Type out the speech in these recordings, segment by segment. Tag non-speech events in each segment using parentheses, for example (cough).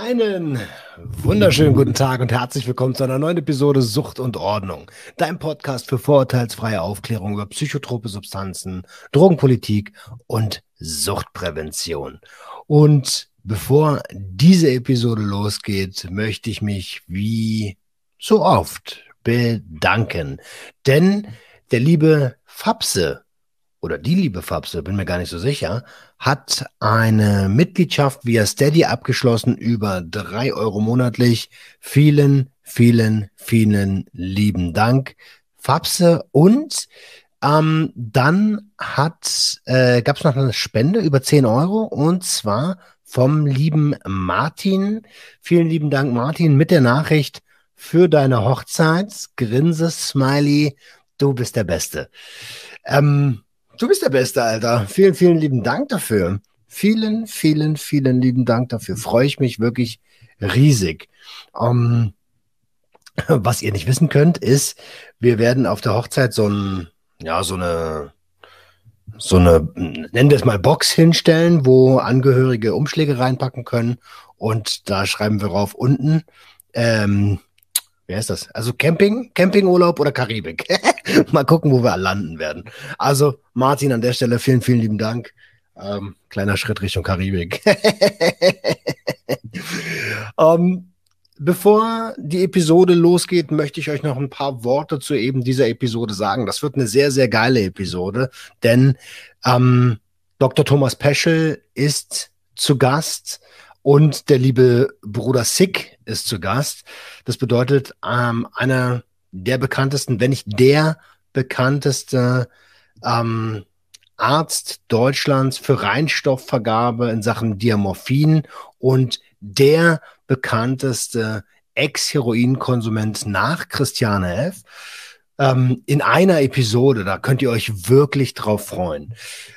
Einen wunderschönen guten Tag und herzlich willkommen zu einer neuen Episode Sucht und Ordnung. Dein Podcast für vorurteilsfreie Aufklärung über psychotrope Substanzen, Drogenpolitik und Suchtprävention. Und bevor diese Episode losgeht, möchte ich mich wie so oft bedanken. Denn der liebe Fapse oder die liebe Fapse, bin mir gar nicht so sicher, hat eine Mitgliedschaft via Steady abgeschlossen über drei Euro monatlich. Vielen, vielen, vielen lieben Dank, Fapse. Und ähm, dann hat äh, gab es noch eine Spende über 10 Euro und zwar vom lieben Martin. Vielen lieben Dank, Martin, mit der Nachricht für deine Hochzeit. Grinse, Smiley, du bist der Beste. Ähm, Du bist der Beste, Alter. Vielen, vielen lieben Dank dafür. Vielen, vielen, vielen lieben Dank dafür. Freue ich mich wirklich riesig. Um, ähm, was ihr nicht wissen könnt, ist, wir werden auf der Hochzeit so ein, ja, so eine, so eine, nennen wir es mal Box hinstellen, wo Angehörige Umschläge reinpacken können. Und da schreiben wir drauf unten, ähm, wer ist das? Also Camping, Campingurlaub oder Karibik. (laughs) Mal gucken, wo wir landen werden. Also Martin an der Stelle vielen, vielen lieben Dank. Ähm, kleiner Schritt Richtung Karibik. (laughs) ähm, bevor die Episode losgeht, möchte ich euch noch ein paar Worte zu eben dieser Episode sagen. Das wird eine sehr, sehr geile Episode, denn ähm, Dr. Thomas Peschel ist zu Gast und der liebe Bruder Sick ist zu Gast. Das bedeutet, ähm, einer der bekanntesten, wenn nicht der bekannteste ähm, Arzt Deutschlands für Reinstoffvergabe in Sachen Diamorphin und der bekannteste Ex-Heroin-Konsument nach Christiane F ähm, in einer Episode. Da könnt ihr euch wirklich drauf freuen.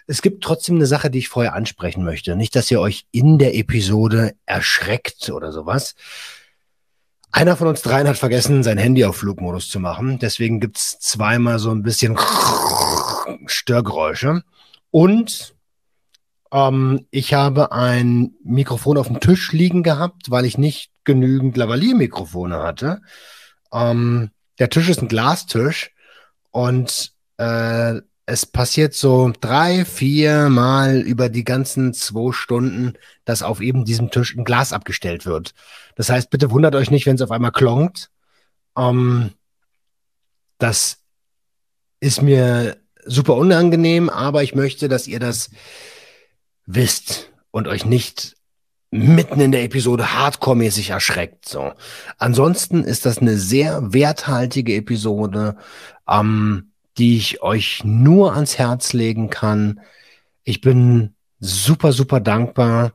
Es gibt trotzdem eine Sache, die ich vorher ansprechen möchte. Nicht, dass ihr euch in der Episode erschreckt oder sowas. Einer von uns dreien hat vergessen, sein Handy auf Flugmodus zu machen. Deswegen gibt's zweimal so ein bisschen (laughs) Störgeräusche. Und ähm, ich habe ein Mikrofon auf dem Tisch liegen gehabt, weil ich nicht genügend Lavalier-Mikrofone hatte. Ähm, der Tisch ist ein Glastisch und äh, es passiert so drei, vier Mal über die ganzen zwei Stunden, dass auf eben diesem Tisch ein Glas abgestellt wird. Das heißt, bitte wundert euch nicht, wenn es auf einmal klongt. Ähm, das ist mir super unangenehm, aber ich möchte, dass ihr das wisst und euch nicht mitten in der Episode hardcore-mäßig erschreckt. So. Ansonsten ist das eine sehr werthaltige Episode, ähm, die ich euch nur ans Herz legen kann. Ich bin super, super dankbar,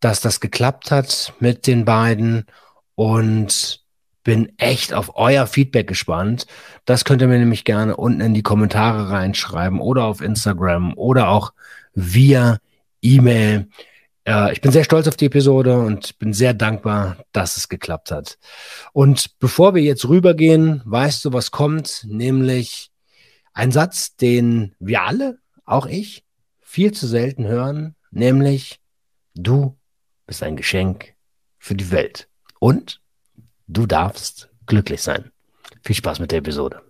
dass das geklappt hat mit den beiden und bin echt auf euer Feedback gespannt. Das könnt ihr mir nämlich gerne unten in die Kommentare reinschreiben oder auf Instagram oder auch via E-Mail. Äh, ich bin sehr stolz auf die Episode und bin sehr dankbar, dass es geklappt hat. Und bevor wir jetzt rübergehen, weißt du, was kommt? Nämlich ein Satz, den wir alle, auch ich, viel zu selten hören, nämlich du bist ein Geschenk für die Welt. Und du darfst glücklich sein. Viel Spaß mit der Episode.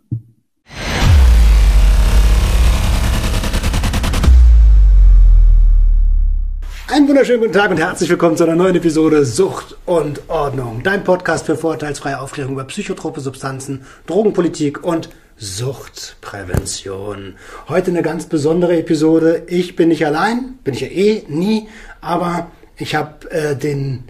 Einen wunderschönen guten Tag und herzlich willkommen zu einer neuen Episode Sucht und Ordnung. Dein Podcast für vorurteilsfreie Aufklärung über psychotrope Substanzen, Drogenpolitik und Suchtprävention. Heute eine ganz besondere Episode. Ich bin nicht allein, bin ich ja eh nie, aber ich habe äh, den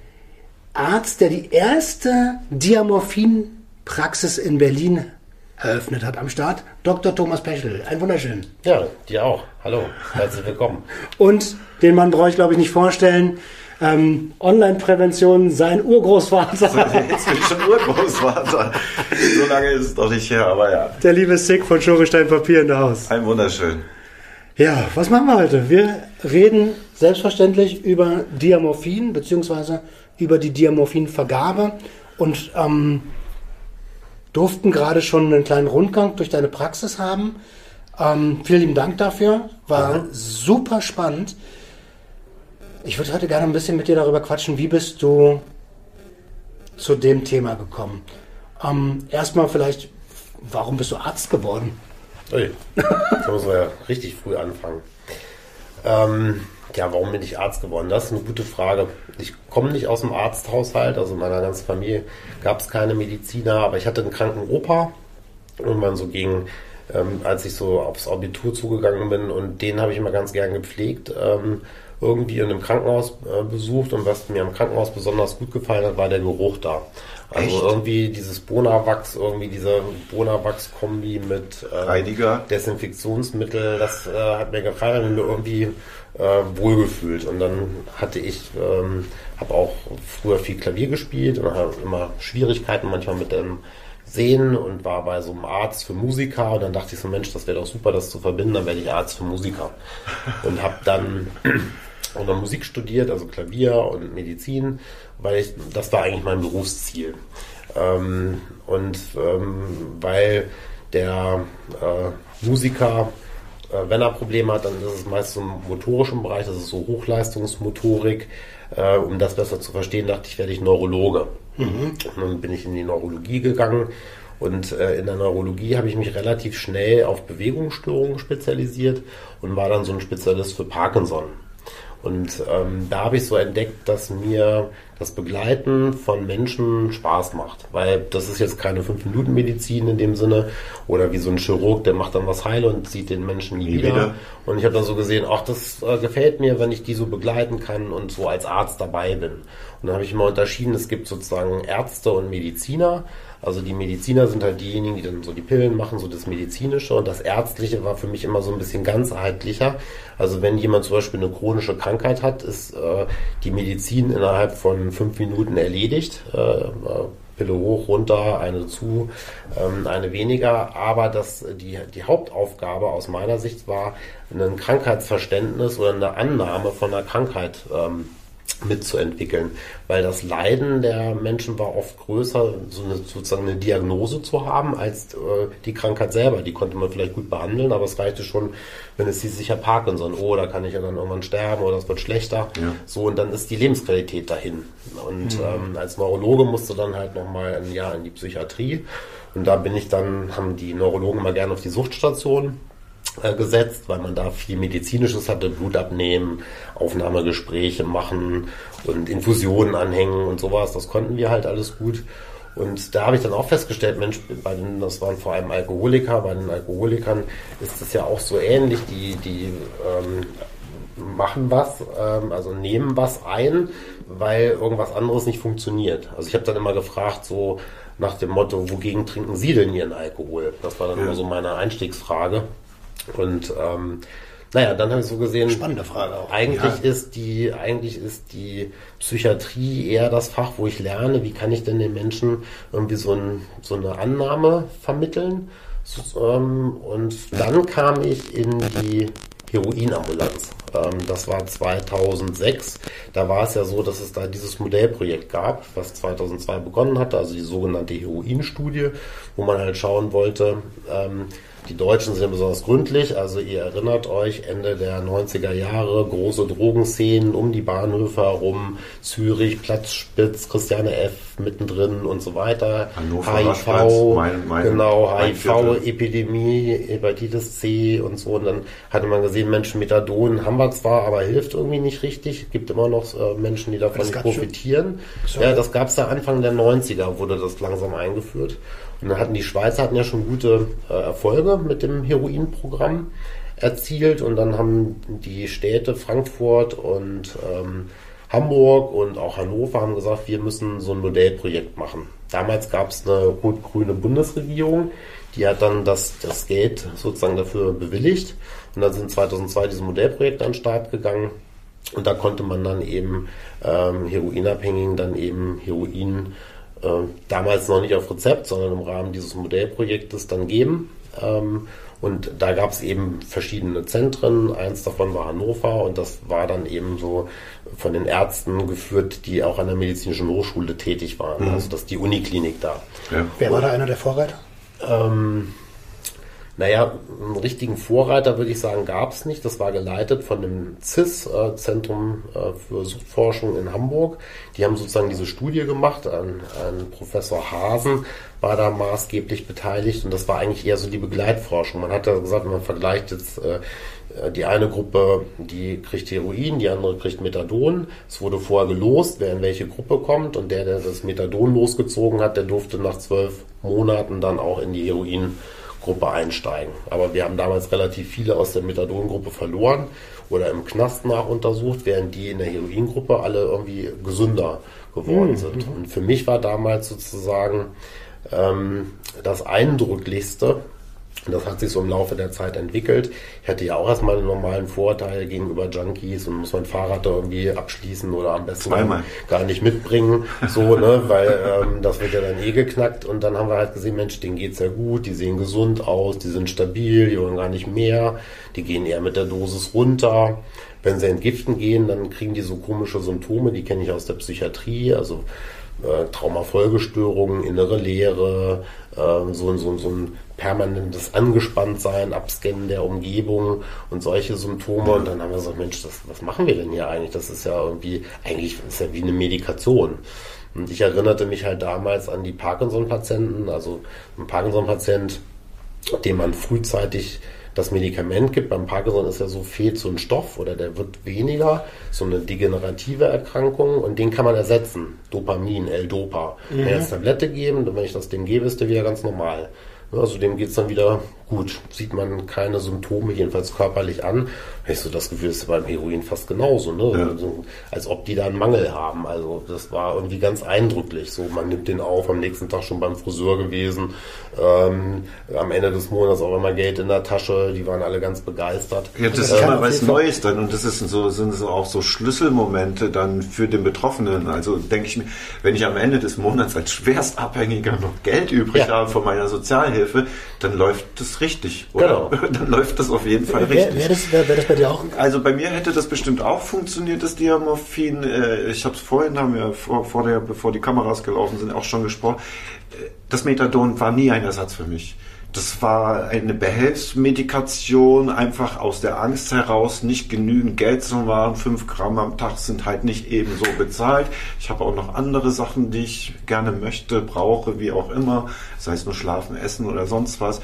Arzt, der die erste Diamorphin-Praxis in Berlin eröffnet hat am Start, Dr. Thomas Pechel. Ein wunderschön. Ja, dir auch. Hallo, herzlich willkommen. Und den Mann brauche ich, glaube ich, nicht vorstellen. Ähm, Online-Prävention, sein Urgroßvater. (laughs) Jetzt bin ich schon Urgroßvater. so lange ist es doch nicht her, aber ja. Der liebe Sick von Schorestein Papier in der Haus. Ein wunderschön. Ja, was machen wir heute? Wir reden selbstverständlich über Diamorphin beziehungsweise über die Diamorphinvergabe und ähm, durften gerade schon einen kleinen Rundgang durch deine Praxis haben. Ähm, vielen lieben Dank dafür. War mhm. super spannend. Ich würde heute gerne ein bisschen mit dir darüber quatschen, wie bist du zu dem Thema gekommen. Ähm, erstmal vielleicht, warum bist du Arzt geworden? Ui, (laughs) da muss man ja richtig früh anfangen. Ähm, ja, warum bin ich Arzt geworden? Das ist eine gute Frage. Ich komme nicht aus dem Arzthaushalt, also in meiner ganzen Familie gab es keine Mediziner, aber ich hatte einen kranken Opa. Irgendwann so gegen, ähm, als ich so aufs Abitur zugegangen bin und den habe ich immer ganz gern gepflegt. Ähm, irgendwie in einem Krankenhaus äh, besucht und was mir im Krankenhaus besonders gut gefallen hat, war der Geruch da. Also Echt? irgendwie dieses Bonawachs, irgendwie diese Bonawachs-Kombi mit äh, Desinfektionsmittel, das äh, hat mir gefallen und mir irgendwie äh, wohlgefühlt. Und dann hatte ich, ähm, habe auch früher viel Klavier gespielt und habe immer Schwierigkeiten manchmal mit dem Sehen und war bei so einem Arzt für Musiker und dann dachte ich so, Mensch, das wäre doch super, das zu verbinden, dann werde ich Arzt für Musiker. (laughs) Und habe dann (clears throat) und dann Musik studiert, also Klavier und Medizin, weil ich, das war eigentlich mein Berufsziel. Ähm, und ähm, weil der äh, Musiker, wenn er Probleme hat, dann ist es meist so im motorischen Bereich, das ist so Hochleistungsmotorik. Äh, um das besser zu verstehen, dachte ich, werde ich Neurologe. Mhm. Und dann bin ich in die Neurologie gegangen und äh, in der Neurologie habe ich mich relativ schnell auf Bewegungsstörungen spezialisiert und war dann so ein Spezialist für Parkinson. Und ähm, da habe ich so entdeckt, dass mir das Begleiten von Menschen Spaß macht. Weil das ist jetzt keine 5-Minuten-Medizin in dem Sinne oder wie so ein Chirurg, der macht dann was heil und sieht den Menschen nie, nie wieder. wieder. Und ich habe dann so gesehen, ach, das äh, gefällt mir, wenn ich die so begleiten kann und so als Arzt dabei bin. Und dann habe ich immer unterschieden, es gibt sozusagen Ärzte und Mediziner. Also die Mediziner sind halt diejenigen, die dann so die Pillen machen, so das Medizinische. Und das Ärztliche war für mich immer so ein bisschen ganzheitlicher. Also wenn jemand zum Beispiel eine chronische Krankheit hat, ist äh, die Medizin innerhalb von fünf Minuten erledigt. Äh, Pille hoch, runter, eine zu, ähm, eine weniger. Aber das, die, die Hauptaufgabe aus meiner Sicht war, ein Krankheitsverständnis oder eine Annahme von einer Krankheit ähm, mitzuentwickeln, weil das Leiden der Menschen war oft größer, so eine, sozusagen eine Diagnose zu haben, als äh, die Krankheit selber. Die konnte man vielleicht gut behandeln, aber es reichte schon, wenn es hieß, ich habe Parkinson, oh, da kann ich ja dann irgendwann sterben oder es wird schlechter. Ja. So, und dann ist die Lebensqualität dahin. Und mhm. ähm, als Neurologe musste dann halt nochmal ein Jahr in die Psychiatrie. Und da bin ich dann, haben die Neurologen mal gerne auf die Suchtstation äh, gesetzt, weil man da viel Medizinisches hatte, Blut abnehmen, Aufnahmegespräche machen und Infusionen anhängen und sowas. Das konnten wir halt alles gut. Und da habe ich dann auch festgestellt, Mensch, bei den, das waren vor allem Alkoholiker, bei den Alkoholikern ist das ja auch so ähnlich, die, die ähm, machen was, ähm, also nehmen was ein, weil irgendwas anderes nicht funktioniert. Also ich habe dann immer gefragt, so nach dem Motto, wogegen trinken Sie denn Ihren Alkohol? Das war dann ja. immer so meine Einstiegsfrage. Und ähm, naja, dann habe ich so gesehen. Spannende Frage auch. Eigentlich ja. ist die, eigentlich ist die Psychiatrie eher das Fach, wo ich lerne, wie kann ich denn den Menschen irgendwie so, ein, so eine Annahme vermitteln. Ähm, und dann kam ich in die Heroinambulanz. Ähm, das war 2006. Da war es ja so, dass es da dieses Modellprojekt gab, was 2002 begonnen hatte, also die sogenannte Heroinstudie, wo man halt schauen wollte, ähm, die Deutschen sind besonders gründlich, also ihr erinnert euch, Ende der 90er Jahre, große Drogenszenen um die Bahnhöfe herum, Zürich, Platzspitz, Christiane F. mittendrin und so weiter. Hannover, HIV, mein, mein, genau, HIV-Epidemie, Hepatitis C und so. Und dann hatte man gesehen, Menschen Methadon haben wir zwar, aber hilft irgendwie nicht richtig. Gibt immer noch äh, Menschen, die davon profitieren. Ja, das gab es ja Anfang der 90er, wurde das langsam eingeführt. Und dann hatten die Schweizer hatten ja schon gute äh, Erfolge mit dem Heroinprogramm erzielt. Und dann haben die Städte Frankfurt und ähm, Hamburg und auch Hannover haben gesagt, wir müssen so ein Modellprojekt machen. Damals gab es eine rot-grüne Bundesregierung, die hat dann das, das Geld sozusagen dafür bewilligt. Und dann sind 2002 diese Modellprojekte an den Start gegangen. Und da konnte man dann eben ähm, Heroinabhängigen dann eben Heroin äh, damals noch nicht auf Rezept, sondern im Rahmen dieses Modellprojektes dann geben. Ähm, und da gab es eben verschiedene Zentren. Eins davon war Hannover und das war dann eben so von den Ärzten geführt, die auch an der medizinischen Hochschule tätig waren. Mhm. Also das ist die Uniklinik da. Ja. Wer war da einer der Vorreiter? Ähm, Naja, einen richtigen Vorreiter würde ich sagen, gab es nicht. Das war geleitet von dem CIS, äh, Zentrum äh, für Suchtforschung in Hamburg. Die haben sozusagen diese Studie gemacht. Ein, ein Professor Hasen war da maßgeblich beteiligt und das war eigentlich eher so die Begleitforschung. Man hat ja gesagt, man vergleicht jetzt äh, die eine Gruppe, die kriegt Heroin, die andere kriegt Methadon. Es wurde vorher gelost, wer in welche Gruppe kommt und der, der das Methadon losgezogen hat, der durfte nach zwölf Monaten dann auch in die Heroin Gruppe einsteigen. Aber wir haben damals relativ viele aus der Methadon-Gruppe verloren oder im Knast nachuntersucht, während die in der Heroin-Gruppe alle irgendwie gesünder geworden mhm. sind. Und für mich war damals sozusagen ähm, das Eindrücklichste, das hat sich so im Laufe der Zeit entwickelt. Ich hatte ja auch erstmal einen normalen Vorteil gegenüber Junkies und muss mein Fahrrad da irgendwie abschließen oder am besten Zweimal. gar nicht mitbringen. So, ne, weil ähm, das wird ja dann eh geknackt. Und dann haben wir halt gesehen, Mensch, denen geht's ja gut, die sehen gesund aus, die sind stabil, die wollen gar nicht mehr, die gehen eher mit der Dosis runter. Wenn sie entgiften gehen, dann kriegen die so komische Symptome, die kenne ich aus der Psychiatrie, also äh, Traumafolgestörungen, innere Leere, so, so, so ein permanentes Angespanntsein, Abscannen der Umgebung und solche Symptome. Und dann haben wir gesagt, Mensch, das, was machen wir denn hier eigentlich? Das ist ja irgendwie, eigentlich ist ja wie eine Medikation. Und ich erinnerte mich halt damals an die Parkinson-Patienten, also ein Parkinson-Patient, dem man frühzeitig das Medikament gibt. Beim Parkinson ist ja so, fehlt so ein Stoff oder der wird weniger, so eine degenerative Erkrankung und den kann man ersetzen. Dopamin, L-Dopa. Mhm. Wenn jetzt Tablette geben, wenn ich das dem gebe, ist der wieder ganz normal. Also dem geht es dann wieder gut. Sieht man keine Symptome, jedenfalls körperlich an. Ich so das Gefühl, das ist beim Heroin fast genauso, ne? Ja. Also, als ob die da einen Mangel haben. Also das war irgendwie ganz eindrücklich. So, man nimmt den auf, am nächsten Tag schon beim Friseur gewesen, ähm, am Ende des Monats auch immer Geld in der Tasche, die waren alle ganz begeistert. Ja, das ist immer was Neues dann und das ist so, sind so auch so Schlüsselmomente dann für den Betroffenen. Also denke ich mir, wenn ich am Ende des Monats als Schwerstabhängiger noch Geld übrig ja. habe von meiner Sozialhilfe, dann läuft das richtig, oder? Genau. (laughs) Dann läuft das auf jeden Fall richtig. Wäre das, wär, wär das bei dir auch? Also bei mir hätte das bestimmt auch funktioniert, das Diamorphin. Äh, ich habe es vorhin, haben wir vor, vor der, bevor die Kameras gelaufen sind, auch schon gesprochen. Äh, das Methadon war nie ein Ersatz für mich. Das war eine Behelfsmedikation, einfach aus der Angst heraus, nicht genügend Geld zu haben. Fünf Gramm am Tag sind halt nicht ebenso bezahlt. Ich habe auch noch andere Sachen, die ich gerne möchte, brauche, wie auch immer. Sei es nur Schlafen, Essen oder sonst was.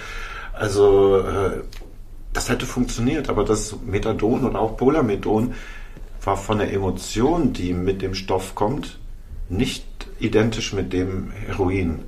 Also äh, das hätte funktioniert, aber das Methadon oder auch Polamedon war von der Emotion, die mit dem Stoff kommt, nicht identisch mit dem Heroin.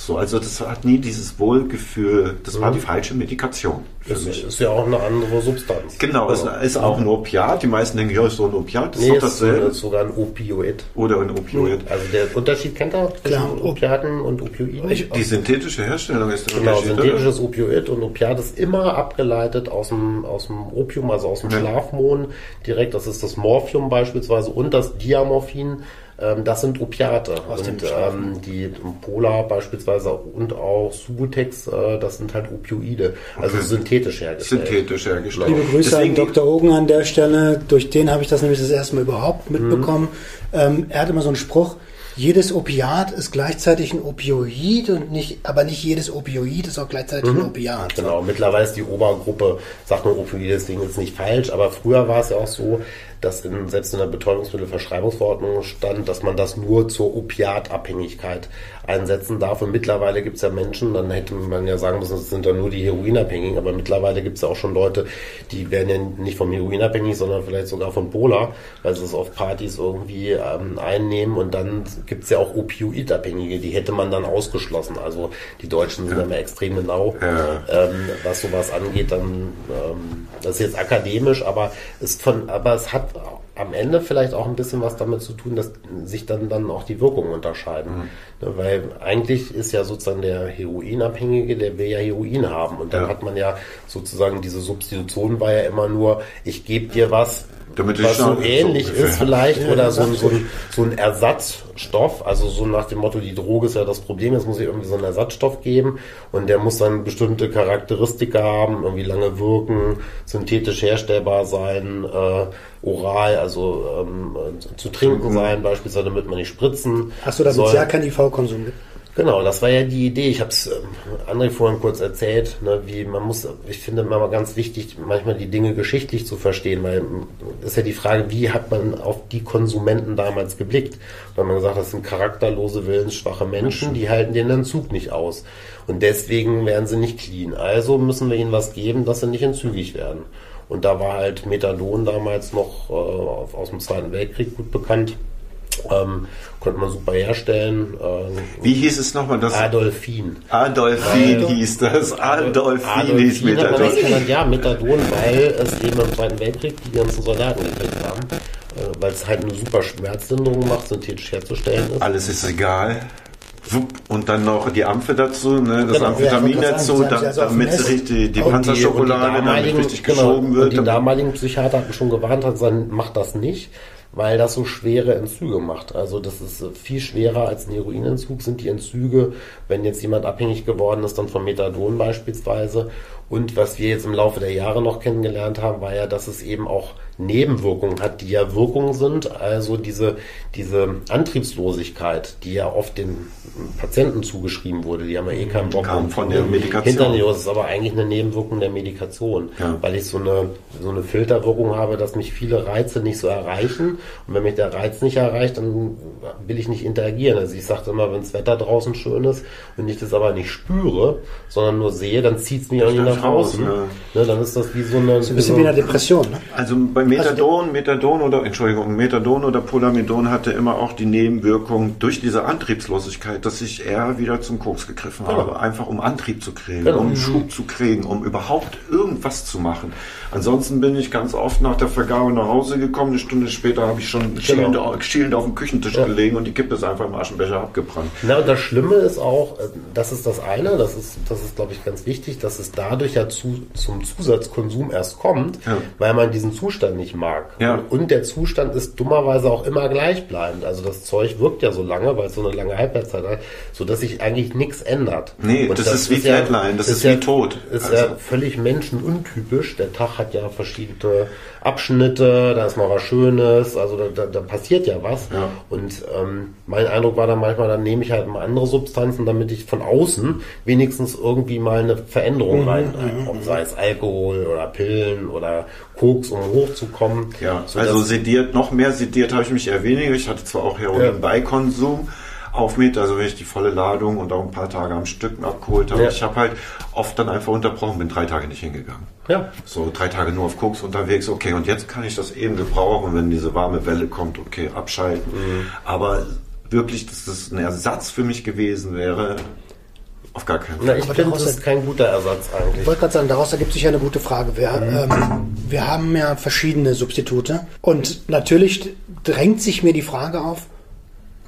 So, also das hat nie dieses Wohlgefühl, das mhm. war die falsche Medikation für das mich. ist ja auch eine andere Substanz. Genau, es ist auch ein Opiat. Die meisten denken, ja, ist so ein Opiat. Das nee, ist, dasselbe. ist sogar ein Opioid. Oder ein Opioid. Also der Unterschied kennt er zwischen Opiaten und Opioiden? Die synthetische Herstellung ist der Genau, synthetisches oder? Opioid und Opiat ist immer abgeleitet aus dem, aus dem Opium, also aus dem ja. Schlafmohn direkt. Das ist das Morphium beispielsweise und das Diamorphin ähm, das sind Opiate. Aus und ähm, die Polar beispielsweise und auch Subutex, äh, das sind halt Opioide. Also okay. synthetisch hergestellt. Synthetisch hergestellt. Liebe Grüße Deswegen an Dr. Ogen an der Stelle. Durch den habe ich das nämlich das erste Mal überhaupt mitbekommen. Mhm. Ähm, er hat immer so einen Spruch, jedes Opiat ist gleichzeitig ein Opioid und nicht, aber nicht jedes Opioid ist auch gleichzeitig mhm. ein Opiat. Genau, mittlerweile ist die Obergruppe, sagt man Opioid, deswegen ist nicht falsch, aber früher war es ja auch so, dass in, selbst in der Betäubungsmittelverschreibungsverordnung stand, dass man das nur zur Opiatabhängigkeit einsetzen darf. Und mittlerweile gibt es ja Menschen, dann hätte man ja sagen müssen, das sind dann nur die Heroinabhängigen, aber mittlerweile gibt es ja auch schon Leute, die werden ja nicht vom Heroin abhängig, sondern vielleicht sogar von Polar, weil sie es auf Partys irgendwie ähm, einnehmen. Und dann gibt es ja auch Opioidabhängige, die hätte man dann ausgeschlossen. Also die Deutschen sind ja immer extrem genau, ja. ähm, was sowas angeht. Dann ähm, das ist jetzt akademisch, aber ist von, aber es hat am Ende vielleicht auch ein bisschen was damit zu tun, dass sich dann, dann auch die Wirkungen unterscheiden. Mhm. Weil eigentlich ist ja sozusagen der Heroinabhängige, der will ja Heroin haben. Und dann ja. hat man ja sozusagen diese Substitution war ja immer nur, ich gebe dir was, damit was so ähnlich so. ist vielleicht (laughs) oder so ein, so, ein, so ein Ersatzstoff, also so nach dem Motto, die Droge ist ja das Problem, es muss ich irgendwie so einen Ersatzstoff geben und der muss dann bestimmte Charakteristika haben, irgendwie lange wirken, synthetisch herstellbar sein, äh, oral, also ähm, zu trinken mhm. sein, beispielsweise damit man nicht spritzen Hast du damit ja kein IV-Konsum Genau, das war ja die Idee. Ich habe es ähm, André vorhin kurz erzählt, ne, wie man muss, ich finde immer ganz wichtig, manchmal die Dinge geschichtlich zu verstehen, weil ist ja die Frage, wie hat man auf die Konsumenten damals geblickt? Weil man gesagt, das sind charakterlose, willensschwache Menschen, die halten den Entzug nicht aus. Und deswegen werden sie nicht clean. Also müssen wir ihnen was geben, dass sie nicht entzügig werden. Und da war halt Methadon damals noch äh, aus dem Zweiten Weltkrieg gut bekannt. Ähm, konnte man super herstellen. Ähm, Wie hieß es nochmal? Das Adolphin. Adolphin Adolf hieß das. Adolphin, Adolphin hieß Methadon. ja, Methadon, weil es eben im Zweiten Weltkrieg die ganzen Soldaten gekriegt haben. Äh, weil es halt eine super Schmerzlinderung macht, synthetisch herzustellen ist. Alles ist egal. Und dann noch die Ampfe dazu, ne, das genau. Amphetamin ja, dazu, da, also damit richtig die, die Panzerschokolade die, richtig genau, geschoben wird. Und die damaligen Psychiater hatten schon gewarnt, hat gesagt, macht das nicht weil das so schwere Entzüge macht. Also das ist viel schwerer als ein Heroinentzug sind die Entzüge, wenn jetzt jemand abhängig geworden ist, dann von Methadon beispielsweise. Und was wir jetzt im Laufe der Jahre noch kennengelernt haben, war ja, dass es eben auch Nebenwirkungen hat, die ja Wirkungen sind. Also diese, diese Antriebslosigkeit, die ja oft den Patienten zugeschrieben wurde, die haben ja eh keinen Bock. Kam von der Medikation. Hinterneos ist aber eigentlich eine Nebenwirkung der Medikation, ja. weil ich so eine, so eine Filterwirkung habe, dass mich viele Reize nicht so erreichen. Und wenn mich der Reiz nicht erreicht, dann will ich nicht interagieren. Also ich sage immer, wenn das Wetter draußen schön ist und ich das aber nicht spüre, sondern nur sehe, dann zieht es mich auch nicht nach draußen. Ja. Ne, dann ist das wie so eine... So ein bisschen wie eine Depression. Ne? Also bei Methadon, Methadon oder, Entschuldigung, Methadon oder Polamidon hatte immer auch die Nebenwirkung durch diese Antriebslosigkeit, dass ich eher wieder zum Koks gegriffen genau. habe. Einfach um Antrieb zu kriegen, genau. um Schub zu kriegen, um überhaupt irgendwas zu machen. Ansonsten bin ich ganz oft nach der Vergabe nach Hause gekommen. Eine Stunde später habe ich schon genau. schielend, schielend, auf dem Küchentisch ja. gelegen und die Kippe ist einfach im Aschenbecher abgebrannt. Na, und das Schlimme ist auch, äh, das ist das eine, das ist, das ist glaube ich, ganz wichtig, dass es dadurch ja zu, zum Zusatzkonsum erst kommt, ja. weil man diesen Zustand nicht mag. Ja. Und der Zustand ist dummerweise auch immer gleichbleibend. Also das Zeug wirkt ja so lange, weil es so eine lange Halbwertszeit hat, sodass sich eigentlich nichts ändert. Nee, das, das, ist wie Flatline, das ist, ist wie tot. Ist also. ja völlig menschenuntypisch. Der Tag hat ja verschiedene Abschnitte, da ist mal was Schönes, also da, da, da passiert ja was. Ja. Und ähm, mein Eindruck war dann manchmal, dann nehme ich halt mal andere Substanzen, damit ich von außen wenigstens irgendwie mal eine Veränderung mhm, rein, mhm. sei es Alkohol oder Pillen oder Koks, um hochzukommen. Ja, also sediert, noch mehr sediert habe ich mich eher weniger. Ich hatte zwar auch Heroin bei Konsum, auf mit, also wenn ich die volle Ladung und auch ein paar Tage am Stück abgeholt habe. Ja. Ich habe halt oft dann einfach unterbrochen, bin drei Tage nicht hingegangen. Ja. So drei Tage nur auf Koks unterwegs, okay, und jetzt kann ich das eben gebrauchen, wenn diese warme Welle kommt, okay, abschalten. Mhm. Aber wirklich, dass das ein Ersatz für mich gewesen wäre, auf gar keinen Fall. Na, ich finde, das ist kein guter Ersatz eigentlich. Ich wollte gerade sagen, daraus ergibt sich ja eine gute Frage. Wir, mhm. ähm, wir haben ja verschiedene Substitute und natürlich drängt sich mir die Frage auf,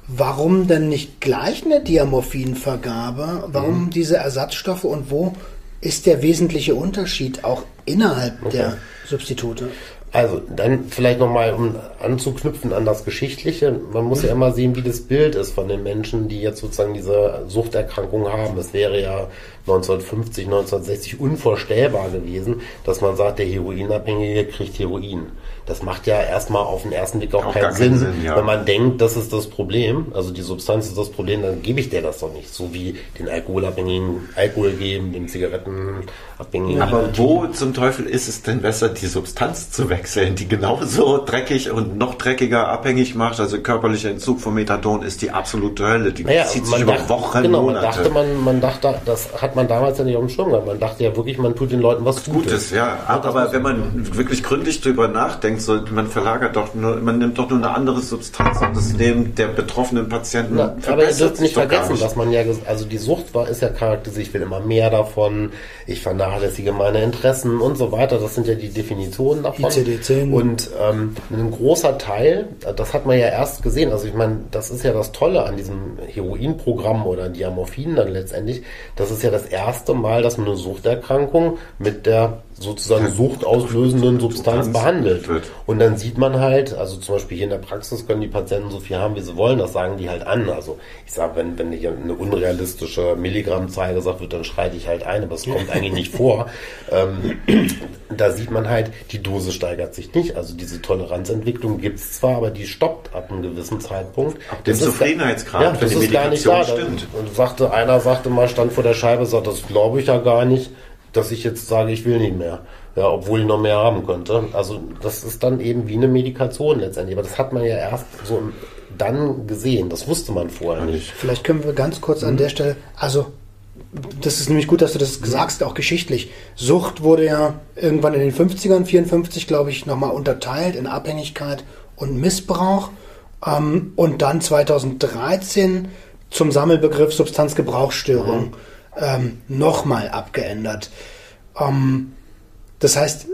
Warum denn nicht gleich eine Diamorphinvergabe? Warum mhm. diese Ersatzstoffe und wo ist der wesentliche Unterschied auch innerhalb okay. der Substitute? Also dann vielleicht nochmal, um anzuknüpfen an das Geschichtliche. Man muss ja immer sehen, wie das Bild ist von den Menschen, die jetzt sozusagen diese Suchterkrankung haben. Es wäre ja 1950, 1960 unvorstellbar gewesen, dass man sagt, der Heroinabhängige kriegt Heroin das macht ja erstmal auf den ersten Blick auch, auch keinen Sinn. Sinn ja. Wenn man denkt, das ist das Problem, also die Substanz ist das Problem, dann gebe ich dir das doch nicht. So wie den Alkoholabhängigen Alkohol geben, den Zigarettenabhängigen. Aber wo zum Teufel ist es denn besser, die Substanz zu wechseln, die genauso dreckig und noch dreckiger abhängig macht? Also körperlicher Entzug von Methadon ist die absolute Hölle. Die naja, zieht sich über dachte, Wochen, genau, Monate. Man dachte, man, man dachte, das hat man damals ja nicht auf dem Schirm gehabt. Man dachte ja wirklich, man tut den Leuten was Gutes. Gutes ja. Aber, aber wenn man wirklich gründlich drüber nachdenkt, denkt, so, man verlagert doch nur, man nimmt doch nur eine andere Substanz und das Leben der betroffenen Patienten Na, Aber ihr dürft nicht vergessen, dass man ja, also die Sucht war, ist ja charakterisiert, ich will immer mehr davon, ich vernachlässige meine Interessen und so weiter. Das sind ja die Definitionen davon. ICD-10. Und ähm, ein großer Teil, das hat man ja erst gesehen, also ich meine, das ist ja das Tolle an diesem Heroinprogramm oder Diamorphin dann letztendlich, das ist ja das erste Mal, dass man eine Suchterkrankung mit der sozusagen suchtauslösenden Substanz behandelt. Und dann sieht man halt, also zum Beispiel hier in der Praxis können die Patienten so viel haben, wie sie wollen, das sagen die halt an. Also ich sage, wenn, wenn hier eine unrealistische Milligrammzahl gesagt wird, dann schreite ich halt ein, aber es kommt eigentlich nicht vor. (laughs) Ähm, da sieht man halt, die Dose steigert sich nicht. Also diese Toleranzentwicklung gibt es zwar, aber die stoppt ab einem gewissen Zeitpunkt. Ab dem Zufriedenheitsgrad, ja, das ist gar nicht da. Stimmt. Und sagte, einer sagte mal, stand vor der Scheibe, sagt, das glaube ich ja gar nicht, dass ich jetzt sage, ich will nicht mehr. Ja, obwohl ich noch mehr haben könnte. Also das ist dann eben wie eine Medikation letztendlich. Aber das hat man ja erst so dann gesehen. Das wusste man vorher nicht. Vielleicht können wir ganz kurz an der Stelle, also das ist nämlich gut, dass du das sagst, auch geschichtlich. Sucht wurde ja irgendwann in den 50ern, 54 glaube ich, nochmal unterteilt in Abhängigkeit und Missbrauch. Ähm, und dann 2013 zum Sammelbegriff Substanzgebrauchsstörung mhm. Ähm, nochmal abgeändert. Ähm, das heißt,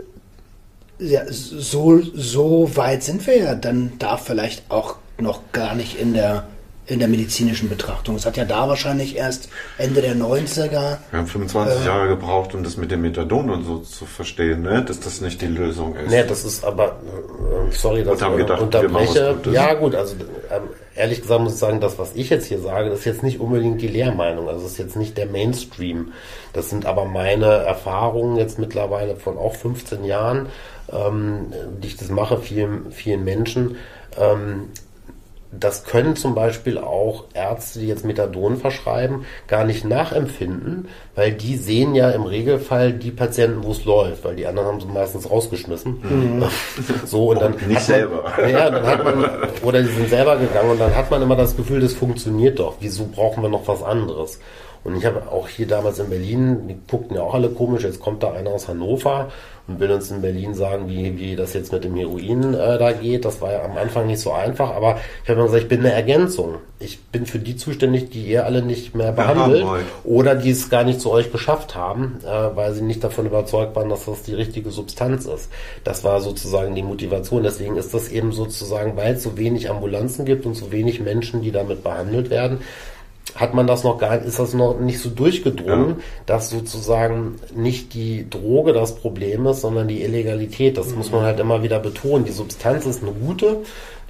ja, so, so weit sind wir ja dann da vielleicht auch noch gar nicht in der in der medizinischen Betrachtung. Es hat ja da wahrscheinlich erst Ende der 90er. Wir haben 25 äh, Jahre gebraucht, um das mit dem Methadon und so zu verstehen, ne? dass das nicht die Lösung ist. Nee, das ist aber, äh, sorry, dass ich gedacht, unterbreche. Ja gut, also ähm, ehrlich gesagt muss ich sagen, das, was ich jetzt hier sage, das ist jetzt nicht unbedingt die Lehrmeinung, also das ist jetzt nicht der Mainstream. Das sind aber meine Erfahrungen jetzt mittlerweile von auch 15 Jahren, ähm, die ich das mache, vielen, vielen Menschen. Ähm, das können zum Beispiel auch Ärzte, die jetzt Methadon verschreiben, gar nicht nachempfinden, weil die sehen ja im Regelfall die Patienten, wo es läuft, weil die anderen haben sie meistens rausgeschmissen. Mhm. (laughs) So und dann nicht man, selber. Ja, dann hat man oder die sind selber gegangen und dann hat man immer das Gefühl, das funktioniert doch. Wieso brauchen wir noch was anderes? Und ich habe auch hier damals in Berlin, die guckten ja auch alle komisch, jetzt kommt da einer aus Hannover und will uns in Berlin sagen, wie, wie das jetzt mit dem Heroin äh, da geht. Das war ja am Anfang nicht so einfach, aber ich habe gesagt, ich bin eine Ergänzung. Ich bin für die zuständig, die ihr alle nicht mehr behandelt ja, oder die es gar nicht zu euch geschafft haben, äh, weil sie nicht davon überzeugt waren, dass das die richtige Substanz ist. Das war sozusagen die Motivation. Deswegen ist das eben sozusagen, weil es so wenig Ambulanzen gibt und so wenig Menschen, die damit behandelt werden, hat man das noch gar ist das noch nicht so durchgedrungen, ja. dass sozusagen nicht die Droge das Problem ist, sondern die Illegalität. Das mhm. muss man halt immer wieder betonen. Die Substanz ist eine gute,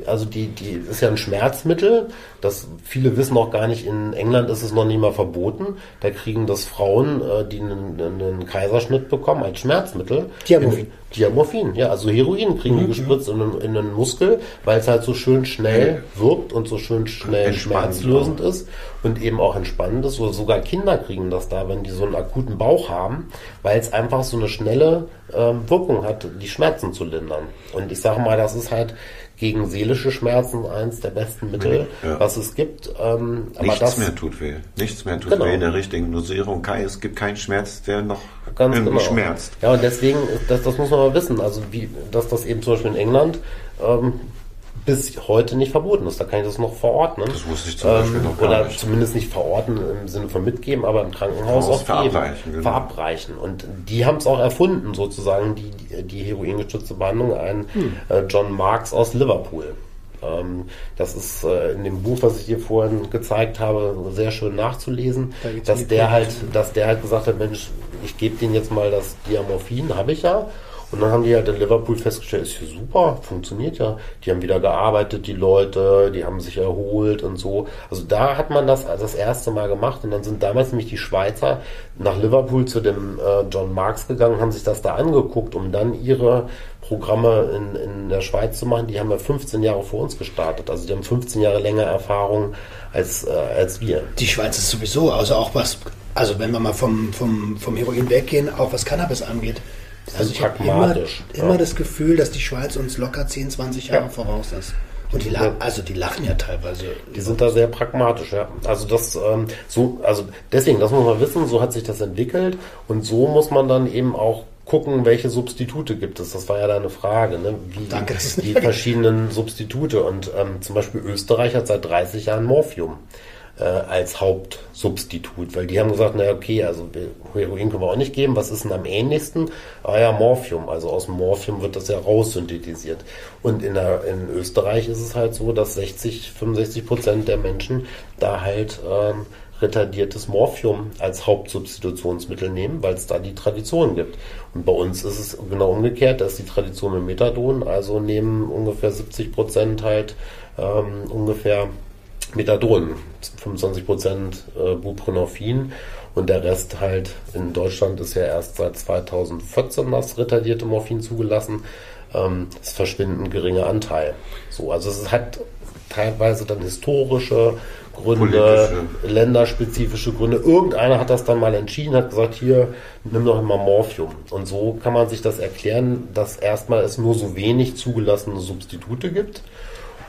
also die, die ist ja ein Schmerzmittel. Das viele wissen auch gar nicht. In England ist es noch nicht mal verboten. Da kriegen das Frauen, äh, die einen, einen Kaiserschnitt bekommen als Schmerzmittel. Diamorphin. Diamorphin, ja, also Heroin kriegen die mhm. gespritzt in, in den Muskel, weil es halt so schön schnell wirkt und so schön schnell schmerzlösend ist und eben auch entspannend ist. Oder sogar Kinder kriegen das da, wenn die so einen akuten Bauch haben, weil es einfach so eine schnelle ähm, Wirkung hat, die Schmerzen zu lindern. Und ich sage mal, das ist halt gegen seelische Schmerzen eins der besten Mittel, ja. was es gibt. Ähm, Nichts das, mehr tut weh. Nichts mehr tut genau. weh in der richtigen Dosierung. Es gibt keinen Schmerz, der noch Ganz irgendwie genau. schmerzt. Ja, und deswegen, das, das muss man mal wissen, also wie, dass das eben zum Beispiel in England ähm, bis heute nicht verboten ist. Da kann ich das noch verordnen. Das wusste ich zum Beispiel ähm, noch gar Oder nicht. zumindest nicht verorten im Sinne von mitgeben, aber im Krankenhaus auch verabreichen. Genau. Verabreichen. Und die haben es auch erfunden, sozusagen, die, die heroingestützte Behandlung. Ein hm. äh, John Marks aus Liverpool. Ähm, das ist äh, in dem Buch, was ich dir vorhin gezeigt habe, sehr schön nachzulesen, da dass der halt, dass der halt gesagt hat, Mensch, ich gebe denen jetzt mal das Diamorphin, habe ich ja und dann haben die halt in Liverpool festgestellt, ist ja super, funktioniert ja. Die haben wieder gearbeitet, die Leute, die haben sich erholt und so. Also da hat man das das erste Mal gemacht und dann sind damals nämlich die Schweizer nach Liverpool zu dem äh, John Marks gegangen, haben sich das da angeguckt, um dann ihre Programme in, in der Schweiz zu machen. Die haben ja 15 Jahre vor uns gestartet. Also die haben 15 Jahre länger Erfahrung als, äh, als wir. Die Schweiz ist sowieso, also auch was, also wenn wir mal vom, vom, vom Heroin weggehen, auch was Cannabis angeht also ich habe immer, immer das Gefühl, dass die Schweiz uns locker 10, 20 Jahre ja. voraus ist. Und die, also die lachen ja teilweise. Die sind da sehr pragmatisch, ja. Also das, ähm, so, also deswegen, das muss man wissen, so hat sich das entwickelt und so muss man dann eben auch gucken, welche Substitute gibt es. Das war ja deine Frage, ne? Wie Danke, die verschiedenen Substitute. Und ähm, zum Beispiel Österreich hat seit 30 Jahren Morphium. Äh, als Hauptsubstitut, weil die haben gesagt, naja, okay, also Heroin können wir auch nicht geben, was ist denn am ähnlichsten? Ah ja, Morphium, also aus dem Morphium wird das ja raussynthetisiert. Und in, der, in Österreich ist es halt so, dass 60, 65 Prozent der Menschen da halt ähm, retardiertes Morphium als Hauptsubstitutionsmittel nehmen, weil es da die Tradition gibt. Und bei uns ist es genau umgekehrt, da ist die Tradition mit Methadon, also nehmen ungefähr 70 Prozent halt ähm, ungefähr Methadon, 25 Prozent äh, Buprenorphin und der Rest halt in Deutschland ist ja erst seit 2014 das retardierte Morphin zugelassen. Ähm, ist verschwindend geringer Anteil. So, also es hat teilweise dann historische Gründe, Politische. länderspezifische Gründe. Irgendeiner hat das dann mal entschieden, hat gesagt, hier, nimm doch immer Morphium. Und so kann man sich das erklären, dass erstmal es nur so wenig zugelassene Substitute gibt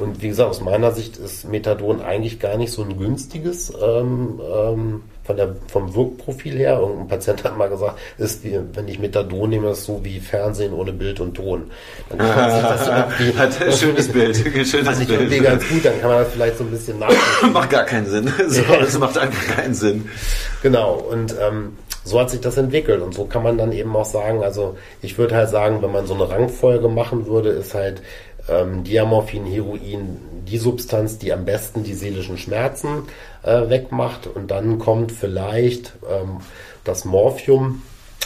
und wie gesagt, aus meiner Sicht ist Methadon eigentlich gar nicht so ein günstiges ähm, ähm, von der, vom Wirkprofil her. Irgendein Patient hat mal gesagt, ist wie, wenn ich Methadon nehme, ist so wie Fernsehen ohne Bild und Ton. Dann kann sich das irgendwie, hat ein schönes Bild. (laughs) Schönes fand ich irgendwie ganz gut, dann kann man das vielleicht so ein bisschen (laughs) nachdenken. macht gar keinen Sinn. (laughs) Es macht einfach keinen Sinn. Genau, und ähm, so hat sich das entwickelt und so kann man dann eben auch sagen, also ich würde halt sagen, wenn man so eine Rangfolge machen würde, ist halt ähm, Diamorphin, Heroin die Substanz, die am besten die seelischen Schmerzen äh, wegmacht. Und dann kommt vielleicht ähm, das Morphium.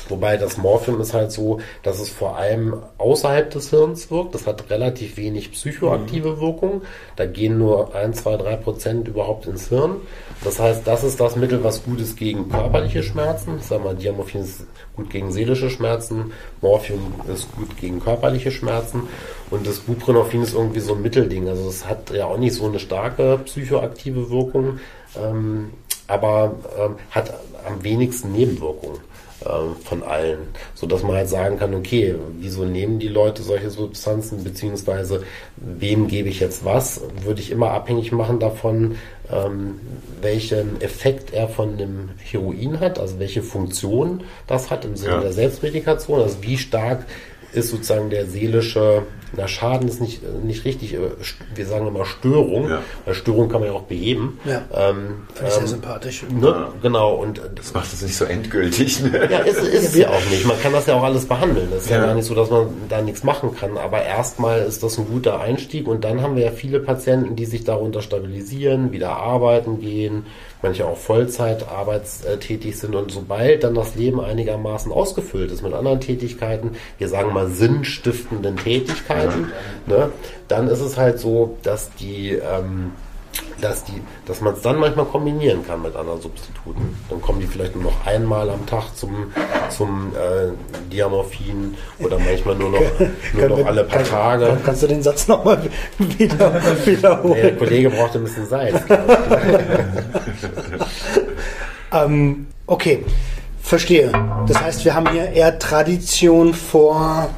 Wobei das Morphium ist halt so, dass es vor allem außerhalb des Hirns wirkt. Das hat relativ wenig psychoaktive mhm. Wirkung. Da gehen nur 1, 2, 3 Prozent überhaupt ins Hirn. Das heißt, das ist das Mittel, was gut ist gegen körperliche Schmerzen. Ich sag mal, Diamorphin ist gut gegen seelische Schmerzen, Morphium ist gut gegen körperliche Schmerzen und das Buprenorphin ist irgendwie so ein Mittelding. Also es hat ja auch nicht so eine starke psychoaktive Wirkung, ähm, aber ähm, hat am wenigsten Nebenwirkungen. Ähm, von allen, so dass man halt sagen kann, okay, wieso nehmen die Leute solche Substanzen, beziehungsweise wem gebe ich jetzt was, würde ich immer abhängig machen davon, ähm, welchen Effekt er von dem Heroin hat, also welche Funktion das hat im Sinne ja. der Selbstmedikation, also wie stark ist sozusagen der seelische, na Schaden ist nicht, nicht richtig, äh, wir sagen immer Störung, ja. weil Störung kann man ja auch beheben. Ja. Ähm, Finde ich sehr ähm, sympathisch. Ne? Ja. Genau. Und das macht es nicht so endgültig. Ne? Ja, ist, ist es ja auch nicht. Man kann das ja auch alles behandeln. Das ist ja, ja gar nicht so, dass man da nichts machen kann. Aber erstmal ist das ein guter Einstieg und dann haben wir ja viele Patienten, die sich darunter stabilisieren, wieder arbeiten gehen, manche auch Vollzeit arbeitstätig sind und sobald dann das Leben einigermaßen ausgefüllt ist mit anderen Tätigkeiten, wir sagen mal sinnstiftenden Tätigkeiten, ne, dann ist es halt so, dass die ähm, dass, die, dass man es dann manchmal kombinieren kann mit anderen Substituten. Dann kommen die vielleicht nur noch einmal am Tag zum, zum äh, Diamorphin oder manchmal nur noch, (laughs) nur noch alle paar Tage. Kann, kannst du den Satz nochmal wieder, (laughs) wiederholen? Der Kollege braucht ein bisschen Salz. (laughs) ähm, okay, verstehe. Das heißt, wir haben hier eher Tradition vor,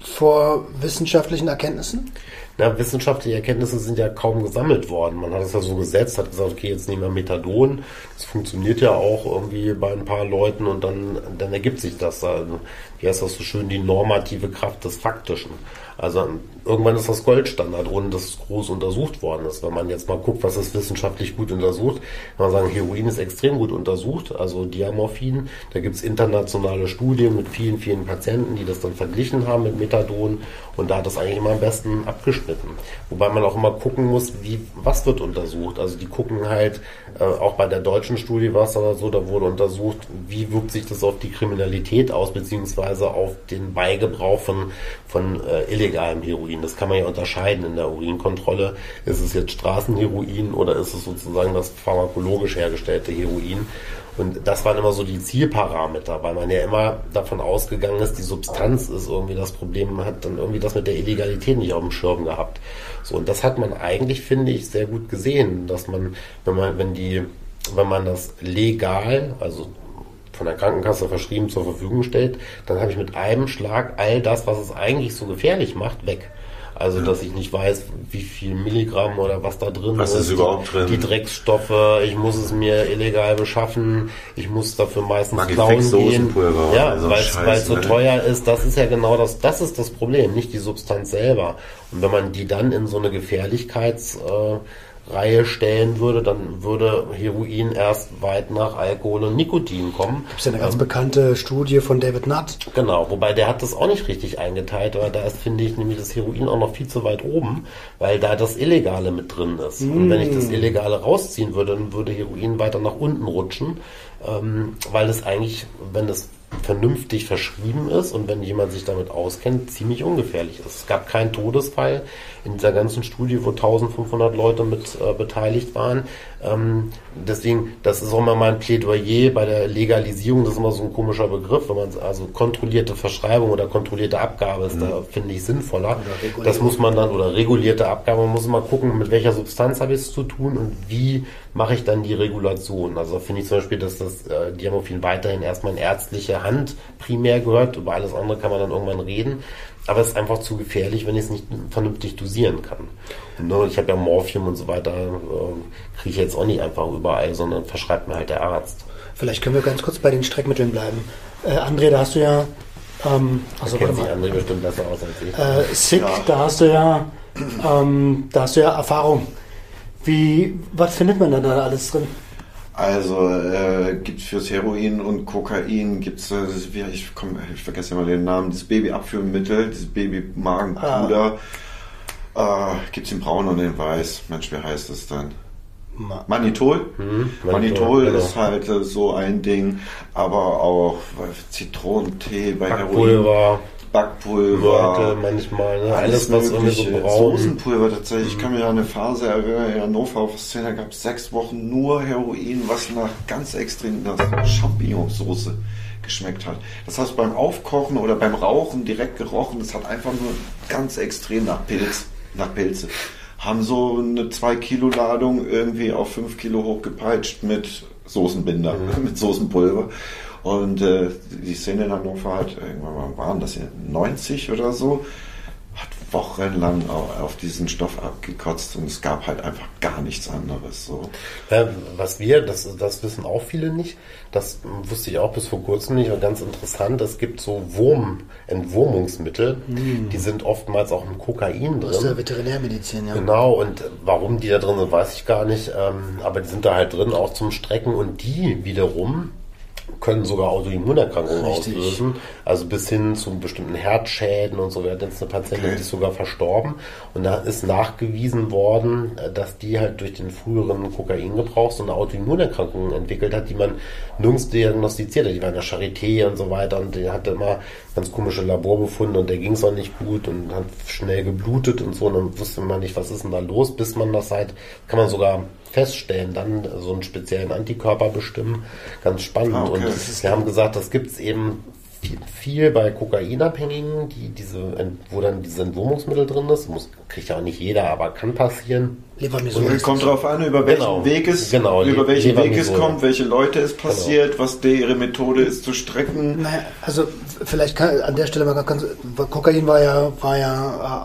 vor wissenschaftlichen Erkenntnissen? na, wissenschaftliche Erkenntnisse sind ja kaum gesammelt worden. Man hat es ja so gesetzt, hat gesagt, okay, jetzt nehmen wir Methadon. Das funktioniert ja auch irgendwie bei ein paar Leuten und dann, dann ergibt sich das. Also, wie heißt das so schön, die normative Kraft des Faktischen. Also irgendwann ist das Goldstandard, ohne dass es groß untersucht worden ist. Wenn man jetzt mal guckt, was ist wissenschaftlich gut untersucht, kann man sagen, Heroin ist extrem gut untersucht, also Diamorphin. Da gibt es internationale Studien mit vielen, vielen Patienten, die das dann verglichen haben mit Methadon und da hat das eigentlich immer am besten abgeschnitten. Wobei man auch immer gucken muss, wie, was wird untersucht. Also die gucken halt, äh, auch bei der deutschen Studie war es dann so, da wurde untersucht, wie wirkt sich das auf die Kriminalität aus, beziehungsweise auf den Beigebrauch von, von äh, illegalem Heroin. Das kann man ja unterscheiden in der Urinkontrolle. Ist es jetzt Straßenheroin oder ist es sozusagen das pharmakologisch hergestellte Heroin? Und das waren immer so die Zielparameter, weil man ja immer davon ausgegangen ist, die Substanz ist irgendwie das Problem, man hat dann irgendwie das mit der Illegalität nicht auf dem Schirm gehabt. So, und das hat man eigentlich, finde ich, sehr gut gesehen, dass man, wenn man, wenn die, wenn man das legal, also von der Krankenkasse verschrieben zur Verfügung stellt, dann habe ich mit einem Schlag all das, was es eigentlich so gefährlich macht, weg. Also, dass ich nicht weiß, wie viel Milligramm oder was da drin was ist. Was ist überhaupt drin? Die Drecksstoffe, ich muss es mir illegal beschaffen, ich muss dafür meistens Mag klauen gehen. Ja, also weil es so teuer ist, das ist ja genau das, das ist das Problem, nicht die Substanz selber. Und wenn man die dann in so eine Gefährlichkeits, äh, Reihe stellen würde, dann würde Heroin erst weit nach Alkohol und Nikotin kommen. Gibt es ja eine ganz bekannte Studie von David Nutt. Genau, wobei der hat das auch nicht richtig eingeteilt, aber da ist, finde ich, nämlich das Heroin auch noch viel zu weit oben, weil da das Illegale mit drin ist. Und wenn ich das Illegale rausziehen würde, dann würde Heroin weiter nach unten rutschen, ähm, weil es eigentlich, wenn es vernünftig verschrieben ist und wenn jemand sich damit auskennt, ziemlich ungefährlich ist. Es gab keinen Todesfall in dieser ganzen Studie, wo 1500 Leute mit äh, beteiligt waren. Ähm, deswegen, das ist auch immer mein Plädoyer bei der Legalisierung, das ist immer so ein komischer Begriff, wenn man also kontrollierte Verschreibung oder kontrollierte Abgabe ist, da finde ich sinnvoller. Das muss man dann, oder regulierte Abgabe, man muss immer gucken, mit welcher Substanz habe ich es zu tun und wie mache ich dann die Regulation. Also finde ich zum Beispiel, dass das äh, Diamorphin weiterhin erstmal in ärztliche Hand primär gehört, über alles andere kann man dann irgendwann reden. Aber es ist einfach zu gefährlich, wenn ich es nicht vernünftig dosieren kann. Ne, ich habe ja Morphium und so weiter, äh, kriege ich jetzt auch nicht einfach überall, sondern verschreibt mir halt der Arzt. Vielleicht können wir ganz kurz bei den Streckmitteln bleiben. Äh, André, da hast du ja, ähm, also Kennt sich André bestimmt besser aus als ich. äh, Sick, da hast du ja, ähm, da hast du ja Erfahrung. Wie, was findet man denn da alles drin? Also äh, gibt fürs Heroin und Kokain gibt's äh, das- wie- ich komm, ich vergesse immer den Namen, das Babyabführmittel, dieses Babymagenpuder. Äh, gibt's in Braun und in Weiß. Mensch, wie heißt das dann? Ma- Manitol. Manitol, Manitol genau. ist halt äh, so ein Ding, aber auch äh, Zitronentee bei Heroin. Backpulver. Mörtel manchmal, ne? alles, was irgendwie so. Mhm. Soßenpulver tatsächlich. Ich kann mir an eine Phase erinnern, in Hannover auf der Szene gab es sechs Wochen nur Heroin, was nach ganz extrem nach Champignonsauce geschmeckt hat. Das heißt, beim Aufkochen oder beim Rauchen direkt gerochen, das hat einfach nur ganz extrem nach Pilz, nach Pilze. Haben so eine 2 Kilo Ladung irgendwie auf 5 Kilo hochgepeitscht mit Soßenbinder, Mhm. (laughs) mit Soßenpulver. Und äh, die Szene in Hannover hat, irgendwann mal waren das ja 90 oder so, hat wochenlang au- auf diesen Stoff abgekotzt und es gab halt einfach gar nichts anderes. So. Ja, was wir, das, das wissen auch viele nicht, das wusste ich auch bis vor kurzem nicht, war ganz interessant, es gibt so Wurmentwurmungsmittel, die sind oftmals auch im Kokain Aus der drin. Veterinärmedizin, ja. Genau, und warum die da drin sind, weiß ich gar nicht, ähm, aber die sind da halt drin, auch zum Strecken und die wiederum können sogar Autoimmunerkrankungen Richtig. auslösen, also bis hin zu bestimmten Herzschäden und so. Wir hatten jetzt eine Patientin, Okay. die ist sogar verstorben und da ist nachgewiesen worden, dass die halt durch den früheren Kokaingebrauch so eine Autoimmunerkrankung entwickelt hat, die man nirgends diagnostiziert hat. Die war in der Charité und so weiter und die hatte immer ganz komische Laborbefunde und der ging es auch nicht gut und hat schnell geblutet und so und dann wusste man nicht, was ist denn da los, bis man das halt, kann man sogar feststellen, dann so einen speziellen Antikörper bestimmen. Ganz spannend. Ah, okay. Und wir haben gesagt, das gibt es eben viel, bei Kokainabhängigen, die diese, wo dann diese Entwurmungsmittel drin ist. Muss, kriegt ja auch nicht jeder, aber kann passieren. Lebermisol. Und es kommt darauf an, über welchen Genau. Weg es, Genau, über welchen Weg es Lebermisol. kommt, welche Leute es passiert, was die, ihre Methode ist zu strecken. Naja, also vielleicht kann, an der Stelle mal ganz, Kokain war ja, war ja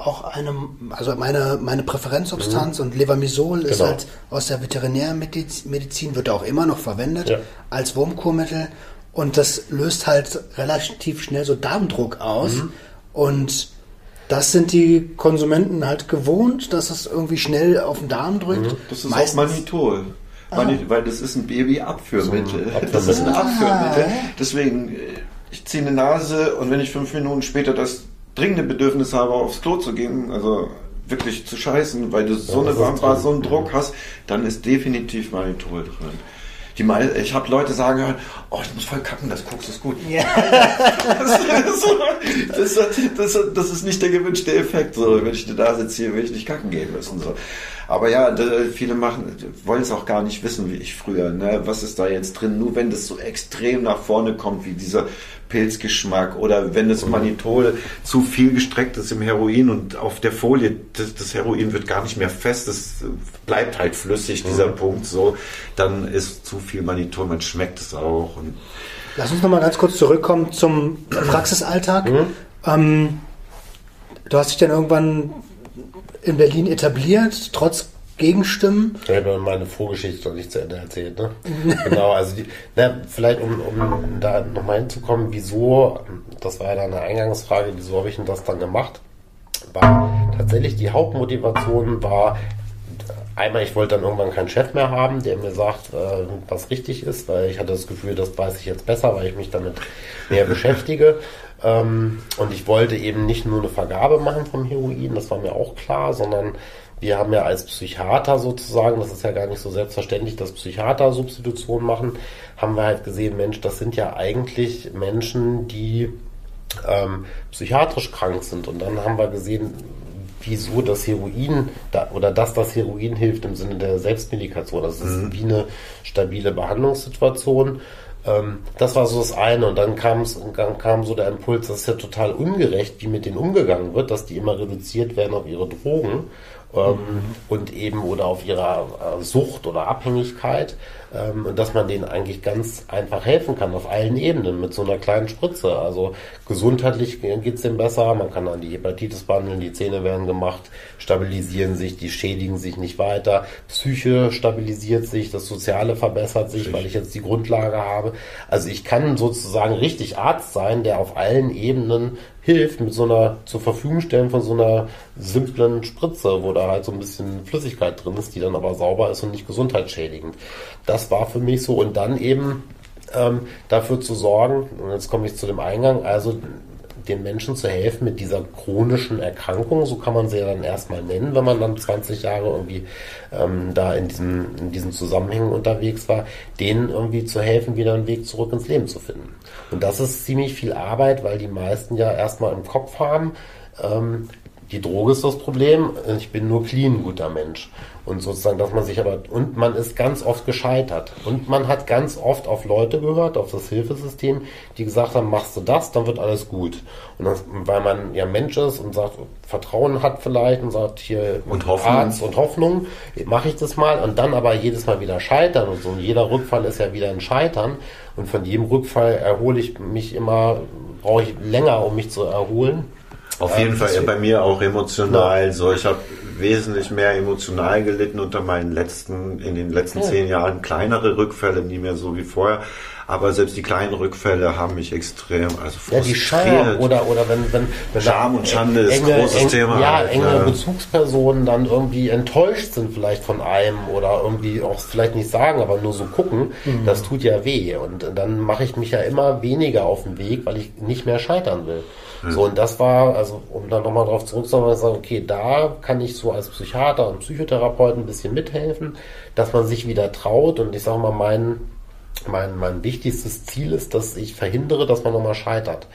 äh, auch eine, also meine, meine Präferenzsubstanz und Levermisol ist Genau. halt aus der Veterinärmedizin, Medizin, wird auch immer noch verwendet Ja. als Wurmkurmittel und das löst halt relativ schnell so Darmdruck aus Mhm. und das sind die Konsumenten halt gewohnt, dass es irgendwie schnell auf den Darm drückt. Mhm. Das ist Meistens- auch Manitol. Mani- Weil das ist ein Babyabführmittel. So das ist ein Abführmittel. Ah. Deswegen, äh, ich ziehe eine Nase und wenn ich fünf Minuten später das dringende Bedürfnis habe, aufs Klo zu gehen, also wirklich zu scheißen, weil du so das eine drin. so einen Druck hast, dann ist definitiv Manitol drin. Die mei- ich habe Leute sagen hören, oh, ich muss voll kacken, das Koks ist gut. (laughs) das, das, das, das ist nicht der gewünschte Effekt. So, wenn ich eine Nase ziehe, will ich nicht kacken gehen müssen. So. Aber ja, viele machen, wollen es auch gar nicht wissen, wie ich früher. Ne? Was ist da jetzt drin? Nur wenn das so extrem nach vorne kommt, wie dieser Pilzgeschmack oder wenn das Manitol zu viel gestreckt ist im Heroin und auf der Folie, das, das Heroin wird gar nicht mehr fest, es bleibt halt flüssig, dieser Punkt so, dann ist zu viel Manitol, man schmeckt es auch. Und Lass uns noch mal ganz kurz zurückkommen zum Praxisalltag. Mhm. Ähm, du hast dich dann irgendwann in Berlin etabliert, trotz Gegenstimmen. Ich habe meine Vorgeschichte noch nicht zu Ende erzählt. Ne? (laughs) genau, also die, na, vielleicht um, um da nochmal hinzukommen, wieso, das war ja dann eine Eingangsfrage, wieso habe ich denn das dann gemacht? War tatsächlich die Hauptmotivation war einmal, ich wollte dann irgendwann keinen Chef mehr haben, der mir sagt, äh, was richtig ist, weil ich hatte das Gefühl, das weiß ich jetzt besser, weil ich mich damit mehr beschäftige. Ähm, und ich wollte eben nicht nur eine Vergabe machen vom Heroin, das war mir auch klar, sondern wir haben ja als Psychiater sozusagen, das ist ja gar nicht so selbstverständlich, dass Psychiater Substitution machen, haben wir halt gesehen, Mensch, das sind ja eigentlich Menschen, die ähm, psychiatrisch krank sind. Und dann haben wir gesehen, wieso das Heroin da, oder dass das Heroin hilft im Sinne der Selbstmedikation. Das ist mhm. wie eine stabile Behandlungssituation. Ähm, das war so das eine. Und dann, dann kam so der Impuls, das ist ja total ungerecht, wie mit denen umgegangen wird, dass die immer reduziert werden auf ihre Drogen ähm, mhm. und eben oder auf ihre äh, Sucht oder Abhängigkeit ähm, und dass man denen eigentlich ganz einfach helfen kann auf allen Ebenen mit so einer kleinen Spritze. Also gesundheitlich geht es denen besser, man kann an die Hepatitis behandeln, die Zähne werden gemacht, stabilisieren sich, die schädigen sich nicht weiter, Psyche stabilisiert sich, das Soziale verbessert sich, weil ich jetzt die Grundlage habe. Also ich kann sozusagen richtig Arzt sein, der auf allen Ebenen hilft mit so einer zur Verfügung stellen von so einer simplen Spritze, wo da halt so ein bisschen Flüssigkeit drin ist, die dann aber sauber ist und nicht gesundheitsschädigend. Das war für mich so und dann eben ähm, dafür zu sorgen, und jetzt komme ich zu dem Eingang, also den Menschen zu helfen mit dieser chronischen Erkrankung, so kann man sie ja dann erstmal nennen, wenn man dann 20 Jahre irgendwie ähm, da in diesen, in diesen Zusammenhängen unterwegs war, denen irgendwie zu helfen, wieder einen Weg zurück ins Leben zu finden. Und das ist ziemlich viel Arbeit, weil die meisten ja erstmal im Kopf haben, ähm, die Droge ist das Problem, ich bin nur clean, guter Mensch. Und sozusagen, dass man sich aber, und man ist ganz oft gescheitert. Und man hat ganz oft auf Leute gehört, auf das Hilfesystem, die gesagt haben, machst du das, dann wird alles gut. Und das, weil man ja Mensch ist und sagt, Vertrauen hat vielleicht und sagt hier und Hoffnung. Arzt und Hoffnung, mache ich das mal und dann aber jedes Mal wieder scheitern und so. Und jeder Rückfall ist ja wieder ein Scheitern. Und von jedem Rückfall erhole ich mich immer, brauche ich länger, um mich zu erholen. Auf jeden ähm, Fall bei mir auch emotional ja. so. Ich habe wesentlich mehr emotional gelitten unter meinen letzten, in den letzten zehn Jahren. Kleinere Rückfälle, nie mehr so wie vorher. Aber selbst die kleinen Rückfälle haben mich extrem, also frustriert. Ja, die Scham oder, oder wenn, wenn, wenn Scham und Schande ist ein großes eng, Thema. Ja, halt, enge ja. Bezugspersonen dann irgendwie enttäuscht sind vielleicht von einem oder irgendwie auch vielleicht nicht sagen, aber nur so gucken, mhm. das tut ja weh. Und dann mache ich mich ja immer weniger auf den Weg, weil ich nicht mehr scheitern will. So, und das war, also um dann nochmal drauf zurückzukommen, sagen, okay, da kann ich so als Psychiater und Psychotherapeut ein bisschen mithelfen, dass man sich wieder traut. Und ich sage mal, mein, mein, mein wichtigstes Ziel ist, dass ich verhindere, dass man nochmal scheitert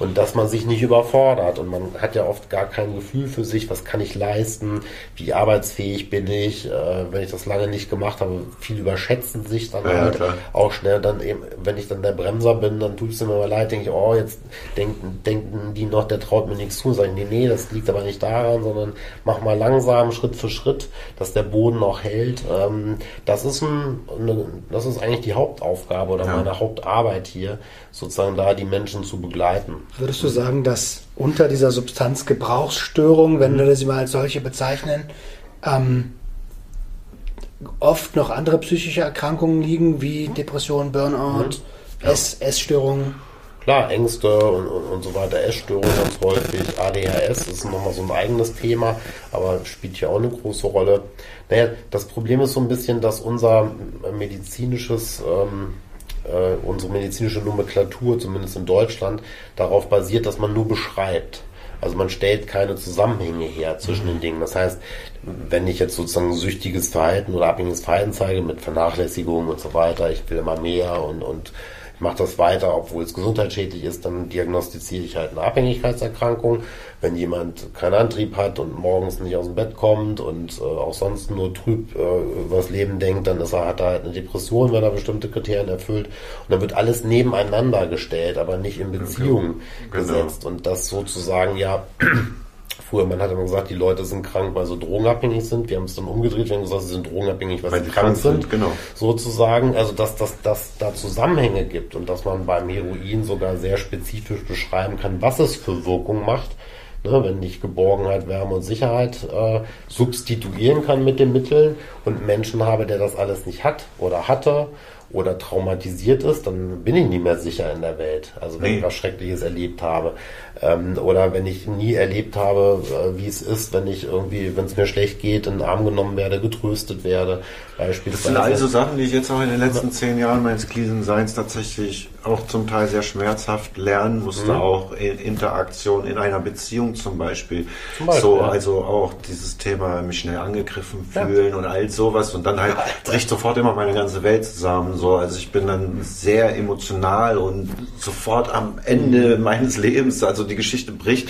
und dass man sich nicht überfordert. Und man hat ja oft gar kein Gefühl für sich, was kann ich leisten, wie arbeitsfähig bin ich, äh, wenn ich das lange nicht gemacht habe, viel überschätzen sich dann ja, halt ja, auch schnell, dann eben, wenn ich dann der Bremser bin, dann tut es mir mal leid, denke ich, oh, jetzt denken, denken die noch, der traut mir nichts zu, sagen, nee, nee, das liegt aber nicht daran, sondern mach mal langsam, Schritt für Schritt, dass der Boden noch hält. Ähm, das ist ein, eine, das ist eigentlich die Hauptaufgabe oder ja. meine Hauptarbeit hier, sozusagen da die Menschen zu begleiten. Würdest du sagen, dass unter dieser Substanzgebrauchsstörung, wenn wir sie mal als solche bezeichnen, ähm, oft noch andere psychische Erkrankungen liegen, wie Depression, Burnout, ja. Essstörungen? Klar, Ängste und, und, und so weiter, Essstörungen ganz häufig, ADHS ist nochmal so ein eigenes Thema, aber spielt hier auch eine große Rolle. Naja, das Problem ist so ein bisschen, dass unser medizinisches ähm, äh, unsere medizinische Nomenklatur, zumindest in Deutschland, darauf basiert, dass man nur beschreibt. Also man stellt keine Zusammenhänge her zwischen den Dingen. Das heißt, wenn ich jetzt sozusagen süchtiges Verhalten oder abhängiges Verhalten zeige mit Vernachlässigung und so weiter, ich will immer mehr und, und mache das weiter, obwohl es gesundheitsschädlich ist, dann diagnostiziere ich halt eine Abhängigkeitserkrankung. Wenn jemand keinen Antrieb hat und morgens nicht aus dem Bett kommt und äh, auch sonst nur trüb äh, über das Leben denkt, dann ist er, hat er halt eine Depression, wenn er bestimmte Kriterien erfüllt. Und dann wird alles nebeneinander gestellt, aber nicht in Beziehung genau. gesetzt. Und das sozusagen ja (clears throat) Früher, man hat immer gesagt, die Leute sind krank, weil sie drogenabhängig sind. Wir haben es dann umgedreht, wir haben gesagt, sie sind drogenabhängig, weil, weil sie krank sind. sind. Genau. Sozusagen, also dass das dass da Zusammenhänge gibt und dass man beim Heroin sogar sehr spezifisch beschreiben kann, was es für Wirkung macht. Ne, wenn ich Geborgenheit, Wärme und Sicherheit äh, substituieren kann mit den Mitteln und Menschen habe, der das alles nicht hat oder hatte oder traumatisiert ist, dann bin ich nie mehr sicher in der Welt. Also wenn Nee. ich was Schreckliches erlebt habe. Ähm, oder wenn ich nie erlebt habe, äh, wie es ist, wenn ich irgendwie, wenn es mir schlecht geht, in den Arm genommen werde, getröstet werde. Das Beispielsweise. sind also Sachen, die ich jetzt auch in den letzten zehn Jahren meines Krisenseins tatsächlich auch zum Teil sehr schmerzhaft lernen musste, Mhm. auch in Interaktion in einer Beziehung zum Beispiel. Zum Beispiel, so, ja. also auch dieses Thema mich schnell angegriffen fühlen und all sowas und dann halt bricht sofort immer meine ganze Welt zusammen. So, also ich bin dann sehr emotional und sofort am Ende meines Lebens, also die Geschichte bricht.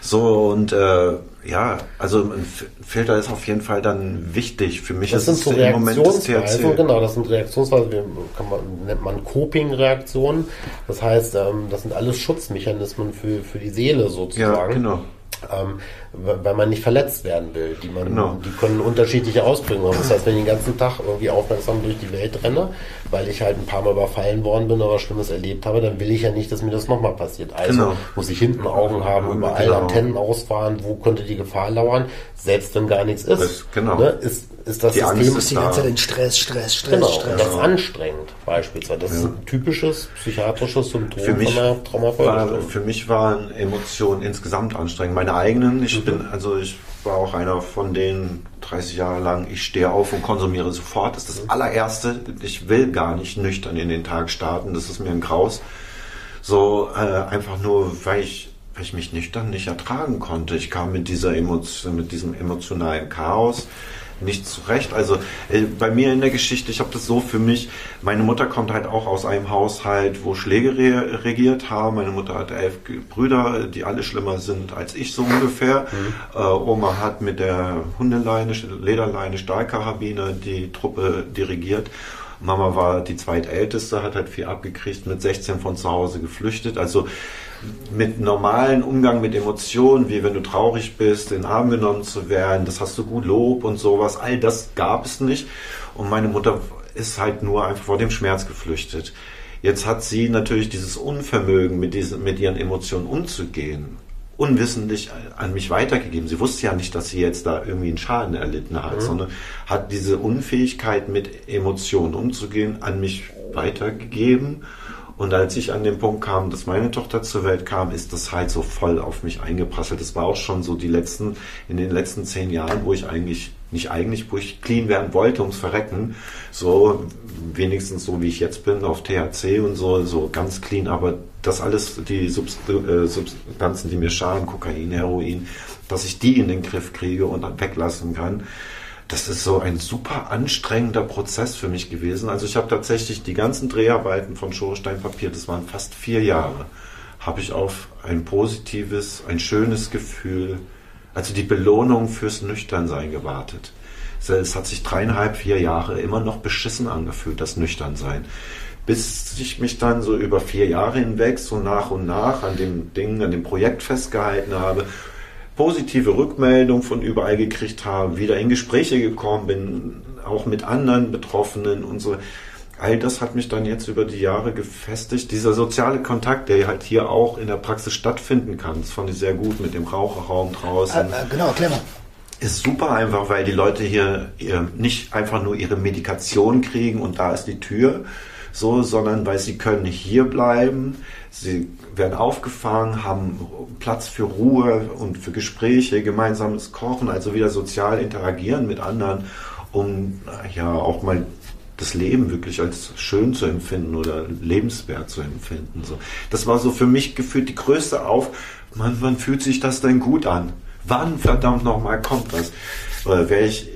So und äh, ja, also ein Filter ist auf jeden Fall dann wichtig. Für mich Das sind ist so es im Moment das THC. genau, das sind Reaktionsweisen, kann man, nennt man Coping-Reaktionen. Das heißt, ähm, das sind alles Schutzmechanismen für, für die Seele sozusagen. Ja, genau. Ähm, weil man nicht verletzt werden will. Die, man, Genau. die können unterschiedliche Ausprägungen haben. Das heißt, wenn ich den ganzen Tag irgendwie aufmerksam durch die Welt renne, weil ich halt ein paar Mal überfallen worden bin oder was Schlimmes erlebt habe, dann will ich ja nicht, dass mir das nochmal passiert. Also Genau. muss ich hinten Augen haben, überall Genau. Antennen ausfahren, wo könnte die Gefahr lauern, selbst wenn gar nichts ist. Das- genau. Ne? Ist, ist das Die System Angst ist die ganze Zeit in Stress, Stress, Stress, Genau, Stress. und das ist anstrengend beispielsweise. Das ist ein typisches psychiatrisches Symptom Für mich, von einer war, für mich waren Emotionen insgesamt anstrengend. Meine eigenen, ich bin, also ich war auch einer von denen 30 Jahre lang, ich stehe auf und konsumiere sofort. Das ist das allererste. Ich will gar nicht nüchtern in den Tag starten. Das ist mir ein Graus. So äh, einfach nur, weil ich, weil ich mich nüchtern nicht ertragen konnte. Ich kam mit dieser Emotion, mit diesem emotionalen Chaos nicht zurecht. Also äh, bei mir in der Geschichte, ich habe das so für mich, meine Mutter kommt halt auch aus einem Haushalt, wo Schläge re regiert haben. Meine Mutter hat elf Brüder, die alle schlimmer sind als ich so ungefähr. Äh, Oma hat mit der Hundeleine, Lederleine, Stahlkarabiner die Truppe dirigiert. Mama war die zweitälteste, hat halt viel abgekriegt, mit 16 von zu Hause geflüchtet. Also mit normalen Umgang mit Emotionen, wie wenn du traurig bist, in den Arm genommen zu werden, das hast du gut Lob und sowas, all das gab es nicht. Und meine Mutter ist halt nur einfach vor dem Schmerz geflüchtet. Jetzt hat sie natürlich dieses Unvermögen, mit, diesen, mit ihren Emotionen umzugehen, unwissentlich an mich weitergegeben. Sie wusste ja nicht, dass sie jetzt da irgendwie einen Schaden erlitten hat, sondern hat diese Unfähigkeit, mit Emotionen umzugehen, an mich weitergegeben. Und als ich an den Punkt kam, dass meine Tochter zur Welt kam, ist das halt so voll auf mich eingeprasselt. Das war auch schon so die letzten, in den letzten zehn Jahren, wo ich eigentlich, nicht eigentlich, wo ich clean werden wollte, ums Verrecken. So, wenigstens so wie ich jetzt bin, auf THC und so, so ganz clean, aber das alles, die äh, Substanzen, die mir schaden, Kokain, Heroin, dass ich die in den Griff kriege und dann weglassen kann. Das ist so ein super anstrengender Prozess für mich gewesen. Also ich habe tatsächlich die ganzen Dreharbeiten von Schornsteinpapier, das waren fast vier Jahre, habe ich auf ein positives, ein schönes Gefühl, also die Belohnung fürs Nüchternsein gewartet. Es hat sich dreieinhalb, vier Jahre immer noch beschissen angefühlt, das Nüchternsein. Bis ich mich dann so über vier Jahre hinweg so nach und nach an dem Ding, an dem Projekt festgehalten habe, positive Rückmeldung von überall gekriegt habe, wieder in Gespräche gekommen bin, auch mit anderen Betroffenen und so. All das hat mich dann jetzt über die Jahre gefestigt. Dieser soziale Kontakt, der halt hier auch in der Praxis stattfinden kann, das fand ich sehr gut mit dem Raucherraum draußen Äh, äh, genau, mal. ist super einfach, weil die Leute hier ihr, nicht einfach nur ihre Medikation kriegen und da ist die Tür, so, sondern weil sie können hier bleiben, sie werden aufgefangen, haben Platz für Ruhe und für Gespräche, gemeinsames Kochen, also wieder sozial interagieren mit anderen, um ja auch mal das Leben wirklich als schön zu empfinden oder lebenswert zu empfinden. So. Das war so für mich gefühlt die größte Auf. Man, wann fühlt sich das denn gut an? Wann verdammt nochmal kommt das? Oder wäre ich,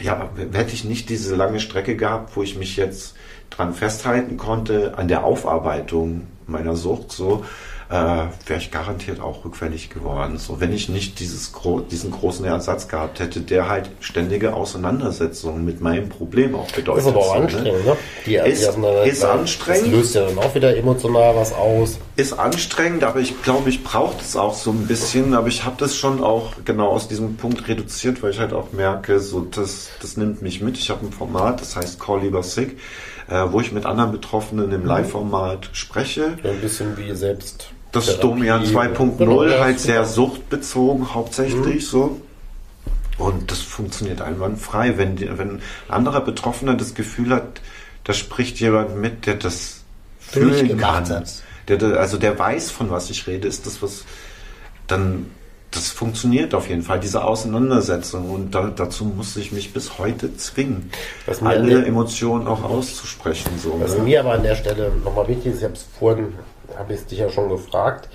ja, hätte ich nicht diese lange Strecke gehabt, wo ich mich jetzt dran festhalten konnte an der Aufarbeitung meiner Sucht, so, äh, wäre ich garantiert auch rückfällig geworden. So, wenn ich nicht dieses gro diesen großen Ersatz gehabt hätte, der halt ständige Auseinandersetzungen mit meinem Problem auch bedeutet. Ist aber auch so, ne? anstrengend, ne? Die, Ist- die ist anstrengend. Das löst ja dann auch wieder emotional was aus. ist anstrengend, aber ich glaube, ich brauche das auch so ein bisschen. Aber ich habe das schon auch genau aus diesem Punkt reduziert, weil ich halt auch merke, so das, das nimmt mich mit. Ich habe ein Format, das heißt Call Lieber Sick, äh, wo ich mit anderen Betroffenen im Live-Format spreche. So ein bisschen wie selbst. Das Therapie. Domian 2.0 Genau, ja, halt sehr suchtbezogen hauptsächlich so. Und das funktioniert einwandfrei. Wenn, die, wenn ein anderer Betroffener das Gefühl hat, da spricht jemand mit, der das fühlen kann. Der, also der weiß, von was ich rede, ist das, was dann das funktioniert auf jeden Fall, diese Auseinandersetzung. Und da, dazu muss ich mich bis heute zwingen, alle Emotionen auch auszusprechen. So, was ne? mir aber an der Stelle nochmal wichtig ist, ich habe es vorhin, habe ich dich ja schon gefragt,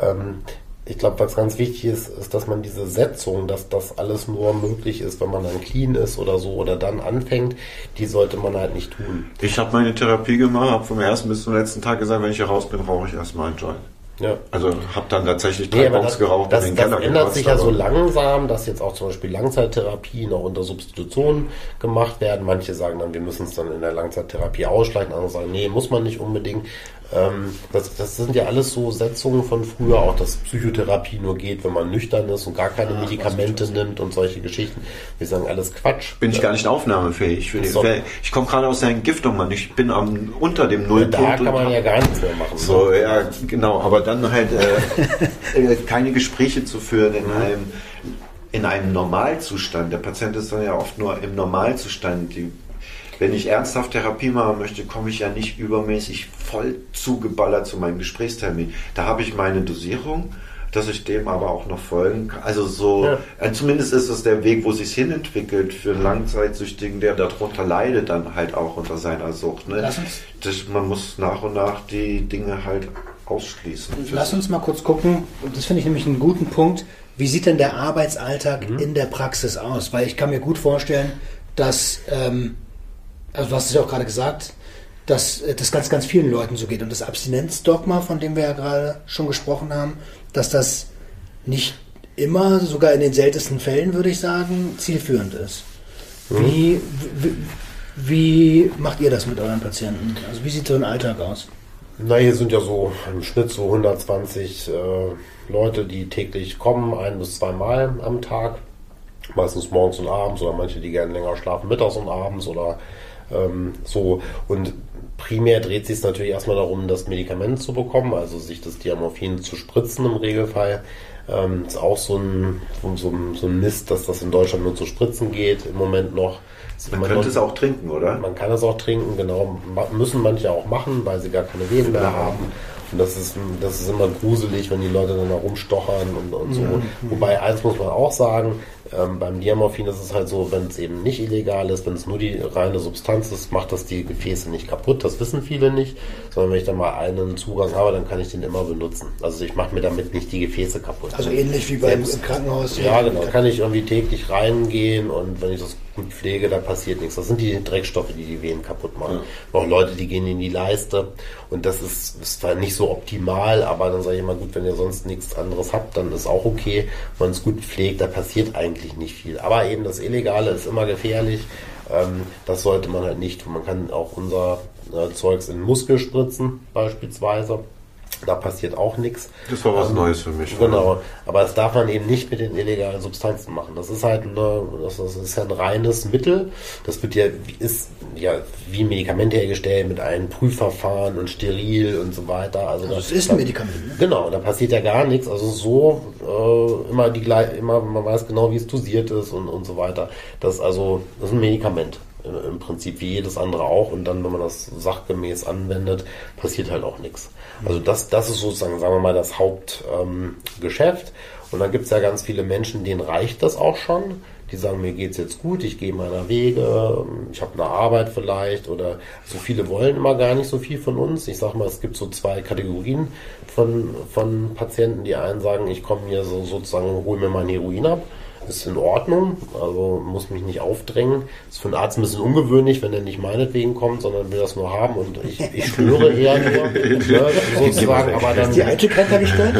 ähm, ich glaube, was ganz wichtig ist, ist, dass man diese Setzung, dass das alles nur möglich ist, wenn man dann clean ist oder so oder dann anfängt, die sollte man halt nicht tun. Ich habe meine Therapie gemacht, habe vom ersten bis zum letzten Tag gesagt, wenn ich hier raus bin, rauche ich erstmal einen Joint. Ja. Also habe dann tatsächlich drei nee, Bongs geraucht das, und den das Keller ändert sich ja so langsam, dass jetzt auch zum Beispiel Langzeittherapien auch unter Substitution gemacht werden. Manche sagen dann, wir müssen es dann in der Langzeittherapie ausschleichen, andere sagen, nee, muss man nicht unbedingt. Ähm, das, das sind ja alles so Setzungen von früher, auch dass Psychotherapie nur geht, wenn man nüchtern ist und gar keine ja, Medikamente nimmt und solche Geschichten. Wir sagen alles Quatsch. Bin ich gar nicht aufnahmefähig. So. Ich komme gerade aus der Entgiftung, Mann. Ich bin am, unter dem Nullpunkt. Da kann man ja gar nichts mehr machen. So, ne? ja, genau. Aber dann halt äh, (laughs) äh, keine Gespräche zu führen in mhm. einem in einem Normalzustand. Der Patient ist dann ja oft nur im Normalzustand. Die wenn ich ernsthaft Therapie machen möchte, komme ich ja nicht übermäßig voll zugeballert zu meinem Gesprächstermin. Da habe ich meine Dosierung, dass ich dem aber auch noch folgen kann. Also so, ja. äh, zumindest ist es der Weg, wo sich hinentwickelt für einen Langzeitsüchtigen, der darunter leidet, dann halt auch unter seiner Sucht. Ne? Das, man muss nach und nach die Dinge halt ausschließen. Lass uns mal kurz gucken, das finde ich nämlich einen guten Punkt. Wie sieht denn der Arbeitsalltag mhm. in der Praxis aus? Weil ich kann mir gut vorstellen, dass ähm, also du hast es ja auch gerade gesagt, dass äh, das ganz, ganz vielen Leuten so geht. Und das Abstinenzdogma, von dem wir ja gerade schon gesprochen haben, dass das nicht immer, sogar in den seltensten Fällen, würde ich sagen, zielführend ist. Mhm. Wie, wie, wie, macht ihr das mit euren Patienten? Also wie sieht so ein Alltag aus? Na, hier sind ja so im Schnitt so 120 äh, Leute, die täglich kommen, ein bis zweimal am Tag. Meistens morgens und abends oder manche, die gerne länger schlafen, mittags und abends oder ähm, so und primär dreht sich es natürlich erstmal darum, das Medikament zu bekommen, also sich das Diamorphin zu spritzen im Regelfall. Ähm, ist auch so ein, so, ein, so ein Mist, dass das in Deutschland nur zu spritzen geht im Moment noch. Man, könnte es auch trinken, oder? Man kann es auch trinken, genau. Müssen manche auch machen, weil sie gar keine Venen mehr haben. Und das ist, das ist immer gruselig, wenn die Leute dann da rumstochern und, und so. Mhm. Wobei, eins muss man auch sagen, ähm, beim Diamorphin ist es halt so, wenn es eben nicht illegal ist, wenn es nur die reine Substanz ist, macht das die Gefäße nicht kaputt. Das wissen viele nicht, sondern wenn ich dann mal einen Zugang habe, dann kann ich den immer benutzen. Also ich mache mir damit nicht die Gefäße kaputt. Also ähnlich wie beim Selbst, Krankenhaus. Ja, genau. Kann ich irgendwie täglich reingehen und wenn ich das gut pflege, da passiert nichts. Das sind die Dreckstoffe, die die Venen kaputt machen. Ja. Noch Leute, die gehen in die Leiste und das ist, ist zwar nicht so optimal, aber dann sage ich mal, gut, wenn ihr sonst nichts anderes habt, dann ist auch okay. Wenn man es gut pflegt, da passiert eigentlich nicht viel. Aber eben das Illegale ist immer gefährlich. Ähm, das sollte man halt nicht tun. Man kann auch unser äh, Zeugs in Muskel spritzen, beispielsweise. Da passiert auch nichts. Das war was ähm, Neues für mich. Genau. Oder? Aber das darf man eben nicht mit den illegalen Substanzen machen. Das ist halt eine, das ist ja ein reines Mittel. Das wird ja, ist ja wie Medikamente hergestellt mit einem Prüfverfahren und steril und so weiter. Also, also das, ist ein Medikament. Ne? Genau, da passiert ja gar nichts. Also so äh, immer die immer, man weiß genau, wie es dosiert ist und, und so weiter. Das also, das ist ein Medikament im Prinzip wie jedes andere auch und dann, wenn man das sachgemäß anwendet, passiert halt auch nichts. Also das, das ist sozusagen, sagen wir mal, das Hauptgeschäft. Ähm, und dann gibt es ja ganz viele Menschen, denen reicht das auch schon. Die sagen, mir geht's jetzt gut, ich gehe meiner Wege, ich habe eine Arbeit vielleicht oder so viele wollen immer gar nicht so viel von uns. Ich sag mal, es gibt so zwei Kategorien von, von Patienten. Die einen sagen, ich komme hier so sozusagen, hole mir mein Heroin ab ist in Ordnung, also muss mich nicht aufdrängen. Ist für einen Arzt ein bisschen ungewöhnlich, wenn er nicht meinetwegen kommt, sondern will das nur haben und ich, ich schwöre (laughs) eher nur, ne, sozusagen, aber dann. Ist die Eitelkeit da gestellt?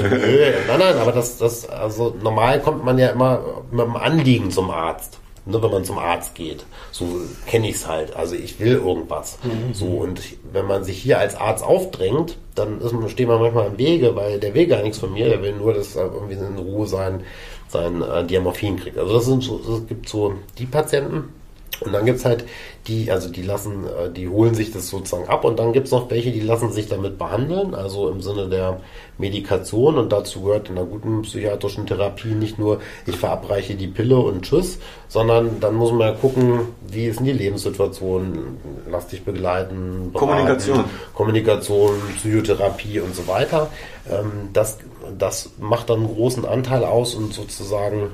nein, nein, aber das, das, also normal kommt man ja immer mit einem Anliegen zum Arzt. Nur wenn man zum Arzt geht. So kenne ich es halt. Also ich will irgendwas. Mhm. So und wenn man sich hier als Arzt aufdrängt, dann ist, steht man manchmal im Wege, weil der will gar nichts von mir. Der will nur, dass er irgendwie in Ruhe sein sein äh, Diamorphin kriegt. Also das sind so, es gibt so die Patienten Und dann gibt's halt die, also die lassen, äh, die holen sich das sozusagen ab und dann gibt's noch welche, die lassen sich damit behandeln, also im Sinne der Medikation und dazu gehört in einer guten psychiatrischen Therapie nicht nur, ich verabreiche die Pille und tschüss, sondern dann muss man ja gucken, wie ist denn die Lebenssituation, lass dich begleiten, beraten, Kommunikation. Kommunikation, Psychotherapie und so weiter. Ähm, Das, das macht dann einen großen Anteil aus und sozusagen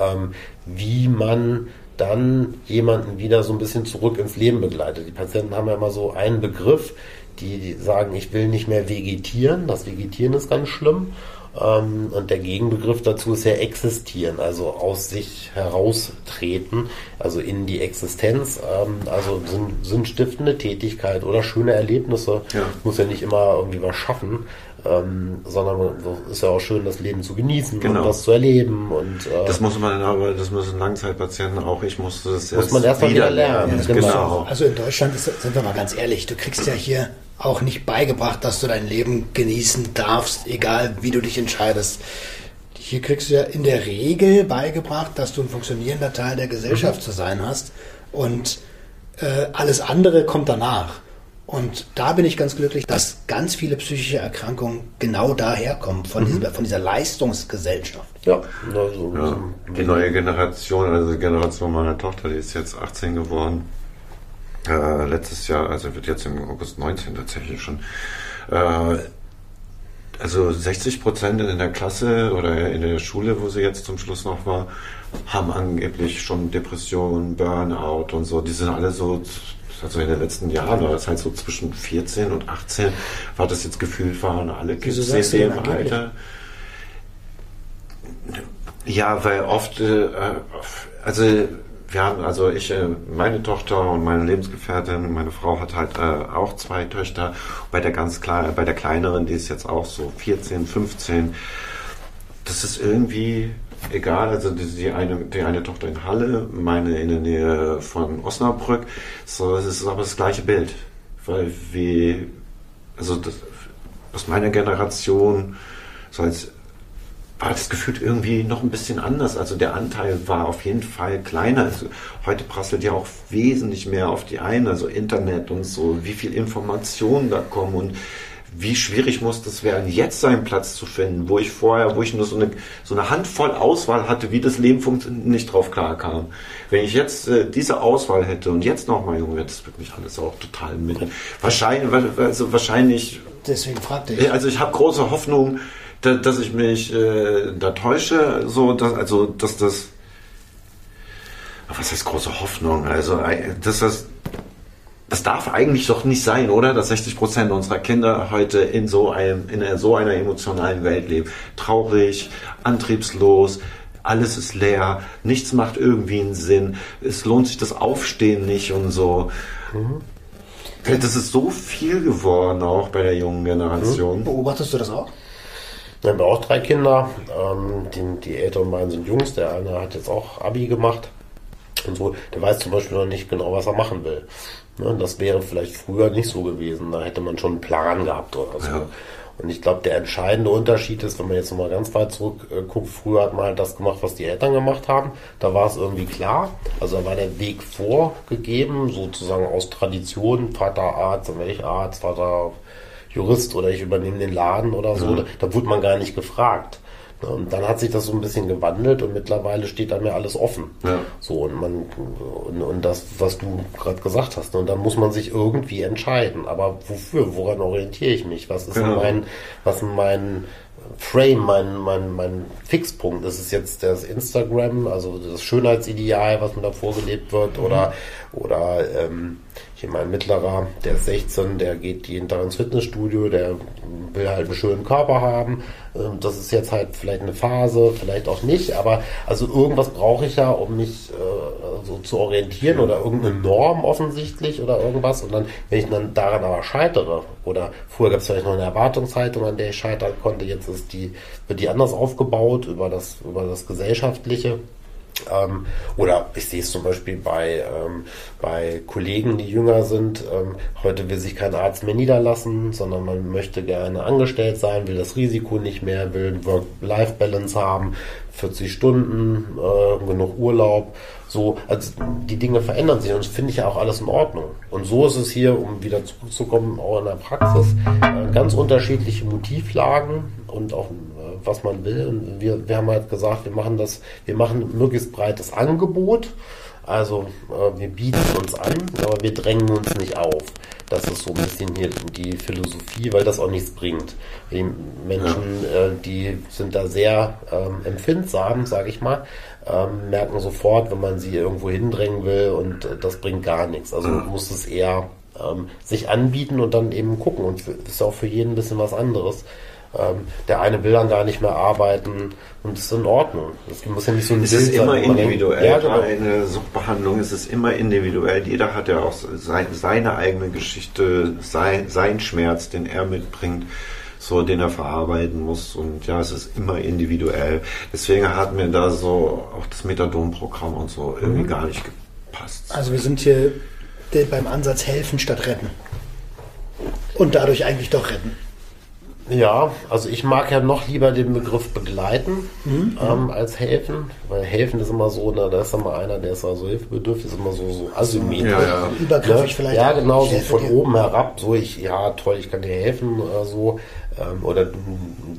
ähm, wie man dann jemanden wieder so ein bisschen zurück ins Leben begleitet. Die Patienten haben ja immer so einen Begriff, die sagen, ich will nicht mehr vegetieren. Das Vegetieren ist ganz schlimm. Ähm, Und der Gegenbegriff dazu ist ja existieren, also aus sich heraustreten, also in die Existenz, ähm, also sinn- sinnstiftende Tätigkeit oder schöne Erlebnisse. Ja. Muss ja nicht immer irgendwie was schaffen, ähm, sondern es ist ja auch schön, das Leben zu genießen Genau. und das zu erleben und äh, Das muss man aber, das müssen Langzeitpatienten auch, ich musste das Muss man erst mal wieder lernen, Genau. genau. Also in Deutschland ist, sind wir mal ganz ehrlich, du kriegst ja hier auch nicht beigebracht, dass du dein Leben genießen darfst, egal wie du dich entscheidest. Hier kriegst du ja in der Regel beigebracht, dass du ein funktionierender Teil der Gesellschaft zu sein hast und äh, alles andere kommt danach. Und da bin ich ganz glücklich, dass ganz viele psychische Erkrankungen genau daherkommen, von, dieser, von dieser Leistungsgesellschaft. ja, also, Ja, die neue Generation, also die Generation meiner Tochter, die ist jetzt 18 geworden. Äh, letztes Jahr, also wird jetzt im August 19 tatsächlich schon. Äh, also 60 Prozent in der Klasse oder in der Schule, wo sie jetzt zum Schluss noch war, haben angeblich schon Depressionen, Burnout und so. Die sind alle so, also in den letzten Jahren, war das halt so zwischen 14 und 18, war das jetzt gefühlt, waren alle Kids in dem angeblich? Alter. Ja, weil oft, äh, also wir haben, also ich, äh, meine Tochter und meine Lebensgefährtin, meine Frau hat halt äh, auch zwei Töchter. Bei der ganz kleinen, bei der kleineren, die ist jetzt auch so 14, 15. Das ist irgendwie egal. Also die, die eine, die eine Tochter in Halle, meine in der Nähe von Osnabrück. So, es ist aber das gleiche Bild, weil wie, also das, aus meiner Generation so als war das gefühlt irgendwie noch ein bisschen anders. Also der Anteil war auf jeden Fall kleiner. Also heute prasselt ja auch wesentlich mehr auf die ein, also Internet und so, wie viel Informationen da kommen und wie schwierig muss das werden, jetzt seinen Platz zu finden, wo ich vorher, wo ich nur so eine, so eine Handvoll Auswahl hatte, wie das Leben funktioniert, nicht drauf klar kam. Wenn ich jetzt äh, diese Auswahl hätte und jetzt nochmal jung wäre, das würde mich alles auch total mit. Wahrscheinlich, also wahrscheinlich Deswegen fragte ich. also ich habe große Hoffnung, da, dass ich mich äh, da täusche, so dass also dass das was heißt große Hoffnung? Also äh, dass das das darf eigentlich doch nicht sein, oder? Dass 60 Prozent unserer Kinder heute in so einem in einer- so einer emotionalen Welt leben, traurig, antriebslos. Alles ist leer, nichts macht irgendwie einen Sinn, es lohnt sich das Aufstehen nicht und so. Das ist so viel geworden auch bei der jungen Generation. Beobachtest du das auch? Wir haben ja auch drei Kinder. Ähm, die, die älteren beiden sind Jungs. Der eine hat jetzt auch Abi gemacht. Und so, der weiß zum Beispiel noch nicht genau, was er machen will. Ne, das wäre vielleicht früher nicht so gewesen. Da hätte man schon einen Plan gehabt oder so. Ja. Und ich glaube, der entscheidende Unterschied ist, wenn man jetzt nochmal ganz weit zurück äh, guckt, früher hat man halt das gemacht, was die Eltern gemacht haben. Da war es irgendwie klar. Also da war der Weg vorgegeben, sozusagen aus Tradition, Vater Arzt, ich Arzt, Vater Jurist oder ich übernehme den Laden oder so. Da, da wurde man gar nicht gefragt. Und dann hat sich das so ein bisschen gewandelt und mittlerweile steht einem ja alles offen. Ja. So, und man, und, und das, was du gerade gesagt hast, ne, und dann muss man sich irgendwie entscheiden. Aber wofür? Woran orientiere ich mich? Was ist Genau. mein, was mein Frame, mein, mein, mein Fixpunkt? Ist es jetzt das Instagram, also das Schönheitsideal, was mir da vorgelebt wird, oder, oder, ähm, hier mein Mittlerer, der ist 16, der geht jeden Tag ins Fitnessstudio, der will halt einen schönen Körper haben. Ähm, Das ist jetzt halt vielleicht eine Phase, vielleicht auch nicht, aber also irgendwas brauche ich ja, um mich äh, so zu orientieren oder irgendeine Norm offensichtlich oder irgendwas. Und dann, wenn ich dann daran aber scheitere, oder früher gab es vielleicht noch eine Erwartungshaltung, an der ich scheitern konnte, jetzt ist die, wird die anders aufgebaut über das, über das Gesellschaftliche. Ähm, oder ich sehe es zum Beispiel bei, ähm, bei Kollegen, die jünger sind. Ähm, heute will sich kein Arzt mehr niederlassen, sondern man möchte gerne angestellt sein, will das Risiko nicht mehr, will Work-Life-Balance haben, 40 Stunden, äh, genug Urlaub. So, also die Dinge verändern sich und das finde ich ja auch alles in Ordnung. Und so ist es hier, um wieder zurückzukommen, auch in der Praxis, äh, ganz unterschiedliche Motivlagen und auch was man will. Und wir, wir haben halt gesagt, wir machen das, wir machen ein möglichst breites Angebot. Also äh, wir bieten uns an, aber wir drängen uns nicht auf. Das ist so ein bisschen hier die Philosophie, weil das auch nichts bringt. Die Menschen, ja. äh, die sind da sehr ähm, empfindsam, sage ich mal, ähm, merken sofort, wenn man sie irgendwo hindrängen will und äh, das bringt gar nichts. Also mhm. muss es eher ähm, sich anbieten und dann eben gucken. Und das ist auch für jeden ein bisschen was anderes. Ähm, der eine will dann gar nicht mehr arbeiten und das ist in Ordnung. Das muss ja nicht so ein Es ist immer individuell. Ja, genau. Eine Suchtbehandlung ist es immer individuell. Jeder hat ja auch sein, seine eigene Geschichte, sein, sein Schmerz, den er mitbringt so den er verarbeiten muss. Und ja, es ist immer individuell. Deswegen hat mir da so auch das Methadon-Programm und so irgendwie mhm. gar nicht gepasst. Also wir sind hier beim Ansatz helfen statt retten. Und dadurch eigentlich doch retten. Ja, also ich mag ja noch lieber den Begriff begleiten mhm. ähm, als helfen, weil helfen ist immer so, na, da ist immer einer, der ist also hilfebedürftig, ist immer so, so asymmetrisch. Ja, ja. Übergriffig ne? vielleicht. Ja, genau, so von dir. oben herab, so ich, ja toll, ich kann dir helfen oder so, ähm, oder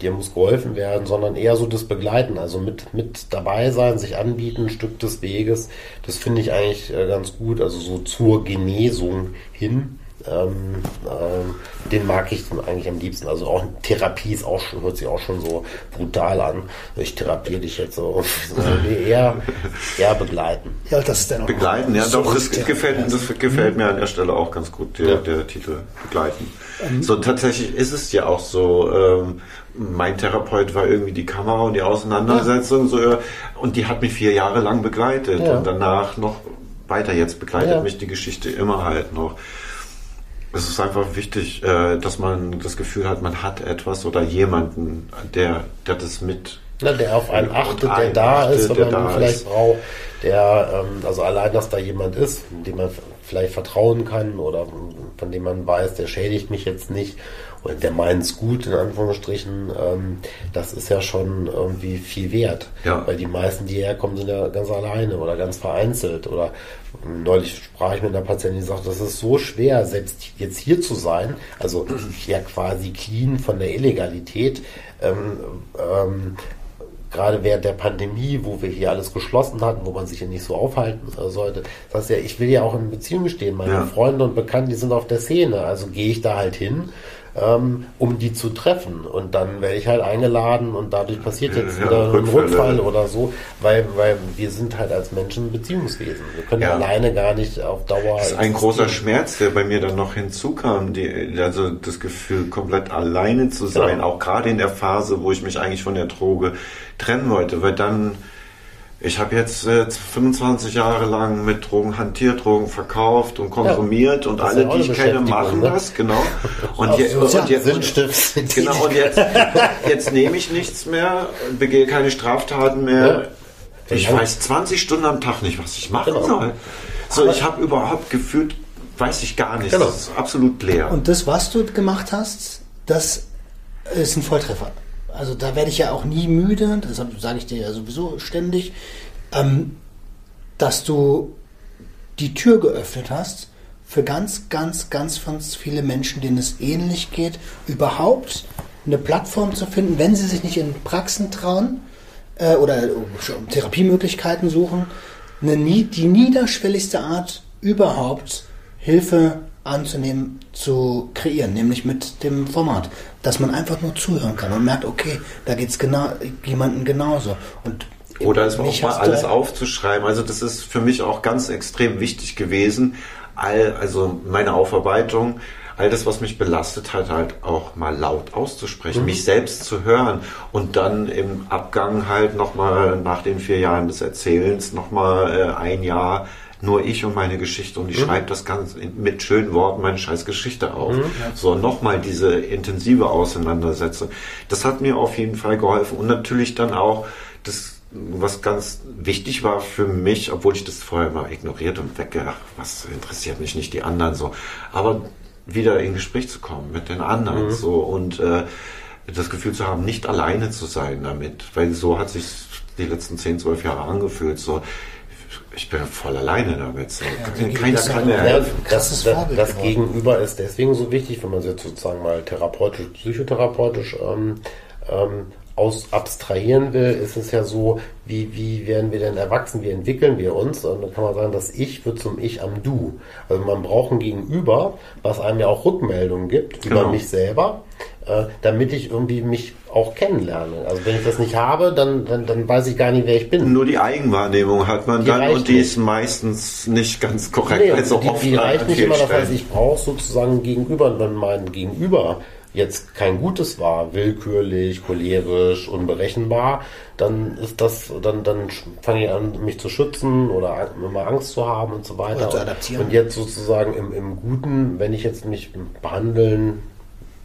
dir muss geholfen werden, sondern eher so das Begleiten, also mit, mit dabei sein, sich anbieten, ein Stück des Weges, das finde ich eigentlich äh, ganz gut, also so zur Genesung hin. Ähm, ähm, den mag ich eigentlich am liebsten. Also auch Therapie ist auch schon, hört sich auch schon so brutal an. Ich therapiere dich jetzt so. (laughs) nee, eher, eher begleiten. Ja, das ist dann auch Begleiten, ja, doch, das gefällt, das gefällt mir an der Stelle auch ganz gut, der, ja. der Titel Begleiten. Mhm. So tatsächlich ist es ja auch so, ähm, mein Therapeut war irgendwie die Kamera und die Auseinandersetzung, ja. so, und die hat mich vier Jahre lang begleitet ja. und danach noch weiter. Jetzt begleitet mich die Geschichte immer halt noch es ist einfach wichtig, äh, dass man das Gefühl hat, man hat etwas oder jemanden, der, der das mit. Na, der auf einen achtet, der da ist, wenn man vielleicht ist. braucht, der, ähm, also allein, dass da jemand ist, dem man vielleicht vertrauen kann oder von dem man weiß, der schädigt mich jetzt nicht und der meint es gut, in Anführungsstrichen, ähm, das ist ja schon irgendwie viel wert. Ja. Weil die meisten, die herkommen, sind ja ganz alleine oder ganz vereinzelt. Oder neulich sprach ich mit einer Patientin, die sagt, das ist so schwer, selbst jetzt hier zu sein, also ja quasi clean von der Illegalität. Ähm, ähm, gerade während der Pandemie, wo wir hier alles geschlossen hatten, wo man sich ja nicht so aufhalten sollte. Das heißt ja, ich will ja auch in Beziehung stehen. Meine ja. Freunde und Bekannte, die sind auf der Szene. Also gehe ich da halt hin ähm, um die zu treffen. Und dann werde ich halt eingeladen und dadurch passiert jetzt ja, wieder ein Rückfall oder so, weil, weil wir sind halt als Menschen Beziehungswesen. Wir können ja. alleine gar nicht auf Dauer. Das ist ein großer Schmerz, der bei mir dann noch hinzukam, die, also das Gefühl, komplett alleine zu sein, ja. auch gerade in der Phase, wo ich mich eigentlich von der Droge trennen wollte, weil dann ich habe jetzt äh, 25 Jahre lang mit Drogen hantiert, Drogen verkauft und konsumiert ja, und alle, die ich kenne, machen ne? das, genau. (laughs) Und, je, so, und jetzt, Sinnstift. genau, und jetzt, (laughs) jetzt nehme ich nichts mehr, begehe keine Straftaten mehr. Ja. Ich weiß 20 Stunden am Tag nicht, was ich machen genau. soll. So, ich habe überhaupt gefühlt, weiß ich gar nicht. Genau. Das ist absolut leer. Und das, was du gemacht hast, das ist ein Volltreffer also da werde ich ja auch nie müde, das sage ich dir ja sowieso ständig, ähm, dass du die Tür geöffnet hast für ganz, ganz, ganz, ganz viele Menschen, denen es ähnlich geht, überhaupt eine Plattform zu finden, wenn sie sich nicht in Praxen trauen äh, oder Therapiemöglichkeiten suchen, eine, die niederschwelligste Art überhaupt Hilfe anzunehmen, zu kreieren, nämlich mit dem Format, dass man einfach nur zuhören kann und merkt, okay, da geht es genau, jemandem genauso. Und oder es auch mal alles aufzuschreiben. Also das ist für mich auch ganz extrem wichtig gewesen. All, also meine Aufarbeitung, all das, was mich belastet hat, halt auch mal laut auszusprechen, mhm. mich selbst zu hören und dann im Abgang halt nochmal nach den vier Jahren des Erzählens nochmal äh, ein Jahr nur ich und meine Geschichte und ich mhm. schreibe das ganz mit schönen Worten meine scheiß Geschichte auf. Mhm. So, nochmal diese intensive Auseinandersetzung. Das hat mir auf jeden Fall geholfen und natürlich dann auch das was ganz wichtig war für mich, obwohl ich das vorher mal ignoriert und weggedacht, was interessiert mich nicht die anderen so, aber wieder in Gespräch zu kommen mit den anderen mhm. so und äh, das Gefühl zu haben, nicht alleine zu sein damit, weil so hat sich die letzten 10, 12 Jahre angefühlt, so ich bin voll alleine damit. So. Ja, Keiner kann helfen. Das, das, das Gegenüber ist deswegen so wichtig, wenn man es jetzt sozusagen mal therapeutisch, psychotherapeutisch ähm, ähm, aus abstrahieren will, ist es ja so, wie, wie werden wir denn erwachsen, wie entwickeln wir uns? Und dann kann man sagen, das Ich wird zum Ich am Du. Also man braucht ein Gegenüber, was einem ja auch Rückmeldungen gibt genau. über mich selber, äh, damit ich irgendwie mich auch kennenlerne. Also wenn ich das nicht habe, dann, dann, dann weiß ich gar nicht, wer ich bin. Nur die Eigenwahrnehmung hat man die dann und die nicht. ist meistens nicht ganz korrekt. Nee, also die, die reicht nicht immer, das heißt, ich brauche sozusagen Gegenüber. Und wenn mein Gegenüber jetzt kein Gutes war, willkürlich, cholerisch, unberechenbar, dann ist das, dann, dann fange ich an, mich zu schützen oder immer Angst zu haben und so weiter. Und, und jetzt sozusagen im, im Guten, wenn ich jetzt mich behandeln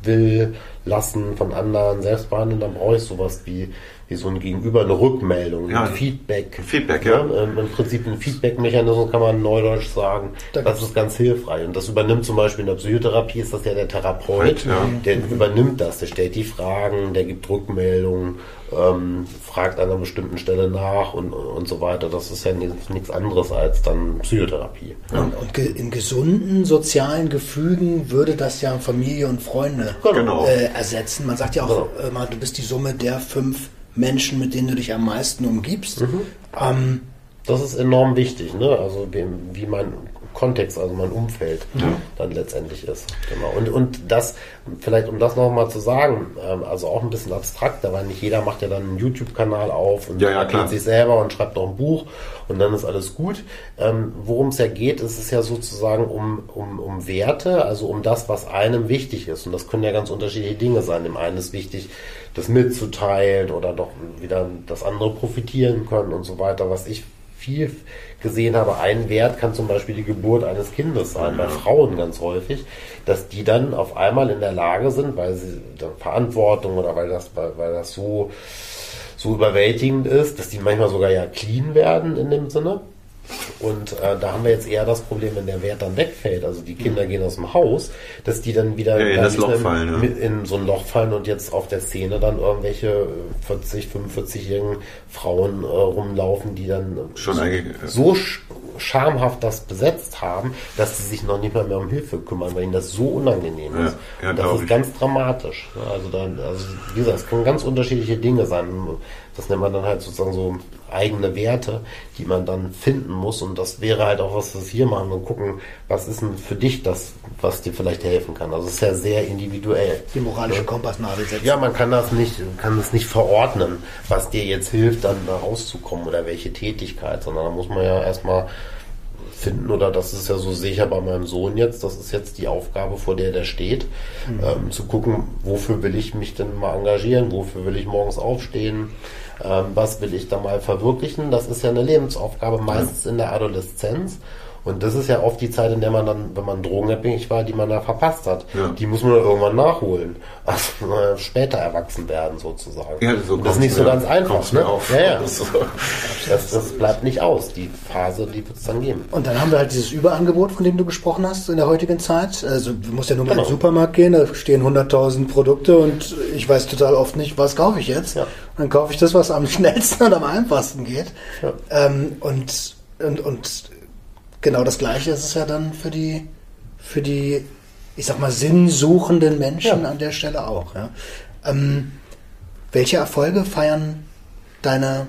will, lassen von anderen, selbst behandeln, dann brauche ich sowas wie wie so ein Gegenüber eine Rückmeldung, ja, ein Feedback. Feedback, ja. ja. Ähm, Im Prinzip ein Feedback-Mechanismus kann man neudeutsch sagen. Da das ist ganz hilfreich. Und das übernimmt zum Beispiel in der Psychotherapie ist das ja der Therapeut, ja. der übernimmt das, der stellt die Fragen, der gibt Rückmeldungen, ähm, fragt an einer bestimmten Stelle nach und, und so weiter. Das ist ja nichts anderes als dann Psychotherapie. Und, und in gesunden sozialen Gefügen würde das ja Familie und Freunde genau. äh, ersetzen. Man sagt ja auch genau. immer, du bist die Summe der fünf Menschen, mit denen du dich am meisten umgibst. Mhm. Ähm, das ist enorm wichtig, ne? Also wie, wie mein Kontext, also mein Umfeld ja. dann letztendlich ist. Genau. Und, und das, vielleicht um das nochmal zu sagen, ähm, also auch ein bisschen abstrakter, weil nicht jeder macht ja dann einen YouTube-Kanal auf und ja, ja, sich selber und schreibt noch ein Buch und dann ist alles gut. Ähm, Worum es ja geht, ist es ja sozusagen um, um, um Werte, also um das, was einem wichtig ist. Und das können ja ganz unterschiedliche Dinge sein. Dem einen ist wichtig, das mitzuteilen oder doch wieder das andere profitieren können und so weiter, was ich viel gesehen habe, ein Wert kann zum Beispiel die Geburt eines Kindes sein, bei Frauen ganz häufig, dass die dann auf einmal in der Lage sind, weil sie Verantwortung oder weil das, weil, weil das so, so überwältigend ist, dass die manchmal sogar ja clean werden in dem Sinne und äh, da haben wir jetzt eher das Problem, wenn der Wert dann wegfällt, also die Kinder gehen aus dem Haus, dass die dann wieder ja, in, das Loch fallen, ja. in so ein Loch fallen und jetzt auf der Szene dann irgendwelche 40, 45-jährigen Frauen äh, rumlaufen, die dann Schon so, so schamhaft das besetzt haben, dass sie sich noch nicht mal mehr um Hilfe kümmern, weil ihnen das so unangenehm ist. Ja, und das ist ganz dramatisch. Also, dann, also wie gesagt, es können ganz unterschiedliche Dinge sein. Das nennt man dann halt sozusagen so eigene Werte, die man dann finden muss. Und das wäre halt auch was, was wir hier machen und gucken, was ist denn für dich das, was dir vielleicht helfen kann. Also es ist ja sehr individuell. Die moralische Kompassnadel setzen. Ja, man kann das nicht, kann das nicht verordnen, was dir jetzt hilft, dann da rauszukommen oder welche Tätigkeit, sondern da muss man ja erstmal finden oder das ist ja so sicher bei meinem Sohn jetzt, das ist jetzt die Aufgabe, vor der der steht, mhm. ähm, zu gucken, wofür will ich mich denn mal engagieren, wofür will ich morgens aufstehen, ähm, was will ich da mal verwirklichen. Das ist ja eine Lebensaufgabe, meistens in der Adoleszenz. Und das ist ja oft die Zeit, in der man dann, wenn man drogenabhängig war, die man da verpasst hat. Ja. Die muss man dann irgendwann nachholen. Also später erwachsen werden sozusagen. Ja, so das ist nicht so ganz einfach. Ne? Ja, ja. Das, das, bleibt nicht aus. Die Phase, die wird es dann geben. Und dann haben wir halt dieses Überangebot, von dem du gesprochen hast in der heutigen Zeit. Also du musst ja nur mal genau. in den Supermarkt gehen, da stehen 100.000 Produkte und ich weiß total oft nicht, was kaufe ich jetzt. Ja. dann kaufe ich das, was am schnellsten und am einfachsten geht. Ja. Ähm, und, und, und genau das Gleiche ist es ja dann für die, für die, ich sag mal, sinnsuchenden Menschen ja. an der Stelle auch. Ja. Ähm, welche Erfolge feiern deine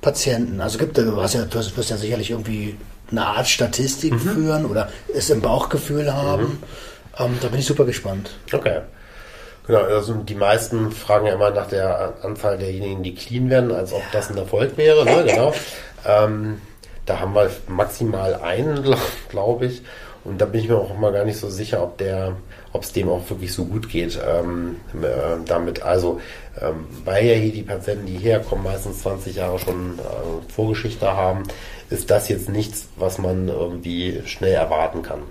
Patienten? Also gibt du hast ja, du wirst ja sicherlich irgendwie eine Art Statistik mhm. führen oder es im Bauchgefühl haben. Mhm. Ähm, da bin ich super gespannt. Okay. Genau, also die meisten fragen ja immer nach der Anzahl derjenigen, die clean werden, als ob das ein Erfolg wäre. Ne? (laughs) Genau. Ähm, da haben wir maximal einen, (laughs) glaube ich. Und da bin ich mir auch mal gar nicht so sicher, ob der, ob es dem auch wirklich so gut geht ähm, äh, damit. Also, ähm, weil ja hier die Patienten, die herkommen, meistens 20 Jahre schon äh, Vorgeschichte haben, ist das jetzt nichts, was man irgendwie schnell erwarten kann.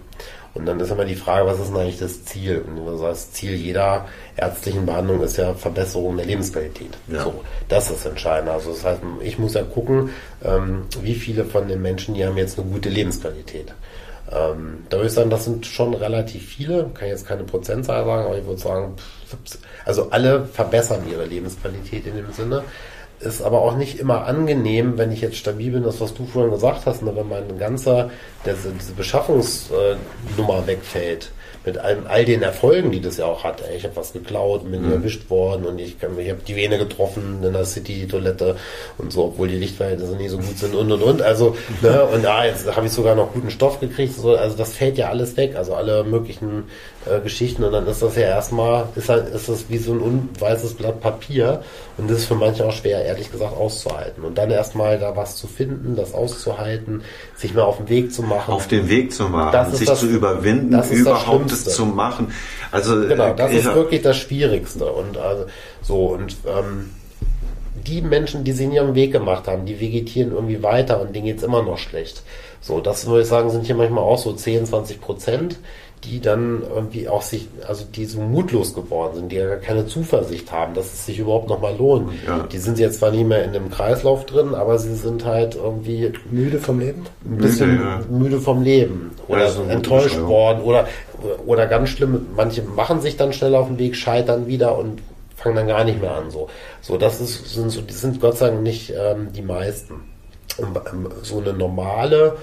Und dann ist immer die Frage, was ist denn eigentlich das Ziel? Und sagst, Ziel jeder ärztlichen Behandlung ist ja Verbesserung der Lebensqualität. Ja. So, das ist entscheidend. Also das heißt, ich muss ja gucken, ähm, wie viele von den Menschen, die haben jetzt eine gute Lebensqualität. Ähm, da würde ich sagen, das sind schon relativ viele. Kann jetzt keine Prozentzahl sagen, aber ich würde sagen, also alle verbessern ihre Lebensqualität in dem Sinne. Ist aber auch nicht immer angenehm, wenn ich jetzt stabil bin, das was du vorhin gesagt hast, ne, wenn mein ganzer, der, diese Beschaffungsnummer wegfällt, mit allem, all den Erfolgen, die das ja auch hat. Ey, Ich habe was geklaut, bin Mhm. erwischt worden und ich, ich habe die Vene getroffen in der City-Toilette und so, obwohl die Lichtverhältnisse nicht so gut sind und und und. Also, ne, (laughs) und ja, jetzt habe ich sogar noch guten Stoff gekriegt. So, also das fällt ja alles weg, also alle möglichen äh, Geschichten und dann ist das ja erstmal, ist halt, ist das wie so ein unweißes Blatt Papier und das ist für manche auch schwer, ehrlich gesagt, auszuhalten. Und dann erstmal da was zu finden, das auszuhalten, sich mal auf den Weg zu machen. Auf den Weg zu machen, Das ist sich das- zu überwinden, das ist das überhaupt es zu machen. Also Genau, das äh, ist ja, wirklich das Schwierigste. Und also so und ähm, die Menschen, die sie in ihrem Weg gemacht haben, die vegetieren irgendwie weiter und denen geht's immer noch schlecht. So, das würde ich sagen, sind hier manchmal auch so 10, 20 Prozent, die dann irgendwie auch sich, also die so mutlos geworden sind, die ja gar keine Zuversicht haben, dass es sich überhaupt nochmal lohnt. Ja. Die sind jetzt zwar nicht mehr in dem Kreislauf drin, aber sie sind halt irgendwie Müde vom Leben? ein bisschen Müde, ja. müde vom Leben oder Ja, gute enttäuscht worden oder, oder ganz schlimm, manche machen sich dann schnell auf den Weg, scheitern wieder und fangen dann gar nicht mehr an. So, so das ist, sind so, die sind Gott sei Dank nicht ähm, die meisten. Und, ähm, so eine normale,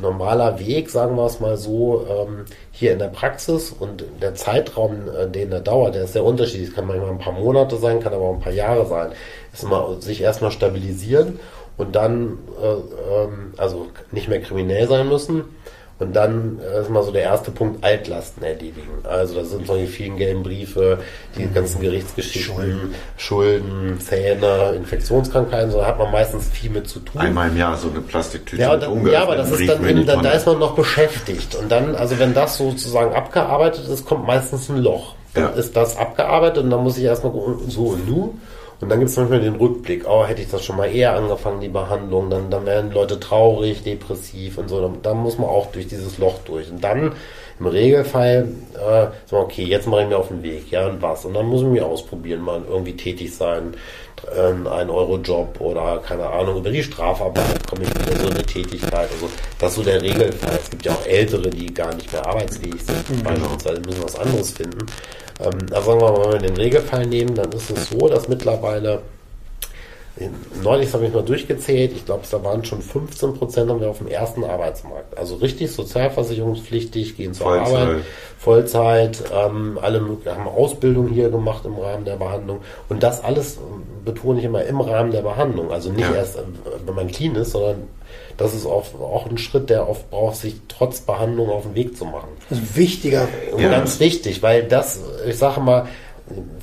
normaler Weg, sagen wir es mal so, ähm, hier in der Praxis und der Zeitraum, äh, den er dauert, der ist sehr unterschiedlich. Es kann manchmal ein paar Monate sein, kann aber auch ein paar Jahre sein. Ist immer sich erstmal stabilisieren und dann, äh, ähm, also nicht mehr kriminell sein müssen. Und dann äh, ist mal so der erste Punkt, Altlasten erledigen. Also da sind solche vielen gelben Briefe, die ganzen Gerichtsgeschichten, Schulden, Schulden Zähne, Infektionskrankheiten, so da hat man meistens viel mit zu tun. einmal im Jahr so eine Plastiktüte Ja, dann, ja, aber das ist dann eben, da Tonne. ist man noch beschäftigt. Und dann, also wenn das sozusagen abgearbeitet ist, kommt meistens ein Loch. Dann Ja. ist das abgearbeitet und dann muss ich erstmal so und nu. Und dann gibt es manchmal den Rückblick, oh, hätte ich das schon mal eher angefangen, die Behandlung, dann, dann werden Leute traurig, depressiv und so. Dann, dann muss man auch durch dieses Loch durch. Und dann im Regelfall, äh, wir, okay, jetzt mache ich mir auf den Weg, ja, und was? Und dann muss ich mich ausprobieren, mal irgendwie tätig sein, äh, ein Euro-Job oder keine Ahnung, über die Strafarbeit komme ich wieder so eine Tätigkeit. Also das ist so der Regelfall. Es gibt ja auch Ältere, die gar nicht mehr arbeitsfähig sind, beispielsweise müssen was anderes finden. Ähm, aber sagen wir mal, wenn wir den Regelfall nehmen, dann ist es so, dass mittlerweile Neulich habe ich mal durchgezählt, ich glaube, da waren schon 15 Prozent haben wir auf dem ersten Arbeitsmarkt. Also richtig sozialversicherungspflichtig, gehen zur Vollzeit. Arbeit, Vollzeit, ähm, alle haben Ausbildung hier gemacht im Rahmen der Behandlung. Und das alles ähm, betone ich immer im Rahmen der Behandlung. Also nicht Ja. erst, äh, wenn man clean ist, sondern das ist auch, auch ein Schritt, der oft braucht, sich trotz Behandlung auf den Weg zu machen. Das ist wichtiger. Und Ja. ganz wichtig, weil das, ich sage mal,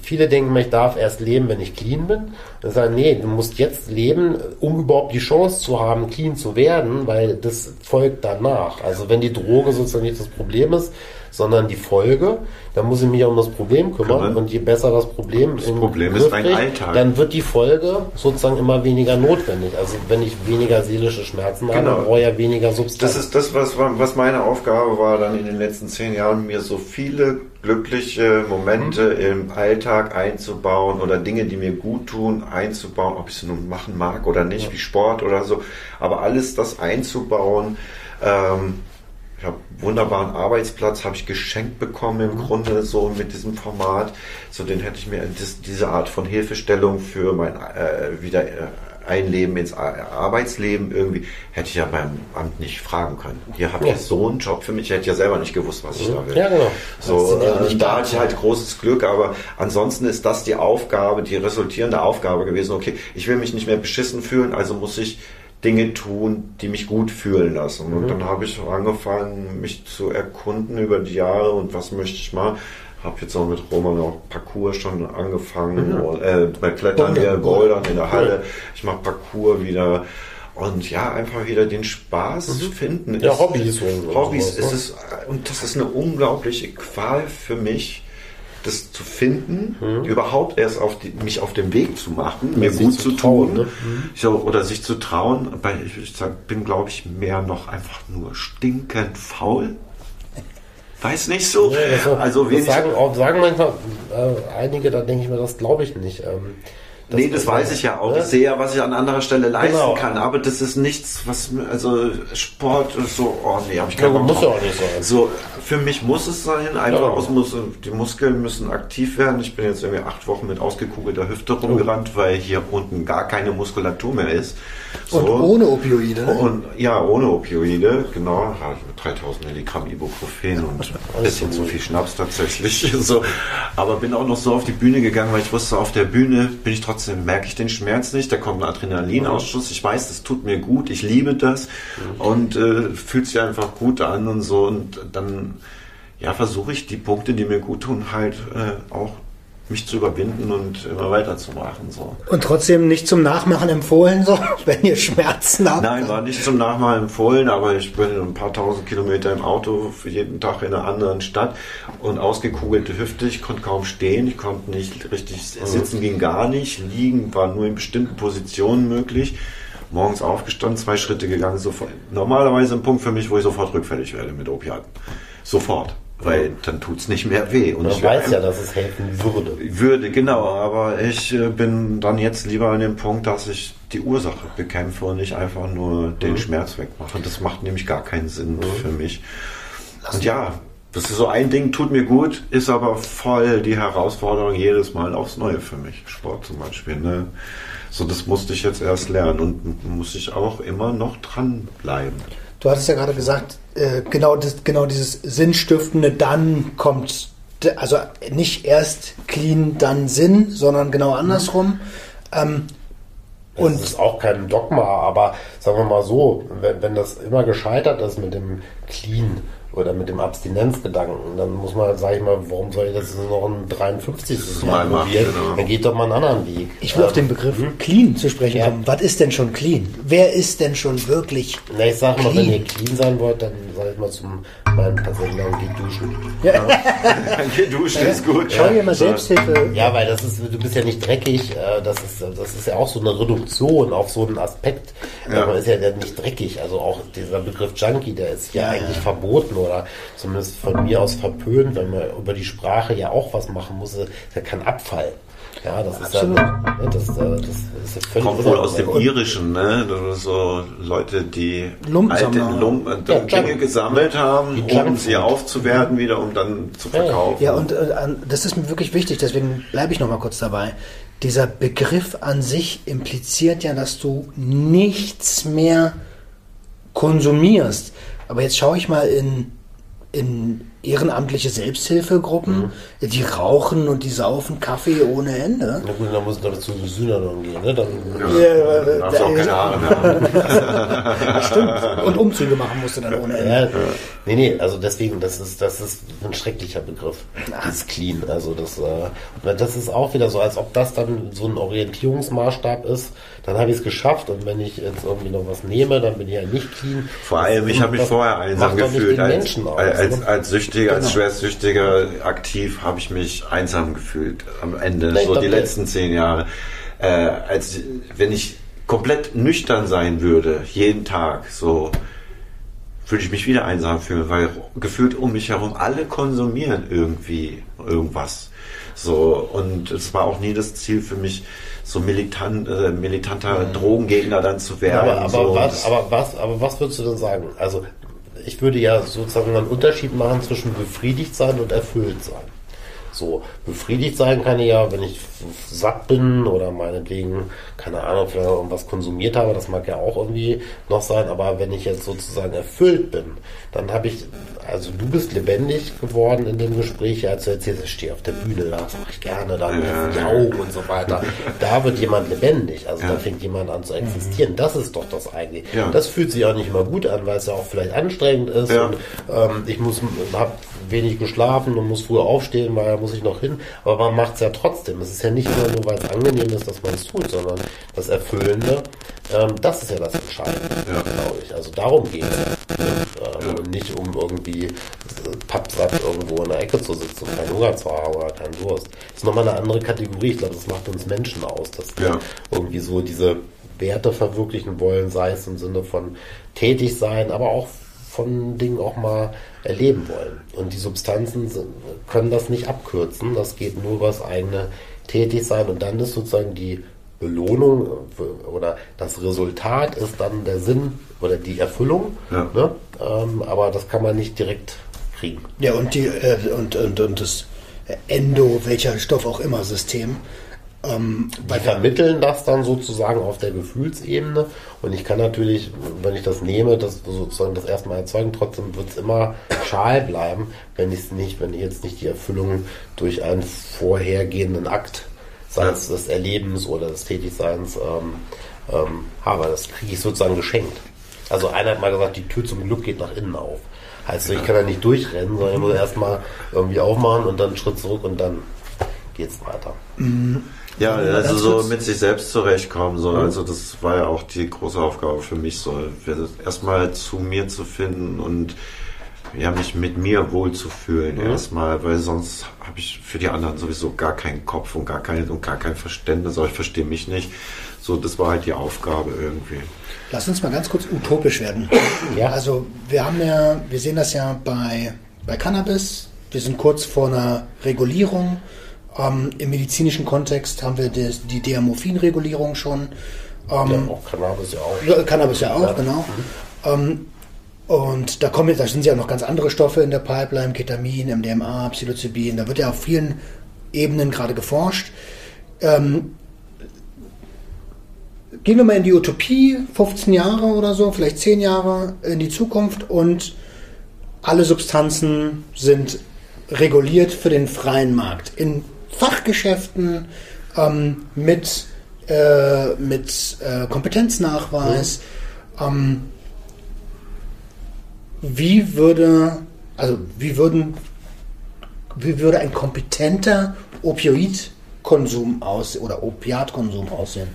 viele denken, ich darf erst leben, wenn ich clean bin. Und sagen, nee, du musst jetzt leben, um überhaupt die Chance zu haben, clean zu werden, weil das folgt danach. Also wenn die Droge sozusagen nicht das Problem ist, sondern die Folge, dann muss ich mich um das Problem kümmern. Kümmern. Und je besser das Problem Das Problem Griff ist dein krieg, Alltag. dann wird die Folge sozusagen immer weniger notwendig. Also wenn ich weniger seelische Schmerzen habe, Genau. dann brauche ich ja weniger Substanz. Das ist das, was, was meine Aufgabe war, dann in den letzten zehn Jahren, mir so viele glückliche Momente im Alltag einzubauen oder Dinge, die mir gut tun, einzubauen, ob ich sie nun machen mag oder nicht, wie Sport oder so, aber alles das einzubauen. Ähm, ich habe einen wunderbaren Arbeitsplatz, habe ich geschenkt bekommen im Grunde so mit diesem Format. So den hätte ich mir das, diese Art von Hilfestellung für mein äh, wieder äh, Einleben ins Ar- Arbeitsleben irgendwie hätte ich ja beim Amt nicht fragen können. Hier habt ihr Ja. so einen Job für mich, ich hätte ja selber nicht gewusst, was ich da will. Ja, genau. So, äh, da. hatte ich halt großes Glück, aber ansonsten ist das die Aufgabe, die resultierende Aufgabe gewesen. Okay, ich will mich nicht mehr beschissen fühlen, also muss ich Dinge tun, die mich gut fühlen lassen. Und dann habe ich angefangen, mich zu erkunden über die Jahre und was möchte ich mal. Habe jetzt auch mit Roman auch Parcours schon angefangen, und, äh, bei Klettern hier, Bouldern in der Halle. Ich mache Parcours wieder. Und ja, einfach wieder den Spaß finden. Ja, ist- Hobbys Hobbys sowas, ist ne? es, und das ist eine unglaubliche Qual für mich, das zu finden, überhaupt erst auf die, mich auf den Weg zu machen, mir sich gut zu trauen, tun, ne? so, oder sich zu trauen. Weil ich, ich sag, bin, glaube ich, mehr noch einfach nur stinkend faul. weiß nicht so. Nee, das, so- also das wenig. sagen, auch, sagen manchmal äh, einige, da denke ich mir, das glaube ich nicht. Ähm, nee, das weiß ich ja auch. Ich sehe ja, was ich an anderer Stelle leisten Genau. kann, aber das ist nichts, was mir- also Sport ist so, oh nee, habe ich Ja, keinen Bock muss ja auch nicht sein. So, für mich muss es sein, einfach Ja. aus muss, die Muskeln müssen aktiv werden. Ich bin jetzt irgendwie acht Wochen mit ausgekugelter Hüfte rumgerannt, weil hier unten gar keine Muskulatur mehr ist. So. Und ohne Opioide. ne? Und ja, ohne Opioide, genau. Habe ich mit 3000 Milligramm Ibuprofen und (laughs) ein bisschen zu viel Schnaps tatsächlich. (laughs) So. Aber bin auch noch so auf die Bühne gegangen, weil ich wusste, auf der Bühne bin ich trotzdem, merke ich den Schmerz nicht. Da kommt ein Adrenalinausschuss. Ich weiß, das tut mir gut. Ich liebe das. Und äh, fühlt sich einfach gut an und so. Und dann, ja, versuche ich die Punkte, die mir gut tun, halt äh, auch mich zu überwinden und immer weiterzumachen. So. Und trotzdem nicht zum Nachmachen empfohlen, so, (laughs) wenn ihr Schmerzen habt. Nein, war nicht zum Nachmachen empfohlen, aber ich bin ein paar tausend Kilometer im Auto für jeden Tag in einer anderen Stadt und ausgekugelte Hüfte. Ich konnte kaum stehen, ich konnte nicht richtig sitzen, ging gar nicht. Liegen war nur in bestimmten Positionen möglich. Morgens aufgestanden, zwei Schritte gegangen, sofort. Normalerweise ein Punkt für mich, wo ich sofort rückfällig werde mit Opiaten. Sofort. Weil dann tut's nicht mehr weh. Und Man ich weiß ja, dass es helfen würde. würde, genau, aber ich äh, bin dann jetzt lieber an dem Punkt, dass ich die Ursache bekämpfe und nicht einfach nur den Schmerz wegmache. Das macht nämlich gar keinen Sinn für mich. Und ja, das ist so ein Ding, tut mir gut, ist aber voll die Herausforderung jedes Mal aufs Neue für mich. Sport zum Beispiel, ne? So, das musste ich jetzt erst lernen und muss ich auch immer noch dranbleiben. Du hattest ja gerade gesagt, äh, genau, das, genau dieses Sinnstiftende, dann kommt, also nicht erst clean, dann Sinn, sondern genau andersrum. Ähm, Und und das ist auch kein Dogma, aber sagen wir mal so, wenn, wenn das immer gescheitert ist mit dem Clean oder mit dem Abstinenzgedanken, dann muss man, sag ich mal, warum soll ich das noch ein 53. Mal Mal machen, probieren? genau. Dann geht doch mal einen anderen Weg. ich will auf den Begriff clean zu sprechen Ja. kommen. Was ist denn schon clean? Wer ist denn schon wirklich? Na, ich sag mal, Clean. wenn ihr clean sein wollt, dann sag ich mal zum meinem Patienten, dann geht duschen. (laughs) Geduscht ist gut. Schau dir mal. Selbsthilfe. Ja, weil das ist, du bist ja nicht dreckig, äh, das ist, das ist ja auch so eine Reduktion auf so einen Aspekt. Ja. Ja. Man ist ja dann nicht dreckig, also auch dieser Begriff Junkie, der ist ja, eigentlich verboten oder zumindest von mir aus verpönt, wenn man über die Sprache ja auch was machen muss, ist ja kein Abfall. Ja, das ist Absolut. ja, ne, das, äh, das ist ja völlig Kommt wohl aus dem. Irischen, ne? Das so Leute, die alte Lumpen, Ja, Dinge Junk. gesammelt haben, um sie aufzuwerten wieder, um dann zu verkaufen. Ja, und äh, das ist mir wirklich wichtig, deswegen bleibe ich noch mal kurz dabei. Dieser Begriff an sich impliziert ja, dass du nichts mehr konsumierst. Aber jetzt schaue ich mal in, in ehrenamtliche Selbsthilfegruppen, die rauchen und die saufen Kaffee ohne Ende. Na gut, dann muss es zu den Sühnern gehen, ne? Dann, Ja, äh, Darfst auch keine Haare mehr. (laughs) Stimmt. Und Umzüge machen musste dann ohne Ende. Ja, nee, nee, also deswegen, das ist, das ist ein schrecklicher Begriff. Das ist clean. Also das, äh, das ist auch wieder so, als ob das dann so ein Orientierungsmaßstab ist. Dann habe ich es geschafft und wenn ich jetzt irgendwie noch was nehme, dann bin ich ja nicht clean. Vor allem, ich habe mich vorher einsam gefühlt. Als, als, ne? als Süchtiger, als Genau. Schwerstsüchtiger aktiv habe ich mich einsam gefühlt am Ende, ich so die letzten zehn Jahre. Äh, als wenn ich komplett nüchtern sein würde, jeden Tag, so würde ich mich wieder einsam fühlen, weil gefühlt um mich herum alle konsumieren irgendwie irgendwas. So, und es war auch nie das Ziel für mich, so militant, äh, militanter Drogenegner dann zu werden. aber, aber, so. was, aber, was, aber was würdest du denn sagen? Also ich würde ja sozusagen einen Unterschied machen zwischen befriedigt sein und erfüllt sein. So, befriedigt sein kann ich ja, wenn ich satt bin oder meinetwegen, keine Ahnung, vielleicht irgendwas konsumiert habe, das mag ja auch irgendwie noch sein, aber wenn ich jetzt sozusagen erfüllt bin, dann habe ich, also du bist lebendig geworden in dem Gespräch, als du erzählst, ich stehe auf der Bühne, das mache ich gerne, dann Ja. die Augen und so weiter. Da wird jemand lebendig, also Ja. da fängt jemand an zu existieren. Das ist doch das eigentlich. Ja. Das fühlt sich auch nicht immer gut an, weil es ja auch vielleicht anstrengend ist und ähm, ich muss, habe wenig geschlafen und muss früh aufstehen, weil muss ich noch hin. Aber man macht es ja trotzdem. Es ist ja nicht nur, nur weil es angenehm ist, dass man es tut, sondern das Erfüllende, ähm, das ist ja das Entscheidende, Ja. glaube ich. Also darum geht es. Ähm, Und nicht um irgendwie äh, pappsatt irgendwo in der Ecke zu sitzen und keinen Hunger zu haben oder keinen Durst. Das ist nochmal eine andere Kategorie. Ich glaube, das macht uns Menschen aus, dass wir Ja. irgendwie so diese Werte verwirklichen wollen, sei es im Sinne von tätig sein, aber auch von Dingen auch mal erleben wollen. Und die Substanzen können das nicht abkürzen. Das geht nur über das eigene Tätigsein. Und dann ist sozusagen die Belohnung oder das Resultat ist dann der Sinn oder die Erfüllung. Ja. Ne? Ähm, aber das kann man nicht direkt kriegen. Ja, und, die, äh, und, und, und das Endo, welcher Stoff auch immer, System. Ähm, Die vermitteln das dann sozusagen auf der Gefühlsebene und ich kann natürlich, wenn ich das nehme, das sozusagen das erstmal erzeugen, trotzdem wird es immer schal bleiben, wenn ich es nicht, wenn ich jetzt nicht die Erfüllung durch einen vorhergehenden Akt, sei es des Erlebens oder des Tätigseins, ähm, ähm, habe. Das kriege ich sozusagen geschenkt. Also einer hat mal gesagt, die Tür zum Glück geht nach innen auf. Heißt, ich kann da nicht durchrennen, sondern ich muss erstmal irgendwie aufmachen und dann einen Schritt zurück und dann geht's weiter. Ja, Ja, also so mit sich selbst zurechtkommen, so, also das war ja auch die große Aufgabe für mich, so erstmal zu mir zu finden und ja, mich mit mir wohl zu fühlen erstmal, weil sonst habe ich für die anderen sowieso gar keinen Kopf und gar kein, und gar kein Verständnis, aber ich verstehe mich nicht. So, das war halt die Aufgabe irgendwie. Lass uns mal ganz kurz utopisch werden. Ja. Also wir haben ja, wir sehen das ja bei, bei Cannabis. Wir sind kurz vor einer Regulierung. Ähm, Im medizinischen Kontext haben wir die, die Diamorphin-Regulierung schon. Ähm, Ja, auch Cannabis ja auch. Ja, Cannabis ja auch, Ja. genau. Ähm, und da kommen jetzt, da sind ja noch ganz andere Stoffe in der Pipeline, Ketamin, MDMA, Psilocybin, da wird ja auf vielen Ebenen gerade geforscht. Ähm, gehen wir mal in die Utopie, 15 Jahre oder so, vielleicht 10 Jahre in die Zukunft und alle Substanzen sind reguliert für den freien Markt. In Fachgeschäften ähm, mit, äh, mit äh, Kompetenznachweis. Ähm, wie würde, also wie würden, wie würde ein kompetenter Opioidkonsum aussehen oder Opiatkonsum aussehen?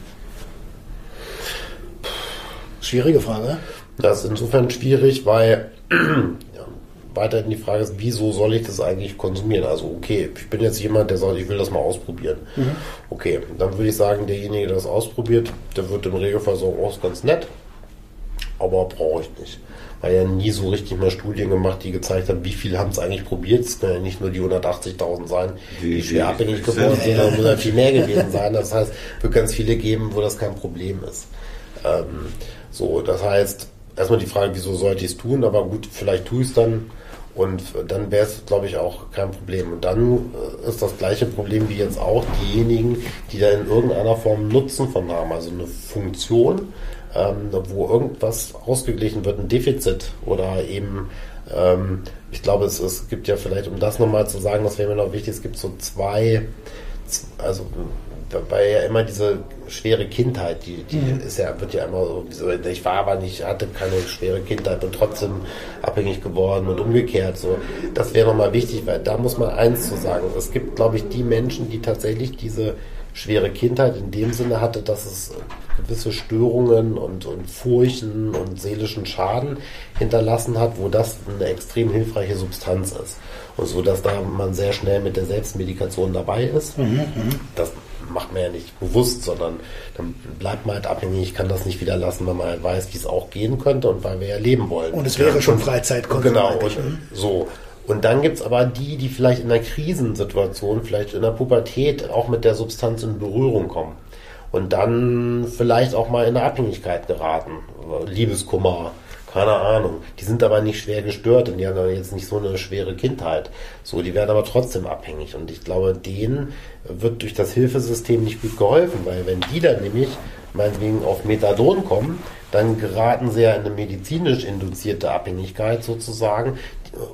Schwierige Frage. Das ist insofern schwierig, weil (clears throat) weiterhin die Frage ist, wieso soll ich das eigentlich konsumieren? Also okay, ich bin jetzt jemand, der sagt, ich will das mal ausprobieren. Okay, dann würde ich sagen, derjenige, der das ausprobiert, der wird im Regelfall sagen, oh, ist ganz nett, aber brauche ich nicht. Weil ja nie so richtig mal Studien gemacht, die gezeigt haben, wie viel haben es eigentlich probiert. Es können ja nicht nur die 180.000 sein, die, Die- schwer abhängig (laughs) geworden sind, sondern (laughs) muss ja viel mehr gewesen sein. Das heißt, es wird ganz viele geben, wo das kein Problem ist. Ähm, so, das heißt, erstmal die Frage, wieso sollte ich es tun, aber gut, vielleicht tue ich es dann und dann wäre es, glaube ich, auch kein Problem. Und dann äh, ist das gleiche Problem wie jetzt auch diejenigen, die da in irgendeiner Form Nutzen von haben, also eine Funktion, ähm, wo irgendwas ausgeglichen wird, ein Defizit oder eben, ähm, ich glaube, es, es gibt ja vielleicht, um das nochmal zu sagen, das wäre mir noch wichtig, es gibt so zwei, also da war ja immer diese schwere Kindheit, die, die ist ja, wird ja immer so, ich war aber nicht, hatte keine schwere Kindheit und trotzdem abhängig geworden und umgekehrt. So, das wäre nochmal wichtig, weil da muss man eins zu sagen. Es gibt, glaube ich, die Menschen, die tatsächlich diese schwere Kindheit in dem Sinne hatte, dass es gewisse Störungen und, und Furchen und seelischen Schaden hinterlassen hat, wo das eine extrem hilfreiche Substanz ist. Und so, dass da man sehr schnell mit der Selbstmedikation dabei ist. Das macht man ja nicht bewusst, sondern dann bleibt man halt abhängig, kann das nicht wieder lassen, weil man halt weiß, wie es auch gehen könnte und weil wir ja leben wollen. Und es wäre schon Freizeitkonsum. Genau, und ne? so. Und dann gibt's aber die, die vielleicht in einer Krisensituation, vielleicht in der Pubertät auch mit der Substanz in Berührung kommen. Und dann vielleicht auch mal in eine Abhängigkeit geraten. Liebeskummer, keine Ahnung. Die sind aber nicht schwer gestört und die haben dann jetzt nicht so eine schwere Kindheit. So, die werden aber trotzdem abhängig. Und ich glaube, denen wird durch das Hilfesystem nicht gut geholfen, weil wenn die dann nämlich meinetwegen auf Methadon kommen, dann geraten sie ja in eine medizinisch induzierte Abhängigkeit sozusagen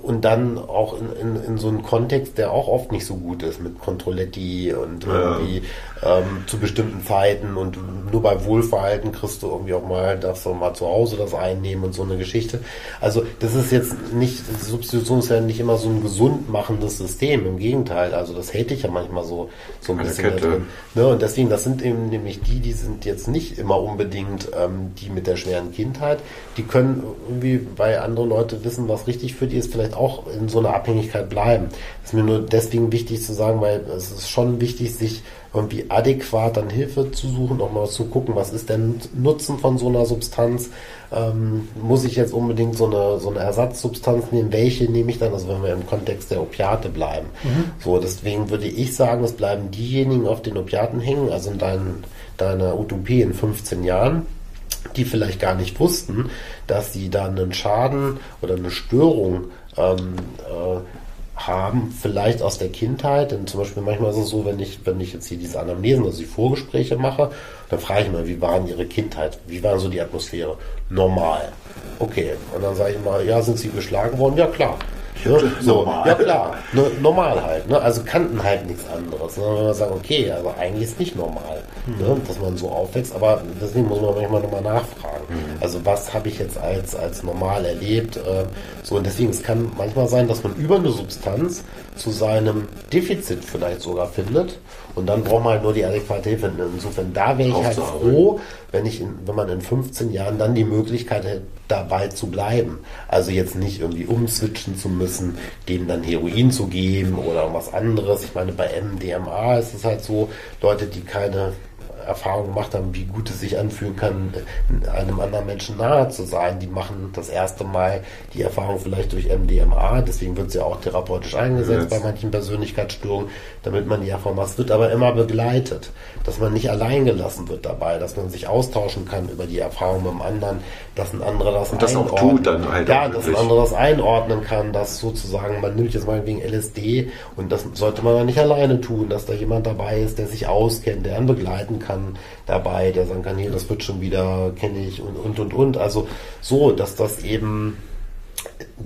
und dann auch in, in, in so einen Kontext, der auch oft nicht so gut ist mit Controletti und irgendwie ähm, zu bestimmten Zeiten und nur bei Wohlverhalten kriegst du irgendwie auch mal, darfst du mal zu Hause das einnehmen und so eine Geschichte. Also das ist jetzt nicht, Substitution ist ja nicht immer so ein gesund machendes System, im Gegenteil, also das hätte ich ja manchmal so, so ein Eine bisschen da Kette. drin. Ne, und deswegen, das sind eben nämlich die, die sind jetzt nicht immer unbedingt ähm, die mit der schweren Kindheit. Die können irgendwie, weil andere Leute wissen, was richtig für die ist, vielleicht auch in so einer Abhängigkeit bleiben. Das ist mir nur deswegen wichtig zu sagen, weil es ist schon wichtig, sich irgendwie adäquat dann Hilfe zu suchen, auch mal zu gucken, was ist denn Nutzen von so einer Substanz? Ähm, muss ich jetzt unbedingt so eine, so eine Ersatzsubstanz nehmen? Welche nehme ich dann? Also wenn wir im Kontext der Opiate bleiben. Mhm. So, deswegen würde ich sagen, es bleiben diejenigen auf den Opiaten hängen, also in dein, deiner Utopie in 15 Jahren, die vielleicht gar nicht wussten, dass sie da einen Schaden oder eine Störung ähm, äh, haben, vielleicht aus der Kindheit. Denn zum Beispiel manchmal ist es so, wenn ich, wenn ich jetzt hier diese Anamnesen, also die Vorgespräche mache, dann frage ich mal, wie waren ihre Kindheit? Wie war so die Atmosphäre? Normal. Okay. Und dann sage ich mal, ja, sind sie geschlagen worden? Ja, klar. Ne? So, normal. Ja klar, ne, normal halt. Ne? Also kannten halt nichts anderes. Ne? Wenn man sagt, okay, also eigentlich ist nicht normal, mhm. ne? dass man so aufwächst, aber deswegen muss man manchmal nochmal nachfragen. Mhm. Also was habe ich jetzt als, als normal erlebt? Äh, so und deswegen, es kann manchmal sein, dass man über eine Substanz zu seinem Defizit vielleicht sogar findet und dann braucht man halt nur die adäquate Hilfe. Insofern, da wäre ich halt froh, wenn ich, in, wenn man in 15 Jahren dann die Möglichkeit hätte, dabei zu bleiben. Also jetzt nicht irgendwie umswitchen zu müssen, denen dann Heroin zu geben oder was anderes. Ich meine, bei MDMA ist es halt so, Leute, die keine Erfahrung gemacht haben, wie gut es sich anfühlen kann, einem anderen Menschen nahe zu sein. Die machen das erste Mal die Erfahrung vielleicht durch MDMA, deswegen wird sie ja auch therapeutisch eingesetzt yes. bei manchen Persönlichkeitsstörungen, damit man die Erfahrung macht. Es wird aber immer begleitet, dass man nicht allein gelassen wird dabei, dass man sich austauschen kann über die Erfahrung mit dem anderen, dass ein anderer das Und das einordnen. auch tut dann halt. Ja, dass ein anderer das einordnen kann, dass sozusagen, man nimmt jetzt mal wegen LSD und das sollte man dann nicht alleine tun, dass da jemand dabei ist, der sich auskennt, der einen begleiten kann kann dabei, der sagen kann, hier, das wird schon wieder, kenne ich und, und, und, und. Also so, dass das eben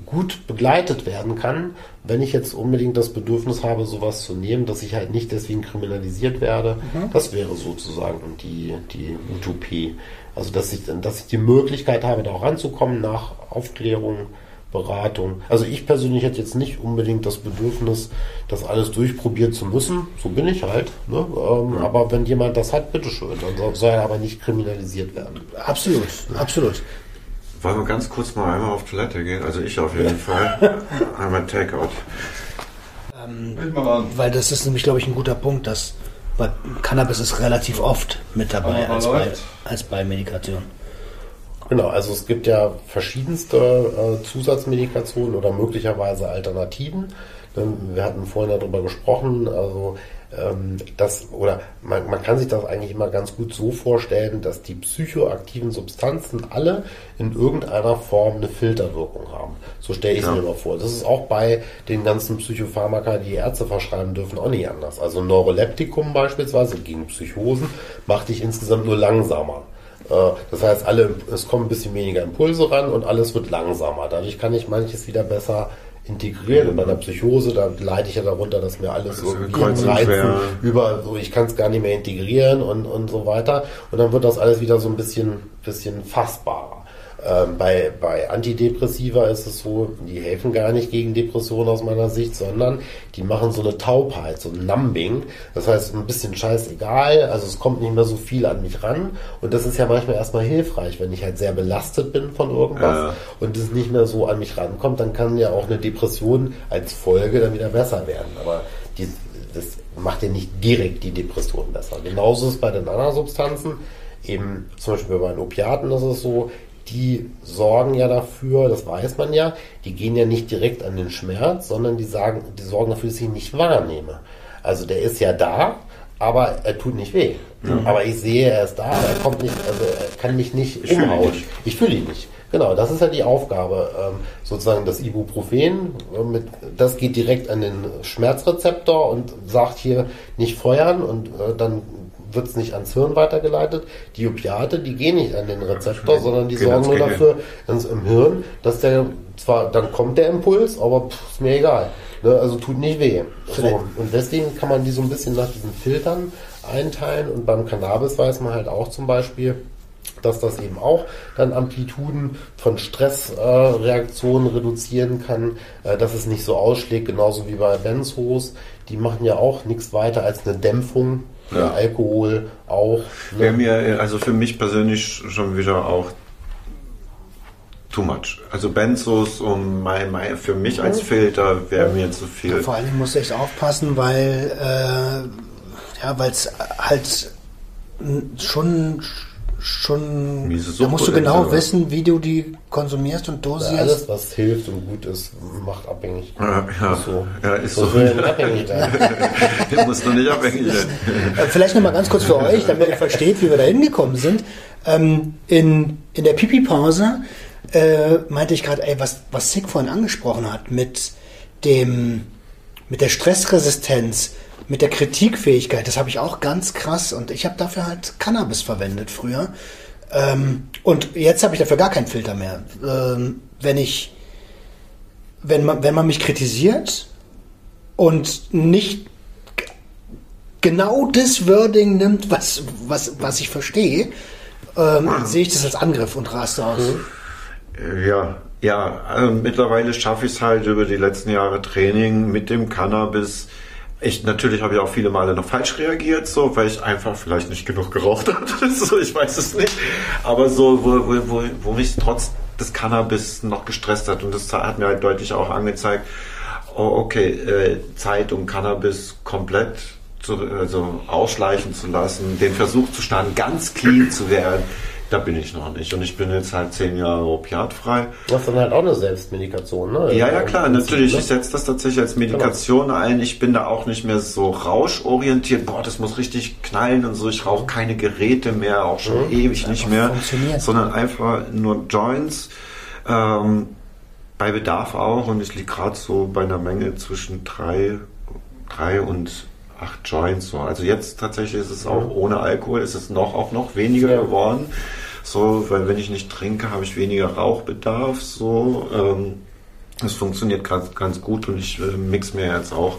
gut begleitet werden kann, wenn ich jetzt unbedingt das Bedürfnis habe, sowas zu nehmen, dass ich halt nicht deswegen kriminalisiert werde. Mhm. Das wäre sozusagen die, die Utopie. Also, dass ich, dass ich die Möglichkeit habe, da auch ranzukommen nach Aufklärung, Beratung. Also ich persönlich hätte jetzt nicht unbedingt das Bedürfnis, das alles durchprobieren zu müssen. So bin ich halt. Ne? Ähm, ja. Aber wenn jemand das hat, bitteschön. Dann soll er aber nicht kriminalisiert werden. Absolut, absolut. Wollen wir ganz kurz mal einmal auf Toilette gehen? Also ich auf jeden Fall. (laughs) einmal Takeout. Ähm, weil das ist nämlich, glaube ich, ein guter Punkt, dass bei Cannabis ist relativ oft mit dabei als bei, als bei Medikation. Genau, also es gibt ja verschiedenste äh, Zusatzmedikationen oder möglicherweise Alternativen. Ähm, wir hatten vorhin darüber gesprochen, also ähm, das oder man, man kann sich das eigentlich immer ganz gut so vorstellen, dass die psychoaktiven Substanzen alle in irgendeiner Form eine Filterwirkung haben. So stelle ich es ja. mir immer vor. Das ist auch bei den ganzen Psychopharmaka, die Ärzte verschreiben dürfen, auch nicht anders. Also Neuroleptikum beispielsweise gegen Psychosen macht dich insgesamt nur langsamer. Äh, das heißt, alle, es kommen ein bisschen weniger Impulse ran und alles wird langsamer. Dadurch kann ich manches wieder besser integrieren. Und bei einer Psychose, da leide ich ja darunter, dass mir alles irgendwie reizen, über, so, ich kann es gar nicht mehr integrieren und, und so weiter. Und dann wird das alles wieder so ein bisschen, bisschen fassbarer. Ähm, bei, bei Antidepressiva ist es so, die helfen gar nicht gegen Depressionen aus meiner Sicht, sondern die machen so eine Taubheit, so ein Numbing. Das heißt, ein bisschen scheißegal, also es kommt nicht mehr so viel an mich ran. Und das ist ja manchmal erstmal hilfreich, wenn ich halt sehr belastet bin von irgendwas ja. und es nicht mehr so an mich rankommt, dann kann ja auch eine Depression als Folge dann wieder besser werden. Aber die, das macht ja nicht direkt die Depression besser. Genauso ist es bei den anderen Substanzen eben zum Beispiel bei den Opiaten ist es so, die sorgen ja dafür, das weiß man ja, die gehen ja nicht direkt an den Schmerz, sondern die sagen, die sorgen dafür, dass ich ihn nicht wahrnehme. Also der ist ja da, aber er tut nicht weh. Mhm. Aber ich sehe, er ist da, er kommt nicht, also er kann mich nicht ich umhauen. Fühl ich fühle ihn nicht. Genau, das ist ja die Aufgabe. Ähm, sozusagen das Ibuprofen, äh, mit, das geht direkt an den Schmerzrezeptor und sagt hier nicht feuern und äh, dann wird es nicht ans Hirn weitergeleitet. Die Opiate, die gehen nicht an den Rezeptor, sondern die sorgen nur dafür dass im Hirn, dass der zwar, dann kommt der Impuls, aber pff, ist mir egal. Ne? Also tut nicht weh. So. Und deswegen kann man die so ein bisschen nach diesen Filtern einteilen. Und beim Cannabis weiß man halt auch zum Beispiel, dass das eben auch dann Amplituden von Stressreaktionen äh, reduzieren kann, äh, dass es nicht so ausschlägt, genauso wie bei Benzos. Die machen ja auch nichts weiter als eine Dämpfung ja. Alkohol auch. Ne? Wäre mir, also für mich persönlich schon wieder auch too much. Also Benzos und mein, mein, für mich als Filter wäre mir zu viel. Vor allem muss ich aufpassen, weil äh, ja, weil es halt schon schon da musst du genau Suchtpotenzial. wissen, wie du die konsumierst und dosierst. Alles, was hilft und gut ist, macht abhängig. Ja, ja. Ist so. Ja, ist so. so. will nicht abhängig sein. (laughs) Der muss doch nicht abhängig sein. Äh, Vielleicht noch mal ganz kurz für euch, damit ihr versteht, wie wir da hingekommen sind. Ähm, in, in der Pipi-Pause äh, meinte ich gerade, ey, was, was Sick vorhin angesprochen hat mit dem, mit der Stressresistenz, mit der Kritikfähigkeit, das habe ich auch ganz krass und ich habe dafür halt Cannabis verwendet früher. Ähm, und jetzt habe ich dafür gar keinen Filter mehr. Ähm, wenn ich, wenn man, wenn man mich kritisiert und nicht genau das Wording nimmt, was, was, was ich verstehe, ähm, sehe ich das als Angriff und raste aus. Ja, ja, also mittlerweile schaffe ich es halt über die letzten Jahre Training mit dem Cannabis. Ich, natürlich habe ich auch viele Male noch falsch reagiert, so, weil ich einfach vielleicht nicht genug geraucht (laughs) habe. so, ich weiß es nicht. Aber so, wo, wo, wo, wo mich trotz des Cannabis noch gestresst hat und das hat mir halt deutlich auch angezeigt, oh, okay, äh, Zeit, um Cannabis komplett zu, also ausschleichen zu lassen, den Versuch zu starten, ganz clean zu werden, da bin ich noch nicht. Und ich bin jetzt halt zehn Jahre opiatfrei. Das ist dann halt auch eine Selbstmedikation, ne? Ja, ja, klar, natürlich. ne? Ich setze das tatsächlich als Medikation ein. Ich bin da auch nicht mehr so rauschorientiert. Boah, das muss richtig knallen und so. Ich rauche keine Geräte mehr, auch schon ewig nicht mehr, sondern einfach nur Joints. Ähm, bei Bedarf auch. Und ich liege gerade so bei einer Menge zwischen drei, drei und acht Joints. So. Also jetzt tatsächlich ist es auch ohne Alkohol, ist es noch auch noch weniger Ja. So, weil wenn ich nicht trinke, habe ich weniger Rauchbedarf. So, ähm, das funktioniert ganz, ganz gut und ich äh, mix mir jetzt auch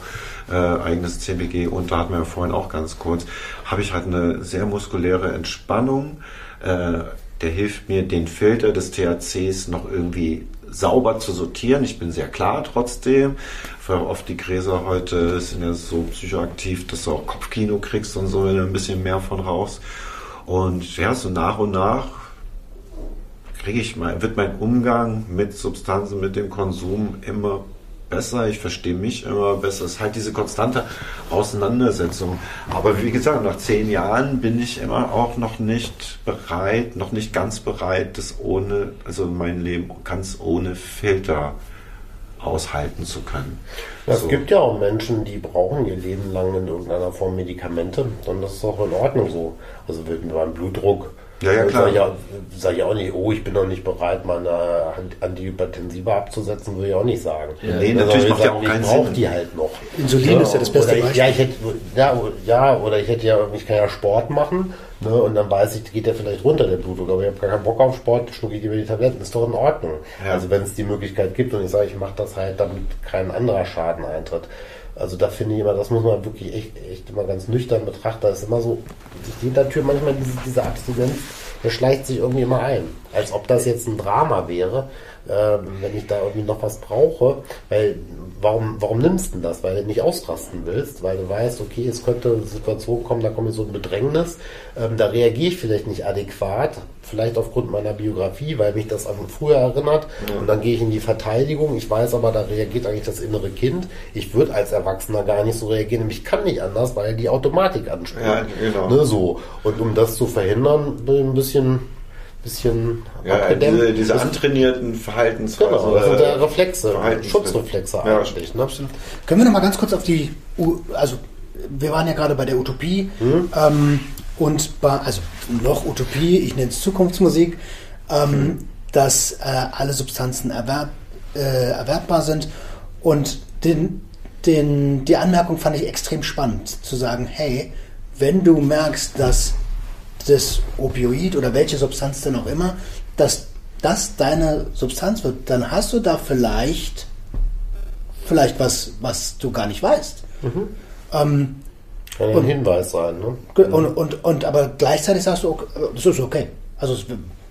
äh, eigenes CBG und da hatten wir ja vorhin auch ganz kurz, habe ich halt eine sehr muskuläre Entspannung. Äh, der hilft mir, den Filter des THCs noch irgendwie sauber zu sortieren. Ich bin sehr klar trotzdem, weil oft die Gräser heute sind ja so psychoaktiv, dass du auch Kopfkino kriegst und so, wenn du ein bisschen mehr von rauchst. Und ja, so nach und nach kriege ich mal, wird mein Umgang mit Substanzen, mit dem Konsum immer besser. Ich verstehe mich immer besser. Es ist halt diese konstante Auseinandersetzung. Aber wie gesagt, nach zehn Jahren bin ich immer auch noch nicht bereit, noch nicht ganz bereit, das ohne, also mein Leben ganz ohne Filter aushalten zu können. Es So. gibt ja auch Menschen, die brauchen ihr Leben lang in irgendeiner Form Medikamente. Und das ist auch in Ordnung so. Also wird beim Blutdruck. Ja, ja, klar. Sag ich, ja, sag ich auch nicht, oh, ich bin noch nicht bereit, meine Ant- Antihypertensiva abzusetzen, würde ich auch nicht sagen. Nee, Dann natürlich macht ja auch keinen Ich brauche Sinn. die halt noch. Insulin ist ja das beste ich, Beispiel. Ja, ich hätte, ja, ja, oder ich hätte ja, ich kann ja Sport machen, ne, und dann weiß ich, geht der vielleicht runter, der Blutdruck, aber ich habe gar keinen Bock auf Sport, schlucke ich lieber die Tabletten, ist doch in Ordnung. Ja. Also wenn es die Möglichkeit gibt und ich sage, ich mache das halt, damit kein anderer Schaden eintritt. Also da finde ich immer, das muss man wirklich echt, echt immer ganz nüchtern betrachten. Da ist immer so, hinter der Tür manchmal diese, diese Abstinenz, der schleicht sich irgendwie immer ein. Als ob das jetzt ein Drama wäre, äh, wenn ich da irgendwie noch was brauche. Weil, warum, warum nimmst du das? Weil du nicht ausrasten willst, weil du weißt, okay, es könnte eine Situation kommen, da komme ich so in Bedrängnis, ähm, da reagiere ich vielleicht nicht adäquat, vielleicht aufgrund meiner Biografie, weil mich das an früher erinnert und dann gehe ich in die Verteidigung. Ich weiß aber, da reagiert eigentlich das innere Kind. Ich würde als Erwachsener gar nicht so reagieren, nämlich ich kann nicht anders, weil die Automatik anspringt. Ja, genau. Ne, so. Und um das zu verhindern, bin ich ein bisschen, bisschen Ja, abgedämmt. diese, diese antrainierten Verhaltensweisen. Genau, das sind äh, ja Reflexe, Schutzreflexe Ja, eigentlich. Ne? Können wir noch mal ganz kurz auf die, U also wir waren ja gerade bei der Utopie ähm, und bei, also noch Utopie, ich nenne es Zukunftsmusik, ähm, dass äh, alle Substanzen erwerb, äh, erwerbbar sind und den, den, die Anmerkung fand ich extrem spannend, zu sagen, hey, wenn du merkst, dass das Opioid oder welche Substanz denn auch immer, dass das deine Substanz wird, dann hast du da vielleicht vielleicht was, was du gar nicht weißt. Ähm, Kann ja ein Hinweis sein. Ne? und, und, und aber gleichzeitig sagst du, okay, das ist okay. Also es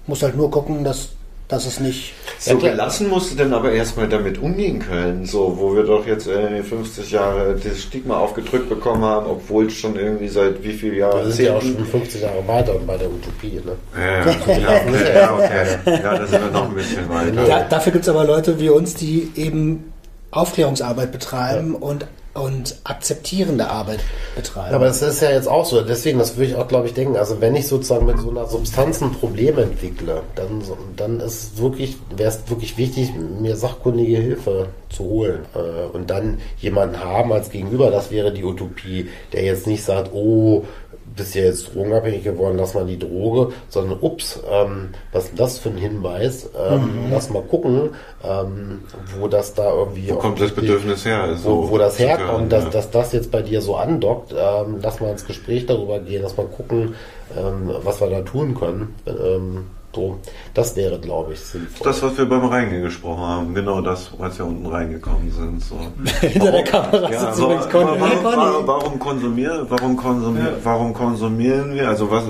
muss halt nur gucken, dass dass es nicht. So gelassen musst du dann aber erstmal damit umgehen können, so, wo wir doch jetzt äh, 50 Jahre das Stigma aufgedrückt bekommen haben, obwohl es schon irgendwie seit wie viel Jahren. Wir sind ja auch schon 50 Jahre weiter bei der Utopie, ne? Ja, (laughs) ja, ja, okay. Ja, da sind wir noch ein bisschen weiter. Da, dafür gibt es aber Leute wie uns, die eben Aufklärungsarbeit betreiben ja. und und akzeptierende Arbeit betreiben. Aber das ist ja jetzt auch so. Deswegen, das würde ich auch, glaube ich, denken. Also wenn ich sozusagen mit so einer Substanz ein Problem entwickle, dann, dann ist wirklich, wäre es wirklich wichtig, mir sachkundige Hilfe zu holen äh, und dann jemanden haben als Gegenüber. Das wäre die Utopie, der jetzt nicht sagt, oh, bist ja jetzt drogenabhängig geworden, lass mal die Droge, sondern ups, ähm, was ist das für ein Hinweis? Ähm, mhm. Lass mal gucken, ähm, wo das da irgendwie. Wo kommt das Bedürfnis her? So wo, wo das herkommt, dass, dass das jetzt bei dir so andockt. Ähm, lass mal ins Gespräch darüber gehen, lass mal gucken, ähm, was wir da tun können. So, das wäre, glaube ich, sinnvoll. Das, was wir beim Reingehen gesprochen haben, genau das, als wir unten reingekommen sind. So. (laughs) Hinter der Kamera ja, sitzt übrigens Conny. Warum, warum, warum, konsumieren, warum, konsumieren, ja. warum konsumieren wir? Also was,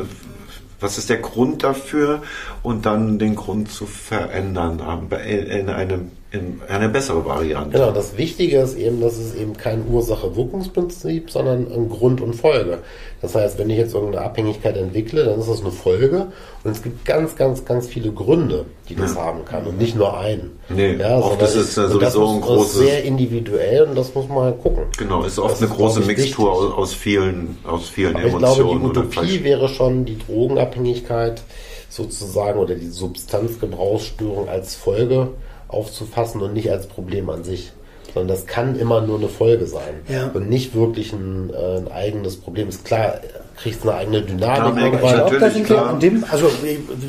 was ist der Grund dafür? Und dann den Grund zu verändern in einem in eine bessere Variante. Genau, das Wichtige ist eben, dass es eben kein Ursache-Wirkungsprinzip, sondern ein Grund und Folge. Das heißt, wenn ich jetzt irgendeine Abhängigkeit entwickle, dann ist das eine Folge und es gibt ganz, ganz, ganz viele Gründe, die das ja. haben kann und nicht nur einen. Nee, ja, auch das ist sowieso das ein großes... sehr individuell und das muss man halt gucken. Genau, ist oft das eine ist, große Mixtur aus, aus, vielen, aus vielen Aber Emotionen. Ich glaube, die Utopie wäre schon die Drogenabhängigkeit sozusagen oder die Substanzgebrauchsstörung als Folge aufzufassen und nicht als Problem an sich. Sondern das kann immer nur eine Folge sein ja. und nicht wirklich ein, äh, ein eigenes Problem. Ist klar, kriegst eine eigene Dynamik. Ja, irgendwann. Klar. Dem, also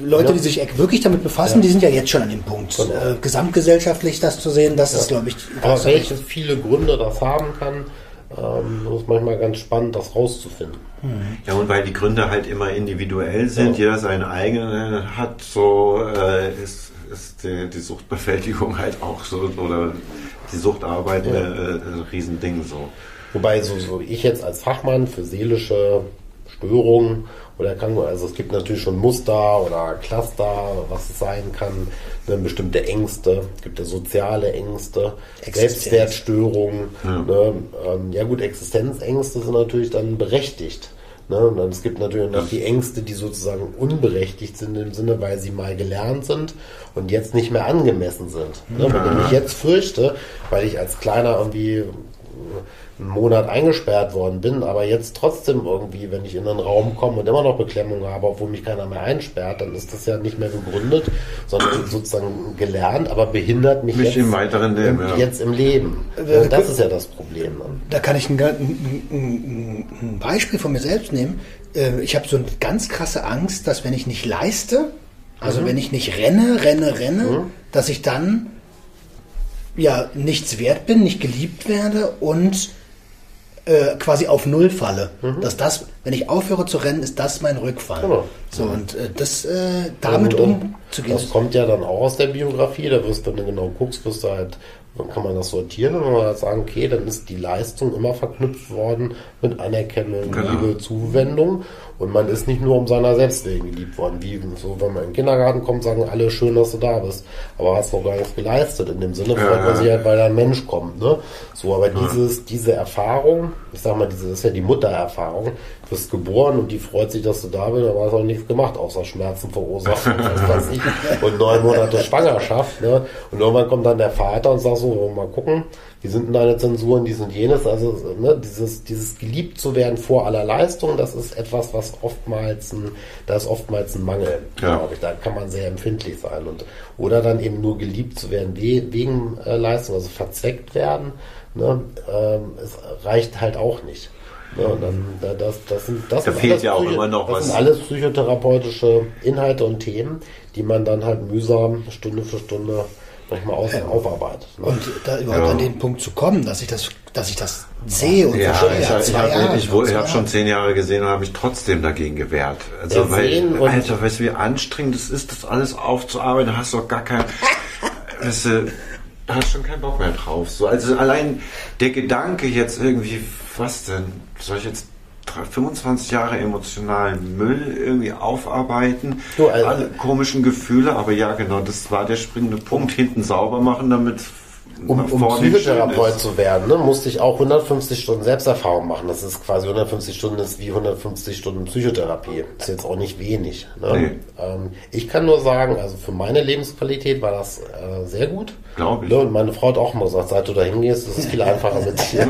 Leute, ja. die sich wirklich damit befassen, ja. die sind ja jetzt schon an dem Punkt. Genau. Äh, gesamtgesellschaftlich das zu sehen, das ist, glaube ich. Aber welche viele Gründe das haben kann, ähm, ist manchmal ganz spannend, das rauszufinden. Mhm. Ja, und weil die Gründe halt immer individuell sind, jeder seine eigene hat, so äh, ist ist die, die Suchtbewältigung halt auch so, oder die Suchtarbeit ja. äh, ein Riesending so. Wobei so, so ich jetzt als Fachmann für seelische Störungen oder Erkrankungen, also es gibt natürlich schon Muster oder Cluster, was es sein kann, ne, bestimmte Ängste, es gibt ja soziale Ängste, Existenz. Selbstwertstörungen. Ja. Ne, ähm, ja gut, Existenzängste sind natürlich dann berechtigt. Ne? Und dann, es gibt natürlich noch die Ängste, die sozusagen unberechtigt sind im Sinne, weil sie mal gelernt sind und jetzt nicht mehr angemessen sind. Ne? Wenn ich jetzt fürchte, weil ich als Kleiner irgendwie einen Monat eingesperrt worden bin, aber jetzt trotzdem irgendwie, wenn ich in einen Raum komme und immer noch Beklemmung habe, obwohl mich keiner mehr einsperrt, dann ist das ja nicht mehr begründet, sondern sozusagen gelernt, aber behindert mich, mich jetzt, im weiteren Leben, ja. jetzt im Leben. Äh, das ist ja das Problem. Da kann ich ein, ein, ein Beispiel von mir selbst nehmen. Äh, ich habe so eine ganz krasse Angst, dass wenn ich nicht leiste, also mhm. wenn ich nicht renne, renne, renne, mhm. dass ich dann ja nichts wert bin, nicht geliebt werde und äh, quasi auf Null falle. Mhm. Dass das, wenn ich aufhöre zu rennen, ist das mein Rückfall. Genau. So, und äh, das äh, damit ja, umzugehen. Das kommt ja dann auch aus der Biografie, da wirst du, wenn du genau guckst, wirst du halt, dann kann man das sortieren und man sagen, okay, dann ist die Leistung immer verknüpft worden mit Anerkennung, genau. Liebe, Zuwendung. Und man ist nicht nur um seiner selbst wegen geliebt worden. Wie so, wenn man in den Kindergarten kommt, sagen alle schön, dass du da bist. Aber hast noch gar nichts geleistet. In dem Sinne freut man sich halt, weil ein Mensch kommt. Ne? So, aber dieses, diese Erfahrung, ich sag mal, diese, das ist ja die Muttererfahrung. Du bist geboren und die freut sich, dass du da bist, aber hast auch nichts gemacht, außer Schmerzen verursachen. und neun Monate Schwangerschaft. Ne? Und irgendwann kommt dann der Vater und sagt so, mal gucken, wie sind denn deine Zensuren, dies und jenes. Also ne, dieses, dieses geliebt zu werden vor aller Leistung, das ist etwas, was oftmals ein, da ist oftmals ein Mangel, ja. glaube ich. Da kann man sehr empfindlich sein. Und, oder dann eben nur geliebt zu werden wegen äh, Leistung, also verzweckt werden, ne, ähm, es reicht halt auch nicht. Ja, dann, das, das sind, das da fehlt ja auch immer noch das was. sind alles psychotherapeutische Inhalte und Themen, die man dann halt mühsam Stunde für Stunde manchmal aus, ja. aufarbeitet. Ne? Und da überhaupt ja. an den Punkt zu kommen, dass ich das, dass ich das sehe und ja, verstehe. Ich, ich habe ich, ich hab schon zehn Jahre gesehen und habe mich trotzdem dagegen gewehrt. Also, weil, Alter, weißt du, wie anstrengend es ist, das alles aufzuarbeiten, da hast du doch gar kein, (laughs) weißt du, hast schon keinen Bock mehr drauf. So, also allein der Gedanke jetzt irgendwie, was denn, soll ich jetzt 25 Jahre emotionalen Müll irgendwie aufarbeiten, Du, also- alle komischen Gefühle, aber ja genau, das war der springende Punkt, hinten sauber machen, damit Um, um Psychotherapeut zu werden, ne, musste ich auch 150 Stunden Selbsterfahrung machen. Das ist quasi 150 Stunden ist wie 150 Stunden Psychotherapie. Ist jetzt auch nicht wenig. Ne? Nee. Ähm, ich kann nur sagen, also für meine Lebensqualität war das äh, sehr gut. Glaub ich. Ne, und meine Frau hat auch immer gesagt, seit du da hingehst, ist es viel einfacher mit (laughs) dir. (laughs)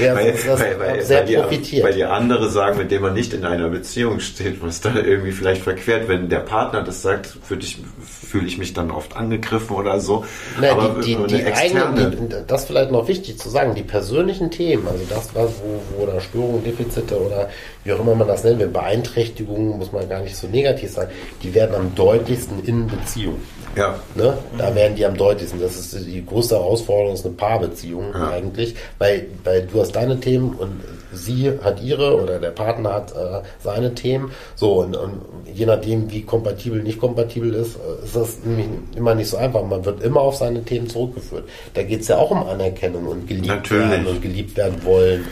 ja, weil, das, das weil, weil, sehr weil, die, profitiert. weil die andere sagen, mit dem man nicht in einer Beziehung steht, was da irgendwie vielleicht verquert, wenn der Partner das sagt, fühle ich, fühle ich mich dann oft angegriffen oder so. Na, Aber die, die, eine die externe, eigenen, die, das vielleicht noch wichtig zu sagen, die persönlichen Themen, also das, was, wo, wo da Störungen, Defizite oder wie auch immer man das nennt, Beeinträchtigungen, muss man gar nicht so negativ sagen, die werden am deutlichsten in Beziehung. ja, Ne? Da werden die am deutlichsten. Das ist die größte Herausforderung, ist eine Paarbeziehung Ja. eigentlich, weil, weil du hast deine Themen und sie hat ihre oder der Partner hat äh, seine Themen. So und, und je nachdem, wie kompatibel, nicht kompatibel ist, äh, ist das nämlich immer nicht so einfach. Man wird immer auf seine Themen zurückgeführt. Da geht es ja auch um Anerkennung und geliebt Natürlich. werden und geliebt werden wollen.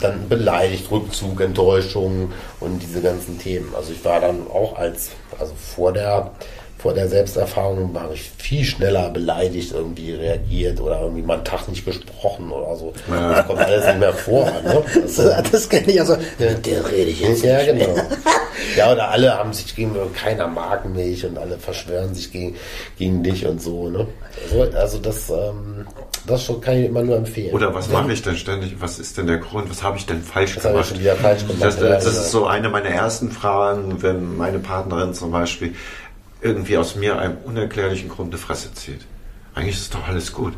Dann beleidigt, Rückzug, Enttäuschung und diese ganzen Themen. Also ich war dann auch als, also vor der vor der Selbsterfahrung habe ich viel schneller beleidigt irgendwie reagiert oder irgendwie mal einen Tag nicht gesprochen oder so. Das kommt alles nicht mehr vor. Ne? (laughs) Das, Das, das kenne ich also. Der rede ich jetzt. ja, genau. Ja, oder alle haben sich gegen keiner mag mich und alle verschwören sich gegen, gegen dich und so. Ne? Also, also das, ähm, das schon kann ich immer nur empfehlen. Oder was mache ich denn ständig? Was ist denn der Grund? Was habe ich denn falsch Das habe ich gemacht? schon wieder falsch gemacht. Das, Ja, das ist so eine meiner ersten Fragen, wenn meine Partnerin zum Beispiel irgendwie aus mir einem unerklärlichen Grund eine Fresse zieht. Eigentlich ist doch alles gut.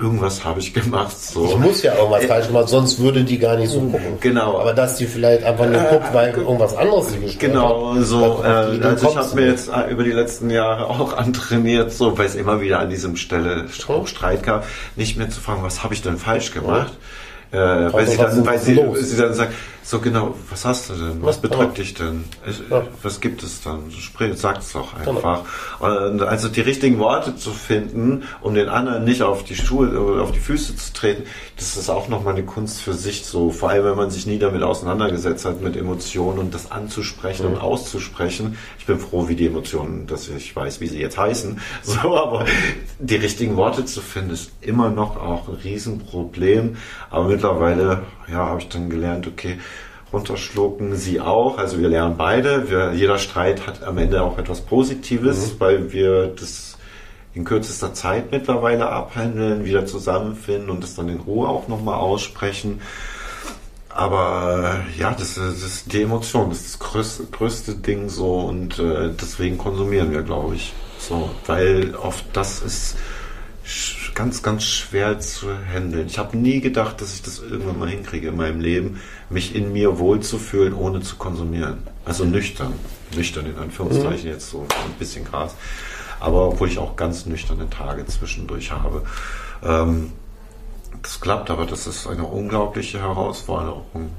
Irgendwas habe ich gemacht. So. Ich muss ja irgendwas falsch gemacht, sonst würde die gar nicht so gucken. Genau. Aber dass die vielleicht einfach nur guckt, weil irgendwas anderes sie gestört Genau, hat. so. Äh, also ich habe mir jetzt äh, über die letzten Jahre auch (laughs) antrainiert, so weil es immer wieder an diesem Stelle auch Streit gab, nicht mehr zu fragen, was habe ich denn falsch gemacht. Äh, weil sie dann, weil sie, sie dann sagt, so genau, was hast du denn? Was bedrückt dich denn? Ich, Ja. Was gibt es dann? Sprich, sag's doch Genau. einfach. Und also die richtigen Worte zu finden, um den anderen nicht auf die Schuhe oder auf die Füße zu treten, das ist auch nochmal eine Kunst für sich so. Vor allem, wenn man sich nie damit auseinandergesetzt hat, mit Emotionen und das anzusprechen und auszusprechen. Ich bin froh, wie die Emotionen, dass ich weiß, wie sie jetzt heißen. (laughs) So, aber die richtigen Worte zu finden, ist immer noch auch ein Riesenproblem. Aber mittlerweile, ja, habe ich dann gelernt, okay, runterschlucken sie auch. Also wir lernen beide. Wir, jeder Streit hat am Ende auch etwas Positives, weil wir das in kürzester Zeit mittlerweile abhandeln, wieder zusammenfinden und das dann in Ruhe auch nochmal aussprechen. Aber äh, ja, das, ist- das ist die Emotion, das ist das größte, größte Ding so und äh, deswegen konsumieren wir, glaube ich. So, weil oft das ist ganz, ganz schwer zu handeln. Ich habe nie gedacht, dass ich das irgendwann mal hinkriege in meinem Leben, mich in mir wohlzufühlen, ohne zu konsumieren. Also nüchtern. Nüchtern in Anführungszeichen jetzt so ein bisschen Gras. Aber obwohl ich auch ganz nüchterne Tage zwischendurch habe. Ähm, das klappt, aber das ist eine unglaubliche Herausforderung.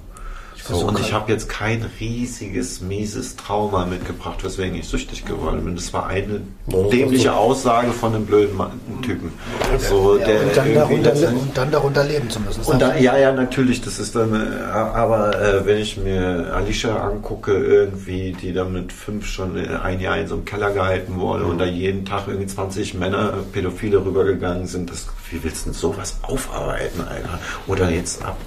So, und ich habe jetzt kein riesiges, mieses Trauma mitgebracht, weswegen ich süchtig geworden bin. Das war eine das dämliche Aussage von einem blöden Mann, Typen. So, der und, dann darunter, und dann darunter leben zu müssen. Und da, ja, ja, natürlich, das ist dann, äh, aber äh, wenn ich mir Alicia angucke, irgendwie, die da mit fünf schon äh, ein Jahr in so einem Keller gehalten wurde und da jeden Tag irgendwie 20 Männer, Pädophile rübergegangen sind, das, wie willst du denn sowas aufarbeiten, Alter? Oder jetzt ab,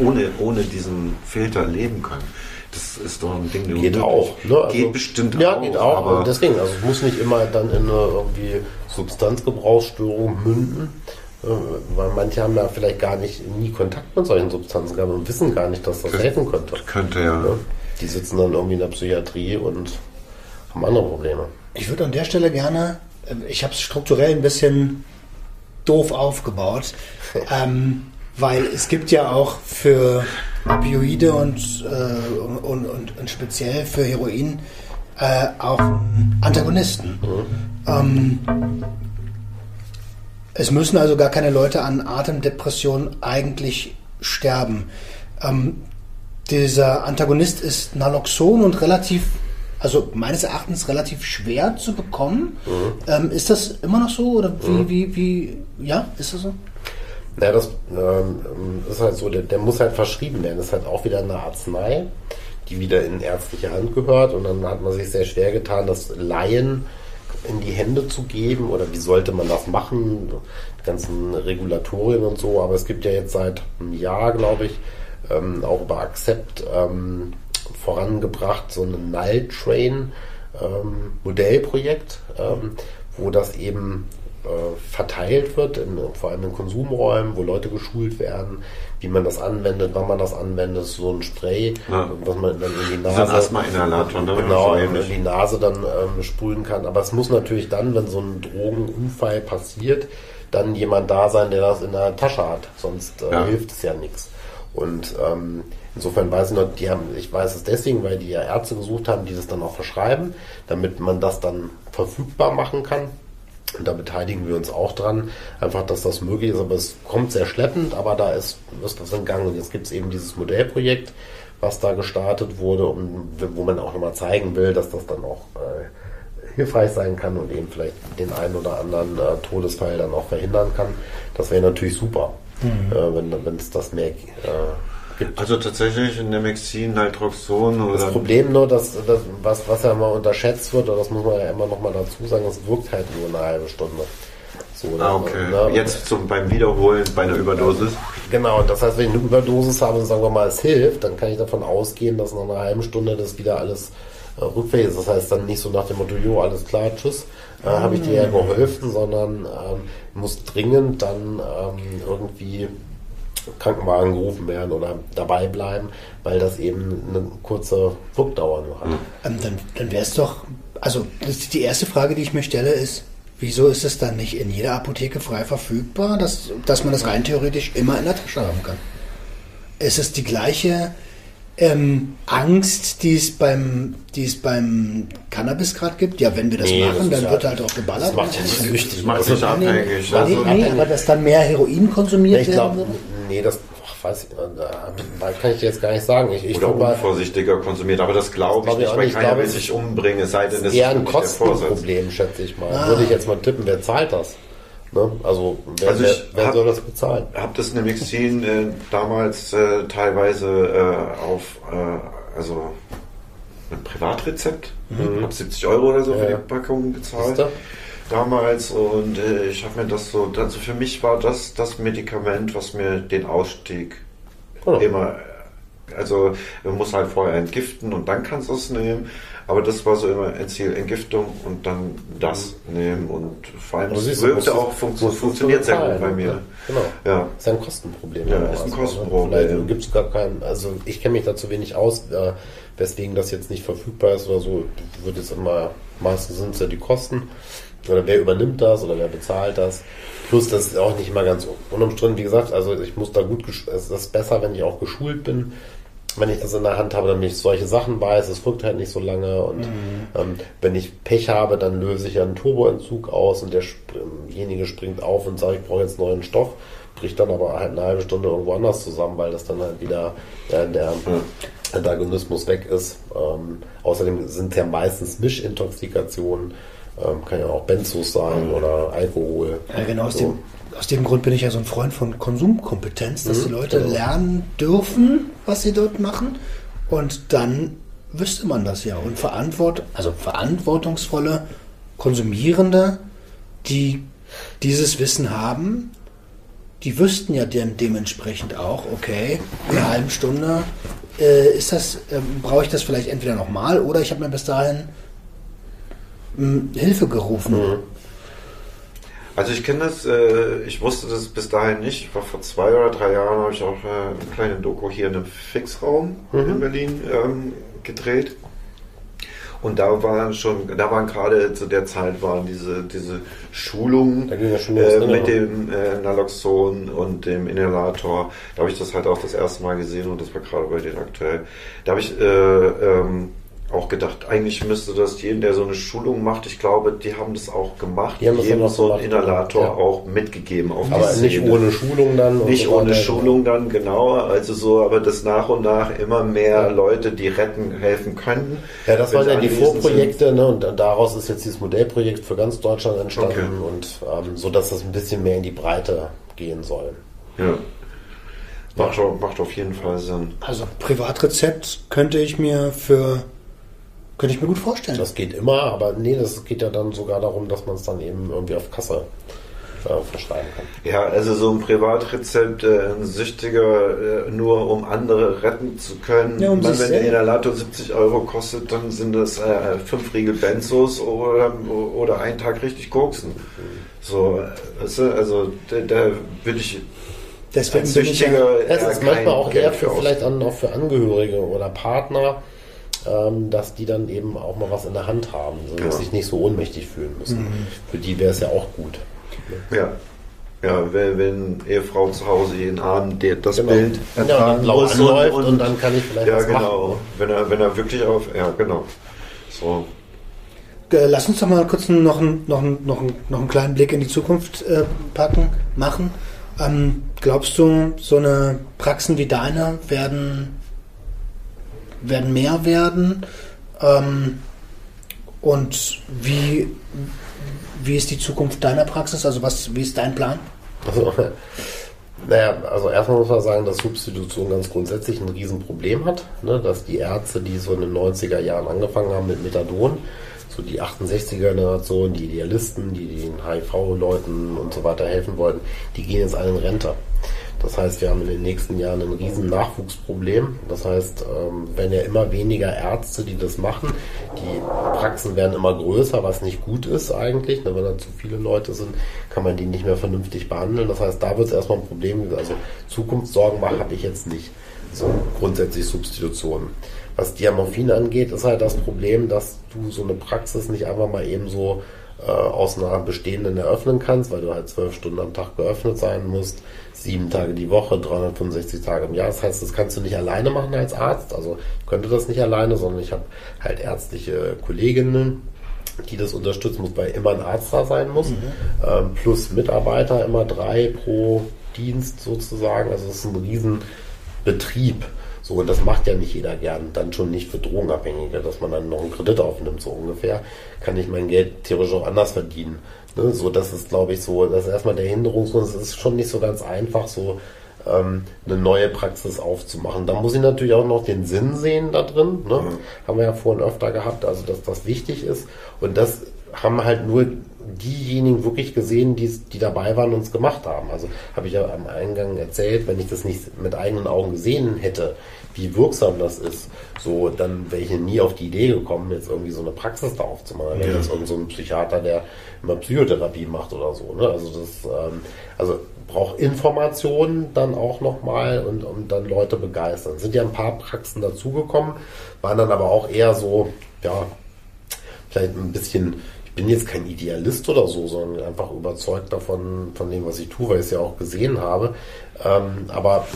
ohne, ohne diesen Filter leben können. Das ist doch ein Ding, der Geht auch. Ne? Also, geht bestimmt ja, auch. geht auch. Aber deswegen, also es muss nicht immer dann in eine irgendwie Substanzgebrauchsstörung münden. äh, Weil manche haben ja vielleicht gar nicht nie Kontakt mit solchen Substanzen gehabt und wissen gar nicht, dass das helfen könnte. könnte ja. Ne? Die sitzen dann irgendwie in der Psychiatrie und haben andere Probleme. Ich würde an der Stelle gerne, äh, ich habe es strukturell ein bisschen doof aufgebaut, (laughs) ähm, weil es gibt ja auch für Opioide und, äh, und, und, und speziell für Heroin äh, auch Antagonisten. Ähm, es müssen also gar keine Leute an Atemdepression eigentlich sterben. Ähm, dieser Antagonist ist Naloxon und relativ, also meines Erachtens relativ schwer zu bekommen. Ähm, ist das immer noch so oder wie, wie, wie, ja, ist das so? Ja, das ähm, ist halt so, der, der muss halt verschrieben werden. Das ist halt auch wieder eine Arznei, die wieder in ärztliche Hand gehört. Und dann hat man sich sehr schwer getan, das Laien in die Hände zu geben oder wie sollte man das machen, die ganzen Regulatorien und so. Aber es gibt ja jetzt seit einem Jahr, glaube ich, ähm, auch über Accept ähm, vorangebracht, so ein Null Train ähm, Modellprojekt, ähm, wo das eben verteilt wird, in, vor allem in Konsumräumen, wo Leute geschult werden, wie man das anwendet, wann man das anwendet, so ein Spray, Ja. was man dann in die ein Nase, Asthma-Inhalator, ne? genau, So in ähnlich. die Nase dann ähm, sprühen kann. Aber es muss natürlich dann, wenn so ein Drogenunfall passiert, dann jemand da sein, der das in der Tasche hat. Sonst äh, Ja. hilft es ja nichts. Und ähm, insofern weiß ich noch, die haben, ich weiß es deswegen, weil die ja Ärzte gesucht haben, die das dann auch verschreiben, damit man das dann verfügbar machen kann. Und da beteiligen wir uns auch dran, einfach, dass das möglich ist. Aber es kommt sehr schleppend, aber da ist, ist das in Gang. Und jetzt gibt es eben dieses Modellprojekt, was da gestartet wurde, um, wo man auch nochmal zeigen will, dass das dann auch äh, hilfreich sein kann und eben vielleicht den einen oder anderen äh, Todesfall dann auch verhindern kann. Das wäre natürlich super, äh, wenn wenn es das mehr äh, gibt. Also tatsächlich in Nemexin, Naltroxon Das oder Problem nur, dass, dass was, was ja immer unterschätzt wird, oder das muss man ja immer noch mal dazu sagen, es wirkt halt nur eine halbe Stunde. So, Ah, ne? okay. Ne? Jetzt zum, beim Wiederholen bei einer Überdosis. Genau, und das heißt, wenn ich eine Überdosis habe und sagen wir mal, es hilft, dann kann ich davon ausgehen, dass nach einer halben Stunde das wieder alles äh, rückfällig ist. Das heißt dann nicht so nach dem Motto, jo, alles klar, tschüss, äh, habe ich dir ja geholfen, sondern ähm, muss dringend dann ähm, irgendwie Krankenwagen gerufen werden oder dabei bleiben, weil das eben eine kurze Wirkdauer nur hat. Ähm, dann dann wäre es doch, also das ist die erste Frage, die ich mir stelle, ist, wieso ist es dann nicht in jeder Apotheke frei verfügbar, dass, dass man das rein theoretisch immer in der Tasche haben kann? Ist es die gleiche ähm, Angst, die es beim, die es beim Cannabis gerade gibt? Ja, wenn wir das Nee, das machen, ist dann ja- wird halt auch geballert. das macht ja nicht süchtig. Das macht nicht abhängig. Nee, Also, nee, aber dass dann mehr Heroin konsumiert Ich glaube, werden würde? Nee, das ach, weiß ich, äh, da kann ich dir jetzt gar nicht sagen. Ich, ich oder guck mal, unvorsichtiger konsumiert. Aber das glaube ich Glaub ich nicht, weil. Ich keiner will es sich umbringen, es sei denn, es eher ein. Kostenproblem, schätze ich mal. Würde ich jetzt mal tippen, wer zahlt das? Ne? Also, wer, Also ich wer, hab- soll das bezahlen? habe das Nemexin äh, damals äh, teilweise äh, auf äh, also ein Privatrezept, habe 70 Euro oder so für Mhm. Die Packung gezahlt. Damals und äh, ich habe mir das so, also für mich war das das Medikament, was mir den Ausstieg Oh. immer, also man muss halt vorher entgiften und dann kannst du es nehmen, aber das war so immer ein Ziel, Entgiftung und dann das nehmen und vor allem es du, wirkte auch, funktio- funktioniert sehr gut bei ne? mir. Genau. Ja. Ist ja ein Kostenproblem. Ja, ist ein was, Kostenproblem. Ne? Vielleicht gibt es gar keinen, also ich kenne mich dazu wenig aus, äh, weswegen das jetzt nicht verfügbar ist oder so, wird jetzt immer, meistens sind es ja die Kosten. Oder wer übernimmt das oder wer bezahlt das? Plus, das ist auch nicht immer ganz unumstritten. Wie gesagt, also ich muss da gut, gesch- es ist besser, wenn ich auch geschult bin. Wenn ich das in der Hand habe, damit ich solche Sachen weiß, es wirkt halt nicht so lange. Und ähm, wenn ich Pech habe, dann löse ich ja einen Turboentzug aus und derjenige springt auf und sagt, ich brauche jetzt neuen Stoff, bricht dann aber halt eine halbe Stunde irgendwo anders zusammen, weil das dann halt wieder äh, der Antagonismus weg ist. Ähm, außerdem sind es ja meistens Mischintoxikationen, ähm, kann ja auch Benzos sein oder Alkohol. Ja, genau, aus, So. dem, aus dem Grund bin ich ja so ein Freund von Konsumkompetenz, dass Mhm, die Leute genau. lernen dürfen, was sie dort machen. Und dann wüsste man das ja. Und verantwort, also verantwortungsvolle Konsumierende, die dieses Wissen haben, die wüssten ja de dementsprechend auch, okay, in einer halben Stunde äh, ist das, ähm, brauche ich das vielleicht entweder nochmal oder ich habe mir bis dahin Hilfe gerufen. Mhm. Also ich kenne das, äh, ich wusste das bis dahin nicht. Ich war vor zwei oder drei Jahren, habe ich auch äh, eine kleine Doku hier in einem Fixraum in Berlin ähm, gedreht. Und da waren schon, da waren gerade zu der Zeit waren diese, diese Schulungen ja schon äh, genau. mit dem äh, Naloxon und dem Inhalator. Da habe ich das halt auch das erste Mal gesehen und das war gerade bei denen aktuell. Da habe ich äh, ähm, auch gedacht, eigentlich müsste das jeden, der so eine Schulung macht, ich glaube, die haben das auch gemacht, Die haben jedem so einen gemacht, Inhalator ja. auch mitgegeben. Auf die Aber nicht Szene. ohne Schulung dann. Nicht so ohne. Schulung dann, genau. Also so, aber das nach und nach immer mehr Leute, die retten, helfen könnten. Ja, das waren ja die Vorprojekte, ne? Und daraus ist jetzt dieses Modellprojekt für ganz Deutschland entstanden Okay. und ähm, so, dass das ein bisschen mehr in die Breite gehen soll. Ja. Macht, macht auf jeden Fall Sinn. Also Privatrezept könnte ich mir für könnte ich mir gut vorstellen. Das geht immer, aber nee, das geht ja dann sogar darum, dass man es dann eben irgendwie auf Kasse äh, verschreiben kann. Ja, also so ein Privatrezept, äh, ein Süchtiger, äh, nur um andere retten zu können. Ja, um Man, wenn der. Inhalator 70 Euro kostet, dann sind das äh, fünf Riegel Benzos oder, oder einen Tag richtig koksen. So, weißt du, also da, da würde ich Deswegen als bin ich ja, eher ist manchmal auch Geld eher für für vielleicht an, auch für Angehörige oder Partner, ähm, dass die dann eben auch mal was in der Hand haben, so, dass Ja. sich nicht so ohnmächtig fühlen müssen. Mhm. Für die wäre es ja auch gut. Ja. Ja, wenn, wenn Ehefrau zu Hause jeden Abend der, das Genau. Bild Ja, und ertragen blau muss anläuft und dann kann ich vielleicht ja, was genau. machen. Wenn er, wenn er wirklich auf, ja, genau. So. Äh, Lass uns doch mal kurz noch, einen- noch, einen- noch, einen- noch einen kleinen Blick in die Zukunft äh, packen, machen. Ähm, glaubst du, so eine Praxen wie deine werden, werden mehr werden? Ähm, und wie, wie ist die Zukunft deiner Praxis? Also was, wie ist dein Plan? Also, (laughs) naja, also erstmal muss man sagen, dass Substitution ganz grundsätzlich ein Riesenproblem hat. Ne? Dass die Ärzte, die so in den 90er Jahren angefangen haben mit Methadon, so die 68er-Generation, die Idealisten, die den HIV-Leuten und so weiter helfen wollten, die gehen jetzt alle in Rente. Das heißt, wir haben in den nächsten Jahren ein riesen Nachwuchsproblem. Das heißt, ähm, wenn ja immer weniger Ärzte, die das machen, die Praxen werden immer größer, was nicht gut ist eigentlich. Ne, Wenn da zu viele Leute sind, kann man die nicht mehr vernünftig behandeln. Das heißt, da wird es erstmal ein Problem. Also Zukunftssorgen habe ich jetzt nicht. So grundsätzlich Substitutionen. Was Diamorphin angeht, ist halt das Problem, dass du so eine Praxis nicht einfach mal eben so äh, aus einer bestehenden eröffnen kannst, weil du halt zwölf Stunden am Tag geöffnet sein musst, sieben Tage die Woche, 365 Tage im Jahr. Das heißt, das kannst du nicht alleine machen als Arzt. Also ich könnte das nicht alleine, sondern ich habe halt ärztliche Kolleginnen, die das unterstützen muss, weil immer ein Arzt da sein muss, ähm, plus Mitarbeiter, immer drei pro Dienst sozusagen. Also es ist ein Riesenbetrieb. So, und das macht ja nicht jeder gern. Dann schon nicht für Drogenabhängige, dass man dann noch einen Kredit aufnimmt, so ungefähr. Kann ich mein Geld theoretisch auch anders verdienen. Ne? So, das ist, glaube ich, so, das ist erstmal der Hinderungsgrund. Es ist schon nicht so ganz einfach, so ähm, eine neue Praxis aufzumachen. Da muss ich natürlich auch noch den Sinn sehen da drin. Ne? Haben wir ja vorhin öfter gehabt, also dass das wichtig ist. Und das haben halt nur diejenigen wirklich gesehen, die, die dabei waren und es gemacht haben. Also habe ich ja am Eingang erzählt, wenn ich das nicht mit eigenen Augen gesehen hätte, wie wirksam das ist, so, dann wäre ich nie auf die Idee gekommen, jetzt irgendwie so eine Praxis da aufzumachen. Ja. jetzt irgend so ein Psychiater, der immer Psychotherapie macht oder so. Ne? Also das, ähm, also braucht Informationen dann auch nochmal und, und dann Leute begeistern. Es sind ja ein paar Praxen dazugekommen, waren dann aber auch eher so, ja, vielleicht ein bisschen, bin jetzt kein Idealist oder so, sondern einfach überzeugt davon, von dem, was ich tue, weil ich es ja auch gesehen habe. Ähm, aber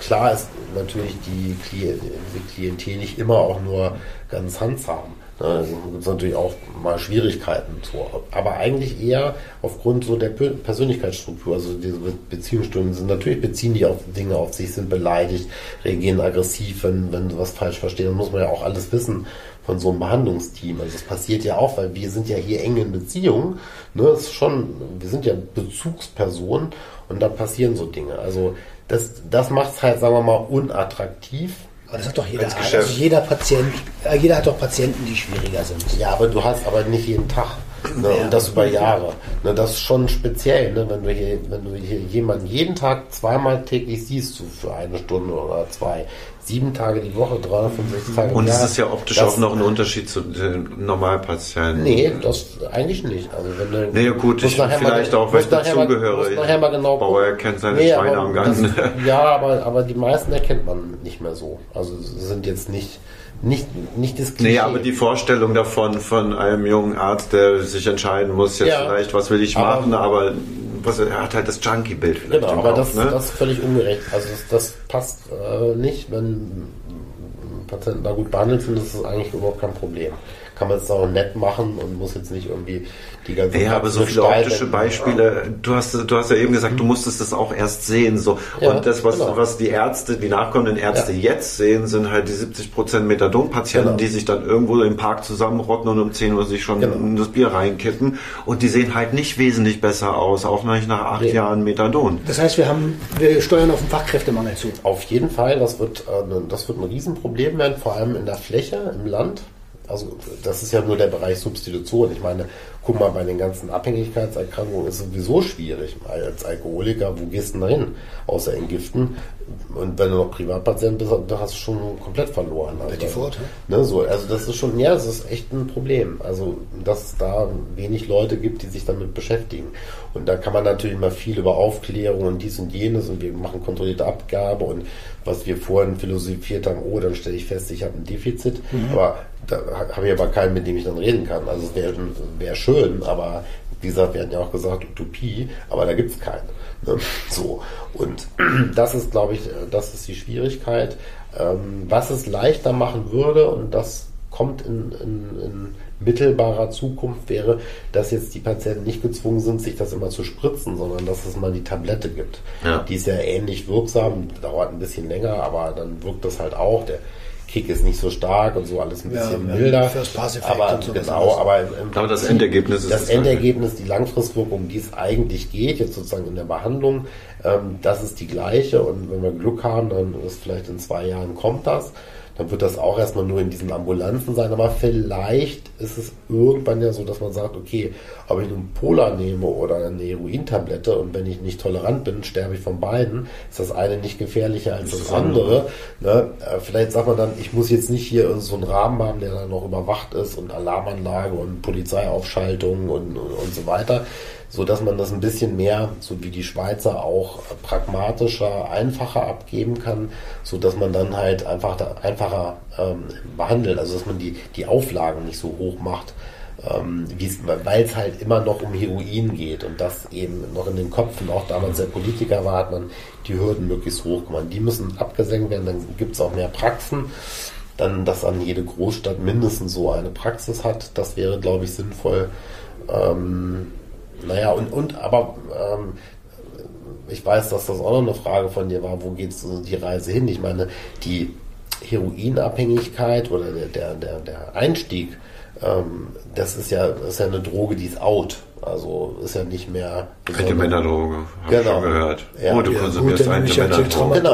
klar ist natürlich die, Klient, die Klientel nicht immer auch nur ganz handsam. Da gibt natürlich auch mal Schwierigkeiten. So. Aber eigentlich eher aufgrund so der Pe- Persönlichkeitsstruktur. Also diese Be Beziehungsstunden sind natürlich beziehen die auf Dinge auf sich, sind beleidigt, reagieren aggressiv, wenn, wenn sie was falsch verstehen. Dann muss man ja auch alles wissen von so einem Behandlungsteam. Also das passiert ja auch, weil wir sind ja hier eng in Beziehung. Ne, das ist schon, wir sind ja Bezugspersonen und da passieren so Dinge. Also das, das macht es halt, sagen wir mal, unattraktiv. Aber das hat doch jeder. Also Geschäft. jeder Patient, äh, jeder hat doch Patienten, die schwieriger sind. Ja, aber du hast aber nicht jeden Tag. Ne, und das über Jahre. Ne, das ist schon speziell, ne, wenn du hier, wenn du hier jemanden jeden Tag zweimal täglich siehst, so für eine Stunde oder zwei, sieben Tage die Woche, 365 Tage im Und Jahr. es ist ja optisch das, auch noch ein Unterschied zu den Normalpatienten. Nee, das eigentlich nicht. Also wenn du, Nee, gut, ich- vielleicht mal, auch, weil ich dazugehöre. nachher mal genau Bauer erkennt seine Schweine aber am Gang. Das, (laughs) ja, aber, aber die meisten erkennt man nicht mehr so. Also sind jetzt nicht, nicht, nicht das Klischee. Nee, aber die Vorstellung davon von einem jungen Arzt, der sich entscheiden muss, jetzt Ja. vielleicht, was will ich Aber- machen, aber was, er hat halt das Junkie-Bild vielleicht Genau, aber Kopf, das, ne? das ist völlig ungerecht. Also das, das passt äh, nicht, wenn Patienten da gut behandelt sind, ist das eigentlich überhaupt kein Problem kann man es auch nett machen und muss jetzt nicht irgendwie die ganze Ja, aber so viele optische Beispiele. Du hast, du hast ja eben gesagt, du mhm. musstest das auch erst sehen. So. Ja, und das, was, genau. was die Ärzte, die nachkommenden Ärzte ja. jetzt sehen, sind halt die 70 Prozent Methadon-Patienten, genau. die sich dann irgendwo im Park zusammenrotten und um 10 Uhr sich schon genau. das Bier reinkippen. Und die sehen halt nicht wesentlich besser aus, auch nicht nach acht nee. Jahren Methadon. Das heißt, wir haben, wir steuern auf den Fachkräftemangel zu. Auf jeden Fall, das wird, äh, das wird ein Riesenproblem werden, vor allem in der Fläche, im Land. Also das ist ja nur der Bereich Substitution. Ich meine, guck mal, bei den ganzen Abhängigkeitserkrankungen ist es sowieso schwierig. Als Alkoholiker, wo gehst du denn dahin? Außer in Giften. Und wenn du noch Privatpatient bist, dann hast du schon komplett verloren. Also, die Fort, ne, so, also das ist schon, ja, das ist echt ein Problem. Also, dass es da wenig Leute gibt, die sich damit beschäftigen. Und da kann man natürlich mal viel über Aufklärung und dies und jenes und wir machen kontrollierte Abgabe und was wir vorhin philosophiert haben, oh, dann stelle ich fest, ich habe ein Defizit. Mhm. Aber da habe ich aber keinen, mit dem ich dann reden kann. Also es wäre wär schön, aber wie gesagt, wir hatten ja auch gesagt, Utopie, aber da gibt es keine. Ne? So. Und (clears throat) das ist, glaube ich, das ist die Schwierigkeit. Ähm, was es leichter machen würde, und das kommt in, in, in mittelbarer Zukunft wäre, dass jetzt die Patienten nicht gezwungen sind, sich das immer zu spritzen, sondern dass es mal die Tablette gibt. Ja. Die ist ja ähnlich wirksam, dauert ein bisschen länger, aber dann wirkt das halt auch. Der Kick ist nicht so stark und so alles ein bisschen ja, milder. aber genau, aber, im, im aber das Endergebnis ist das, das Endergebnis, die Langfristwirkung, die es eigentlich geht, jetzt sozusagen in der Behandlung, ähm, das ist die gleiche. Und wenn wir Glück haben, dann ist vielleicht in zwei Jahren kommt das dann wird das auch erstmal nur in diesen Ambulanzen sein. Aber vielleicht ist es irgendwann ja so, dass man sagt, okay, ob ich nun Polar nehme oder eine Herointablette und wenn ich nicht tolerant bin, sterbe ich von beiden, ist das eine nicht gefährlicher als das, das andere. Ne? Äh, vielleicht sagt man dann, ich muss jetzt nicht hier so einen Rahmen haben, der dann noch überwacht ist und Alarmanlage und Polizeiaufschaltung und, und, und so weiter so dass man das ein bisschen mehr, so wie die Schweizer auch pragmatischer, einfacher abgeben kann, so dass man dann halt einfach einfacher ähm, behandelt, also dass man die, die Auflagen nicht so hoch macht, ähm, weil es halt immer noch um Heroin geht und das eben noch in den Köpfen, auch damals der Politiker war, hat man die Hürden möglichst hoch gemacht. Die müssen abgesenkt werden, dann gibt es auch mehr Praxen. Dann, dass an jede Großstadt mindestens so eine Praxis hat, das wäre, glaube ich, sinnvoll. Ähm, naja, und, und aber ähm, ich weiß, dass das auch noch eine Frage von dir war, wo geht die Reise hin? Ich meine, die Heroinabhängigkeit oder der, der, der, der Einstieg, ähm, das ist ja, ist ja eine Droge, die ist out. Also ist ja nicht mehr. Alte Männerdroge, habe genau. ich schon gehört. Ja. Oh, du ja, konsumierst eine Männerdroge. Genau,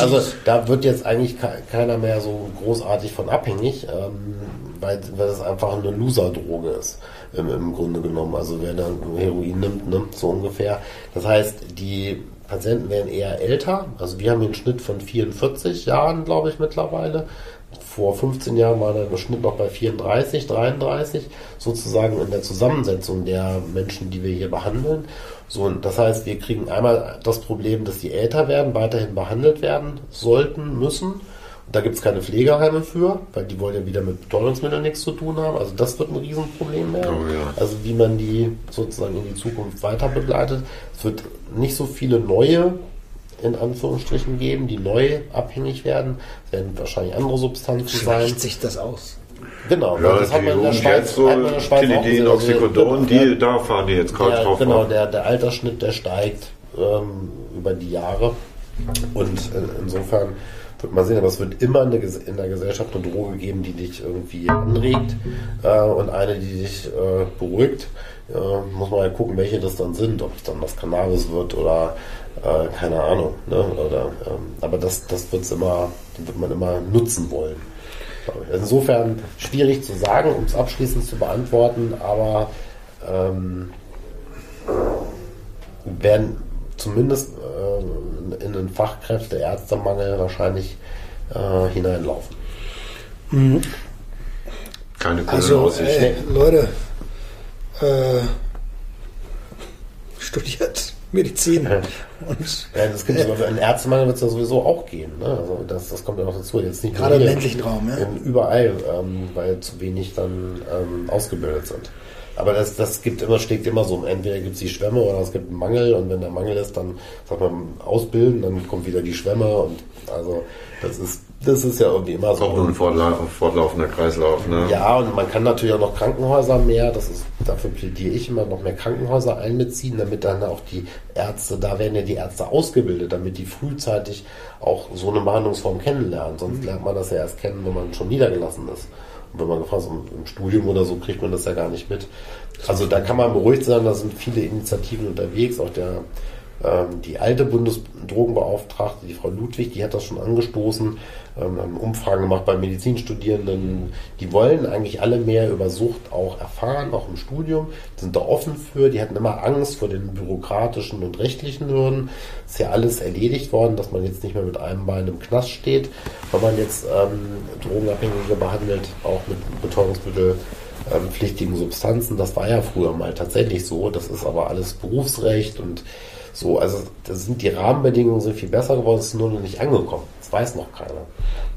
also da wird jetzt eigentlich keiner mehr so großartig von abhängig, ähm, weil, weil das einfach eine Loser-Droge ist im, im Grunde genommen. Also wer dann Heroin nimmt, nimmt so ungefähr. Das heißt, die Patienten werden eher älter. Also wir haben hier einen Schnitt von 44 Jahren, glaube ich, mittlerweile. Vor 15 Jahren war der Schnitt noch bei 34, 33, sozusagen in der Zusammensetzung der Menschen, die wir hier behandeln. So, das heißt, wir kriegen einmal das Problem, dass die älter werden, weiterhin behandelt werden sollten, müssen da gibt es keine Pflegeheime für, weil die wollen ja wieder mit Betäubungsmitteln nichts zu tun haben. Also das wird ein Riesenproblem werden. Oh, ja. Also wie man die sozusagen in die Zukunft weiter begleitet. Es wird nicht so viele neue in Anführungsstrichen geben, die neu abhängig werden. Es werden wahrscheinlich andere Substanzen Schleicht sein. sich das aus? Genau, ja, das hat man in der Schweiz, so hat Schweiz Tilidin, Oxycodon, die, da fahren die jetzt gerade drauf. Genau, der, der Altersschnitt, der steigt ähm, über die Jahre. Und äh, insofern wird mal sehen, aber es wird immer eine, in der Gesellschaft eine Droge geben, die dich irgendwie anregt äh, und eine, die dich äh, beruhigt. Äh, muss man ja gucken, welche das dann sind, ob es dann das Cannabis wird oder äh, keine Ahnung. Ne? Oder, ähm, aber das, das wird's immer, wird man immer nutzen wollen. Insofern schwierig zu sagen, um es abschließend zu beantworten, aber ähm, werden zumindest äh, in den Fachkräfte, Ärztemangel wahrscheinlich äh, hineinlaufen. Mhm. Keine gute also, Aussicht. Äh, Leute, äh, studiert Medizin. Und, ja, das gibt äh, in Ärztemangel wird es ja sowieso auch gehen. Ne? Also das, das kommt ja noch dazu. Jetzt nicht Gerade im ländlichen Raum, ja. Überall, ähm, weil zu wenig dann ähm, ausgebildet sind. Aber das, das gibt immer, schlägt immer so. Entweder gibt es die Schwämme oder es gibt einen Mangel und wenn der Mangel ist, dann sagt man ausbilden, dann kommt wieder die Schwämme und also das ist, das ist ja irgendwie immer so. Auch nur ein fortla fortlaufender Kreislauf, ne? Ja, und man kann natürlich auch noch Krankenhäuser mehr, das ist, dafür plädiere ich immer, noch mehr Krankenhäuser einbeziehen, damit dann auch die Ärzte, da werden ja die Ärzte ausgebildet, damit die frühzeitig auch so eine Behandlungsform kennenlernen. Sonst lernt man das ja erst kennen, wenn man schon niedergelassen ist. Wenn man gefragt ist, im Studium oder so, kriegt man das ja gar nicht mit. Also da kann man beruhigt sein, da sind viele Initiativen unterwegs, auch der ähm, die alte Bundesdrogenbeauftragte, die Frau Ludwig, die hat das schon angestoßen, ähm, Umfragen gemacht bei Medizinstudierenden. Die wollen eigentlich alle mehr über Sucht auch erfahren, auch im Studium, sind da offen für. Die hatten immer Angst vor den bürokratischen und rechtlichen Hürden. Ist ja alles erledigt worden, dass man jetzt nicht mehr mit einem Bein im Knast steht, wenn man jetzt ähm, Drogenabhängige behandelt, auch mit Betäubungsmittel ähm, pflichtigen Substanzen. Das war ja früher mal tatsächlich so. Das ist aber alles Berufsrecht und so, also da sind die Rahmenbedingungen sind viel besser geworden, es ist nur noch nicht angekommen. Das weiß noch keiner.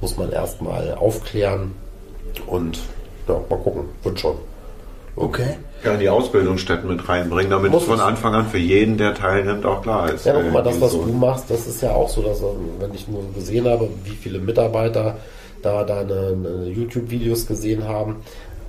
Muss man erstmal aufklären und ja, mal gucken, wird schon. Okay. Ja, die Ausbildungsstätten mit reinbringen, damit Muss es von. Anfang an für jeden, der teilnimmt, auch klar ist. Ja, guck mal, Äh, das, was so- du machst, das ist ja auch so, dass ähm, wenn ich nur gesehen habe, wie viele Mitarbeiter da deine, deine YouTube-Videos gesehen haben,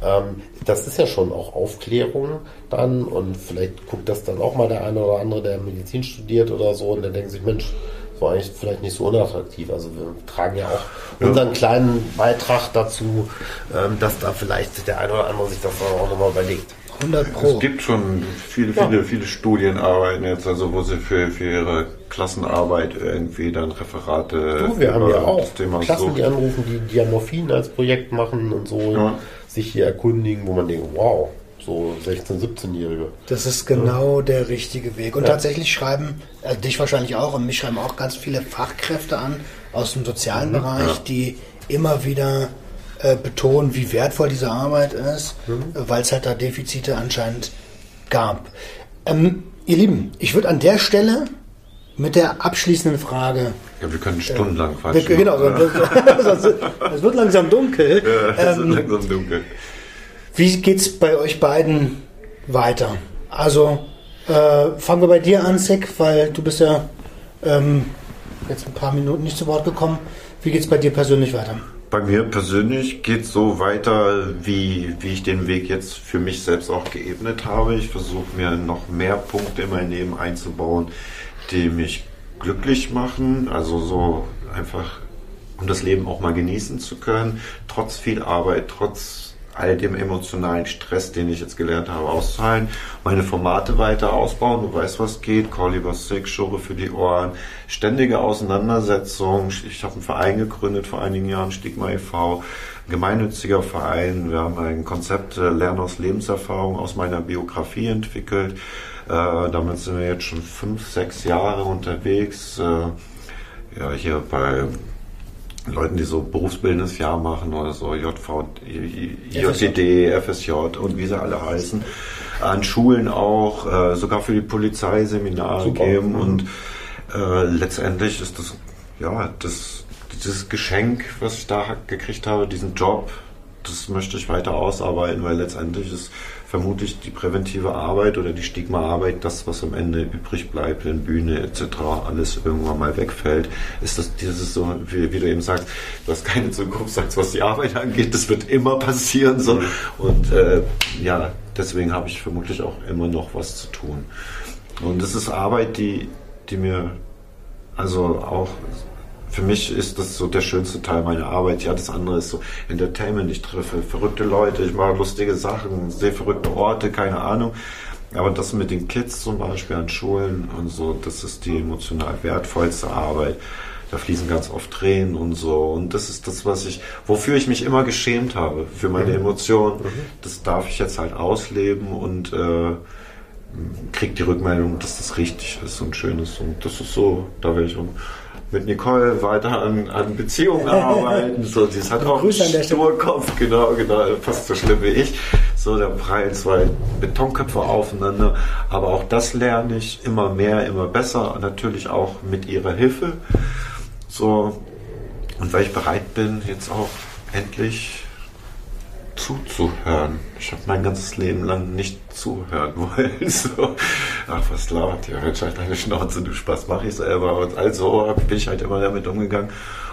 ähm, das ist ja schon auch Aufklärung dann und vielleicht guckt das dann auch mal der eine oder andere, der Medizin studiert oder so und der denkt sich, Mensch, das war eigentlich vielleicht nicht so unattraktiv. Also wir tragen ja auch unseren kleinen Beitrag dazu, ähm, dass da vielleicht der eine oder andere sich das auch nochmal überlegt. 100 Pro. Es gibt schon viele, viele, viele Studienarbeiten jetzt, also wo sie für, für ihre Klassenarbeit irgendwie dann Referate Du, wir haben ja auch Klassen, Sucht. die anrufen, die Diamorphin als Projekt machen und so Ja. Sich hier erkundigen, wo man denkt, wow, so 16-, 17-Jährige. Das ist genau der richtige Weg. Und tatsächlich schreiben, äh, dich wahrscheinlich auch und mich schreiben auch ganz viele Fachkräfte an aus dem sozialen Bereich, die immer wieder äh, betonen, wie wertvoll diese Arbeit ist, äh, weil es halt da Defizite anscheinend gab. Ähm, ihr Lieben, ich würde an der Stelle mit der abschließenden Frage Ja, wir können stundenlang wir, quatschen. genau, (laughs) es wird langsam dunkel. Ja, es Ähm, langsam dunkel. wie geht's bei euch beiden weiter? Also äh, fangen wir bei dir an, Sick, weil du bist ja ähm, jetzt ein paar Minuten nicht zu Wort gekommen. Wie geht's bei dir persönlich weiter? Bei mir persönlich geht es so weiter, wie, wie ich den Weg jetzt für mich selbst auch geebnet habe. Ich versuche mir noch mehr Punkte in mein Leben einzubauen, die mich glücklich machen. Also so einfach, um das Leben auch mal genießen zu können, trotz viel Arbeit, trotz all dem emotionalen Stress, den ich jetzt gelernt habe, auszuhalten, meine Formate weiter ausbauen, du weißt, was geht, Call Lieber Sick, Schure für die Ohren, ständige Auseinandersetzung, ich habe einen Verein gegründet vor einigen Jahren, Stigma e.V., ein gemeinnütziger Verein, wir haben ein Konzept äh, Lernen aus Lebenserfahrung aus meiner Biografie entwickelt, damit sind wir jetzt schon fünf, sechs Jahre unterwegs, äh, ja, hier bei Leuten, die so berufsbildendes Jahr machen oder so, JV, JDD, FSJ und wie sie alle heißen. An Schulen auch, äh, sogar für die Polizei Seminare Super. geben Mhm. und äh, letztendlich ist das, ja, das, dieses Geschenk, was ich da gekriegt habe, diesen Job, das möchte ich weiter ausarbeiten, weil letztendlich ist vermutlich die präventive Arbeit oder die Stigmaarbeit das, was am Ende übrig bleibt, wenn Bühne etc. alles irgendwann mal wegfällt, ist das dieses so, wie, wie du eben sagst, du hast keine Zukunft, sagst, was die Arbeit angeht, das wird immer passieren so und äh, ja, deswegen habe ich vermutlich auch immer noch was zu tun. Und das ist Arbeit, die, die mir also auch für mich ist das so der schönste Teil meiner Arbeit. Ja, das andere ist so Entertainment. Ich treffe verrückte Leute, ich mache lustige Sachen, sehe verrückte Orte, keine Ahnung. Aber das mit den Kids zum Beispiel an Schulen und so, das ist die emotional wertvollste Arbeit. Da fließen ganz oft Tränen und so. Und das ist das, was ich, wofür ich mich immer geschämt habe, für meine Emotionen. Das darf ich jetzt halt ausleben und äh, krieg die Rückmeldung, dass das richtig ist und schön ist. Und das ist so, da will ich um mit Nicole weiter an, an Beziehungen arbeiten. So, sie hat auch einen. Sturkopf, genau, genau, fast so schlimm wie ich. So, da prallen zwei Betonköpfe aufeinander. Aber auch das lerne ich immer mehr, immer besser. Und natürlich auch mit ihrer Hilfe. So, und weil ich bereit bin, jetzt auch endlich zuzuhören. Ich habe mein ganzes Leben lang nicht zuhören wollen. (laughs) So, ach, was labert ihr? Mensch, halt deine Schnauze, du Spaß, mache ich selber. Und also bin ich halt immer damit umgegangen.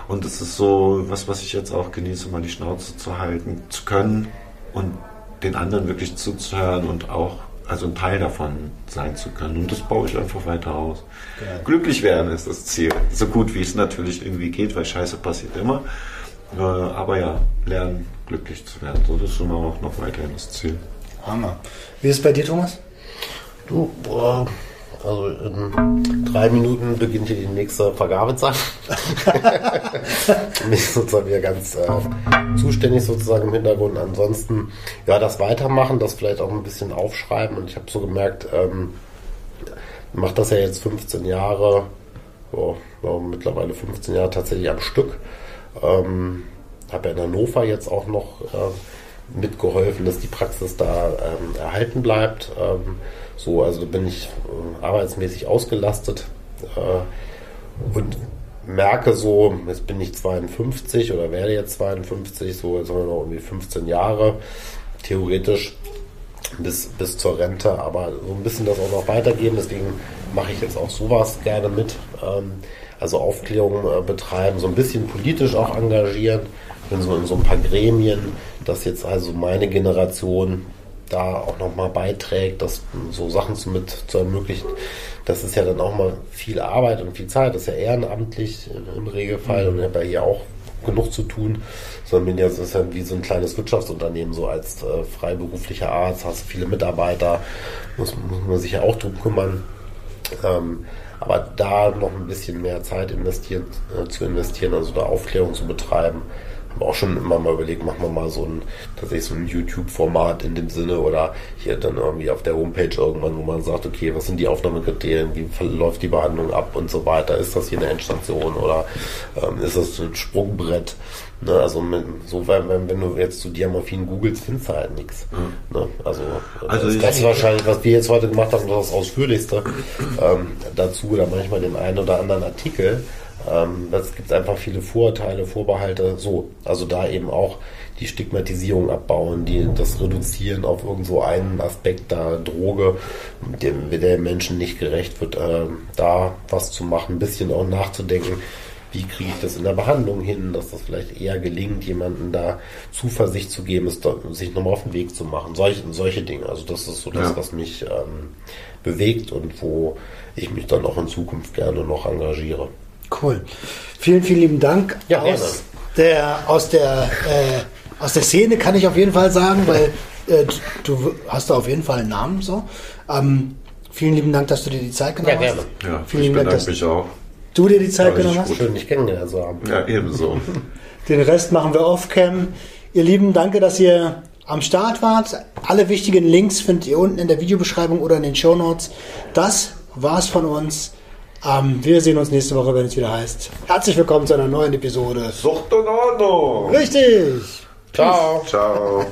Und es ist so was, was ich jetzt auch genieße, mal die Schnauze zu halten, zu können und den anderen wirklich zuzuhören und auch also ein Teil davon sein zu können. Und das baue ich einfach weiter aus. Geil. Glücklich werden ist das Ziel. So gut wie es natürlich irgendwie geht, weil Scheiße passiert immer. Äh, aber ja, lernen, glücklich zu werden. So, das ist immer auch noch weiterhin das Ziel. Hammer. Wie ist es bei dir, Thomas? Du, boah, also in drei Minuten beginnt hier die nächste Vergabezeit. (laughs) Bin ich sozusagen wieder ganz äh, zuständig sozusagen im Hintergrund. Ansonsten, ja, das Weitermachen, das vielleicht auch ein bisschen aufschreiben. Und ich habe so gemerkt, ähm, mache das ja jetzt 15 Jahre, oh, oh, mittlerweile 15 Jahre tatsächlich am Stück. Ähm, habe ja in Hannover jetzt auch noch äh, mitgeholfen, dass die Praxis da ähm, erhalten bleibt. Ähm, so, also bin ich äh, arbeitsmäßig ausgelastet äh, und merke so, jetzt bin ich 52 oder werde jetzt 52, so jetzt haben wir noch irgendwie 15 Jahre theoretisch bis, bis zur Rente, aber so ein bisschen das auch noch weitergeben, deswegen mache ich jetzt auch sowas gerne mit. Ähm, also Aufklärung äh, betreiben, so ein bisschen politisch auch engagieren, in so, in so ein paar Gremien, dass jetzt also meine Generation da auch nochmal beiträgt, das so Sachen zu mit zu ermöglichen. Das ist ja dann auch mal viel Arbeit und viel Zeit. Das ist ja ehrenamtlich im Regelfall und ich habe ja hier auch genug zu tun, sondern bin ja, das ist ja wie so ein kleines Wirtschaftsunternehmen, so als äh, freiberuflicher Arzt, hast du viele Mitarbeiter, muss, muss man sich ja auch drum kümmern. Ähm, aber da noch ein bisschen mehr Zeit investieren, äh, zu investieren, also da Aufklärung zu betreiben, auch schon immer mal überlegt, machen wir mal so ein, tatsächlich so ein YouTube-Format in dem Sinne oder hier dann irgendwie auf der Homepage irgendwann, wo man sagt, okay, was sind die Aufnahmekriterien, wie verläuft die Behandlung ab und so weiter, ist das hier eine Endstation oder ähm, ist das ein Sprungbrett? Ne, also mit, so wenn, wenn du jetzt zu Diamorphin googelst, findest du halt nichts. Mhm. Ne? Also, also das, das ist wahrscheinlich, was wir jetzt heute gemacht haben, das Ausführlichste (laughs) ähm, dazu oder manchmal den einen oder anderen Artikel. Ähm, es gibt einfach viele Vorurteile, Vorbehalte, so. Also da eben auch die Stigmatisierung abbauen, die, das Reduzieren auf irgend so einen Aspekt da, Droge, dem der Menschen nicht gerecht wird, äh, da was zu machen, ein bisschen auch nachzudenken, wie kriege ich das in der Behandlung hin, dass das vielleicht eher gelingt, jemanden da Zuversicht zu geben, es sich nochmal auf den Weg zu machen. Solche, solche Dinge. Also das ist so das, ja. was mich ähm, bewegt und wo ich mich dann auch in Zukunft gerne noch engagiere. Cool. Vielen, vielen lieben Dank. Ja, aus, der, aus, der, äh, aus der Szene kann ich auf jeden Fall sagen, weil äh, du hast da auf jeden Fall einen Namen so. Ähm, vielen lieben Dank, dass du dir die Zeit genommen ja, gerne. hast. Ja, vielen ich lieben Dank, mich auch. Du dir die Zeit genommen hast. Schön, dich kennengelernt zu haben. Ja, ebenso. (laughs) Den Rest machen wir off-cam. Ihr Lieben, danke, dass ihr am Start wart. Alle wichtigen Links findet ihr unten in der Videobeschreibung oder in den Show Notes. Das war's von uns. Ähm, wir sehen uns nächste Woche, wenn es wieder heißt. Herzlich willkommen zu einer neuen Episode. Sucht und Ordnung. Richtig. Ciao. Ciao.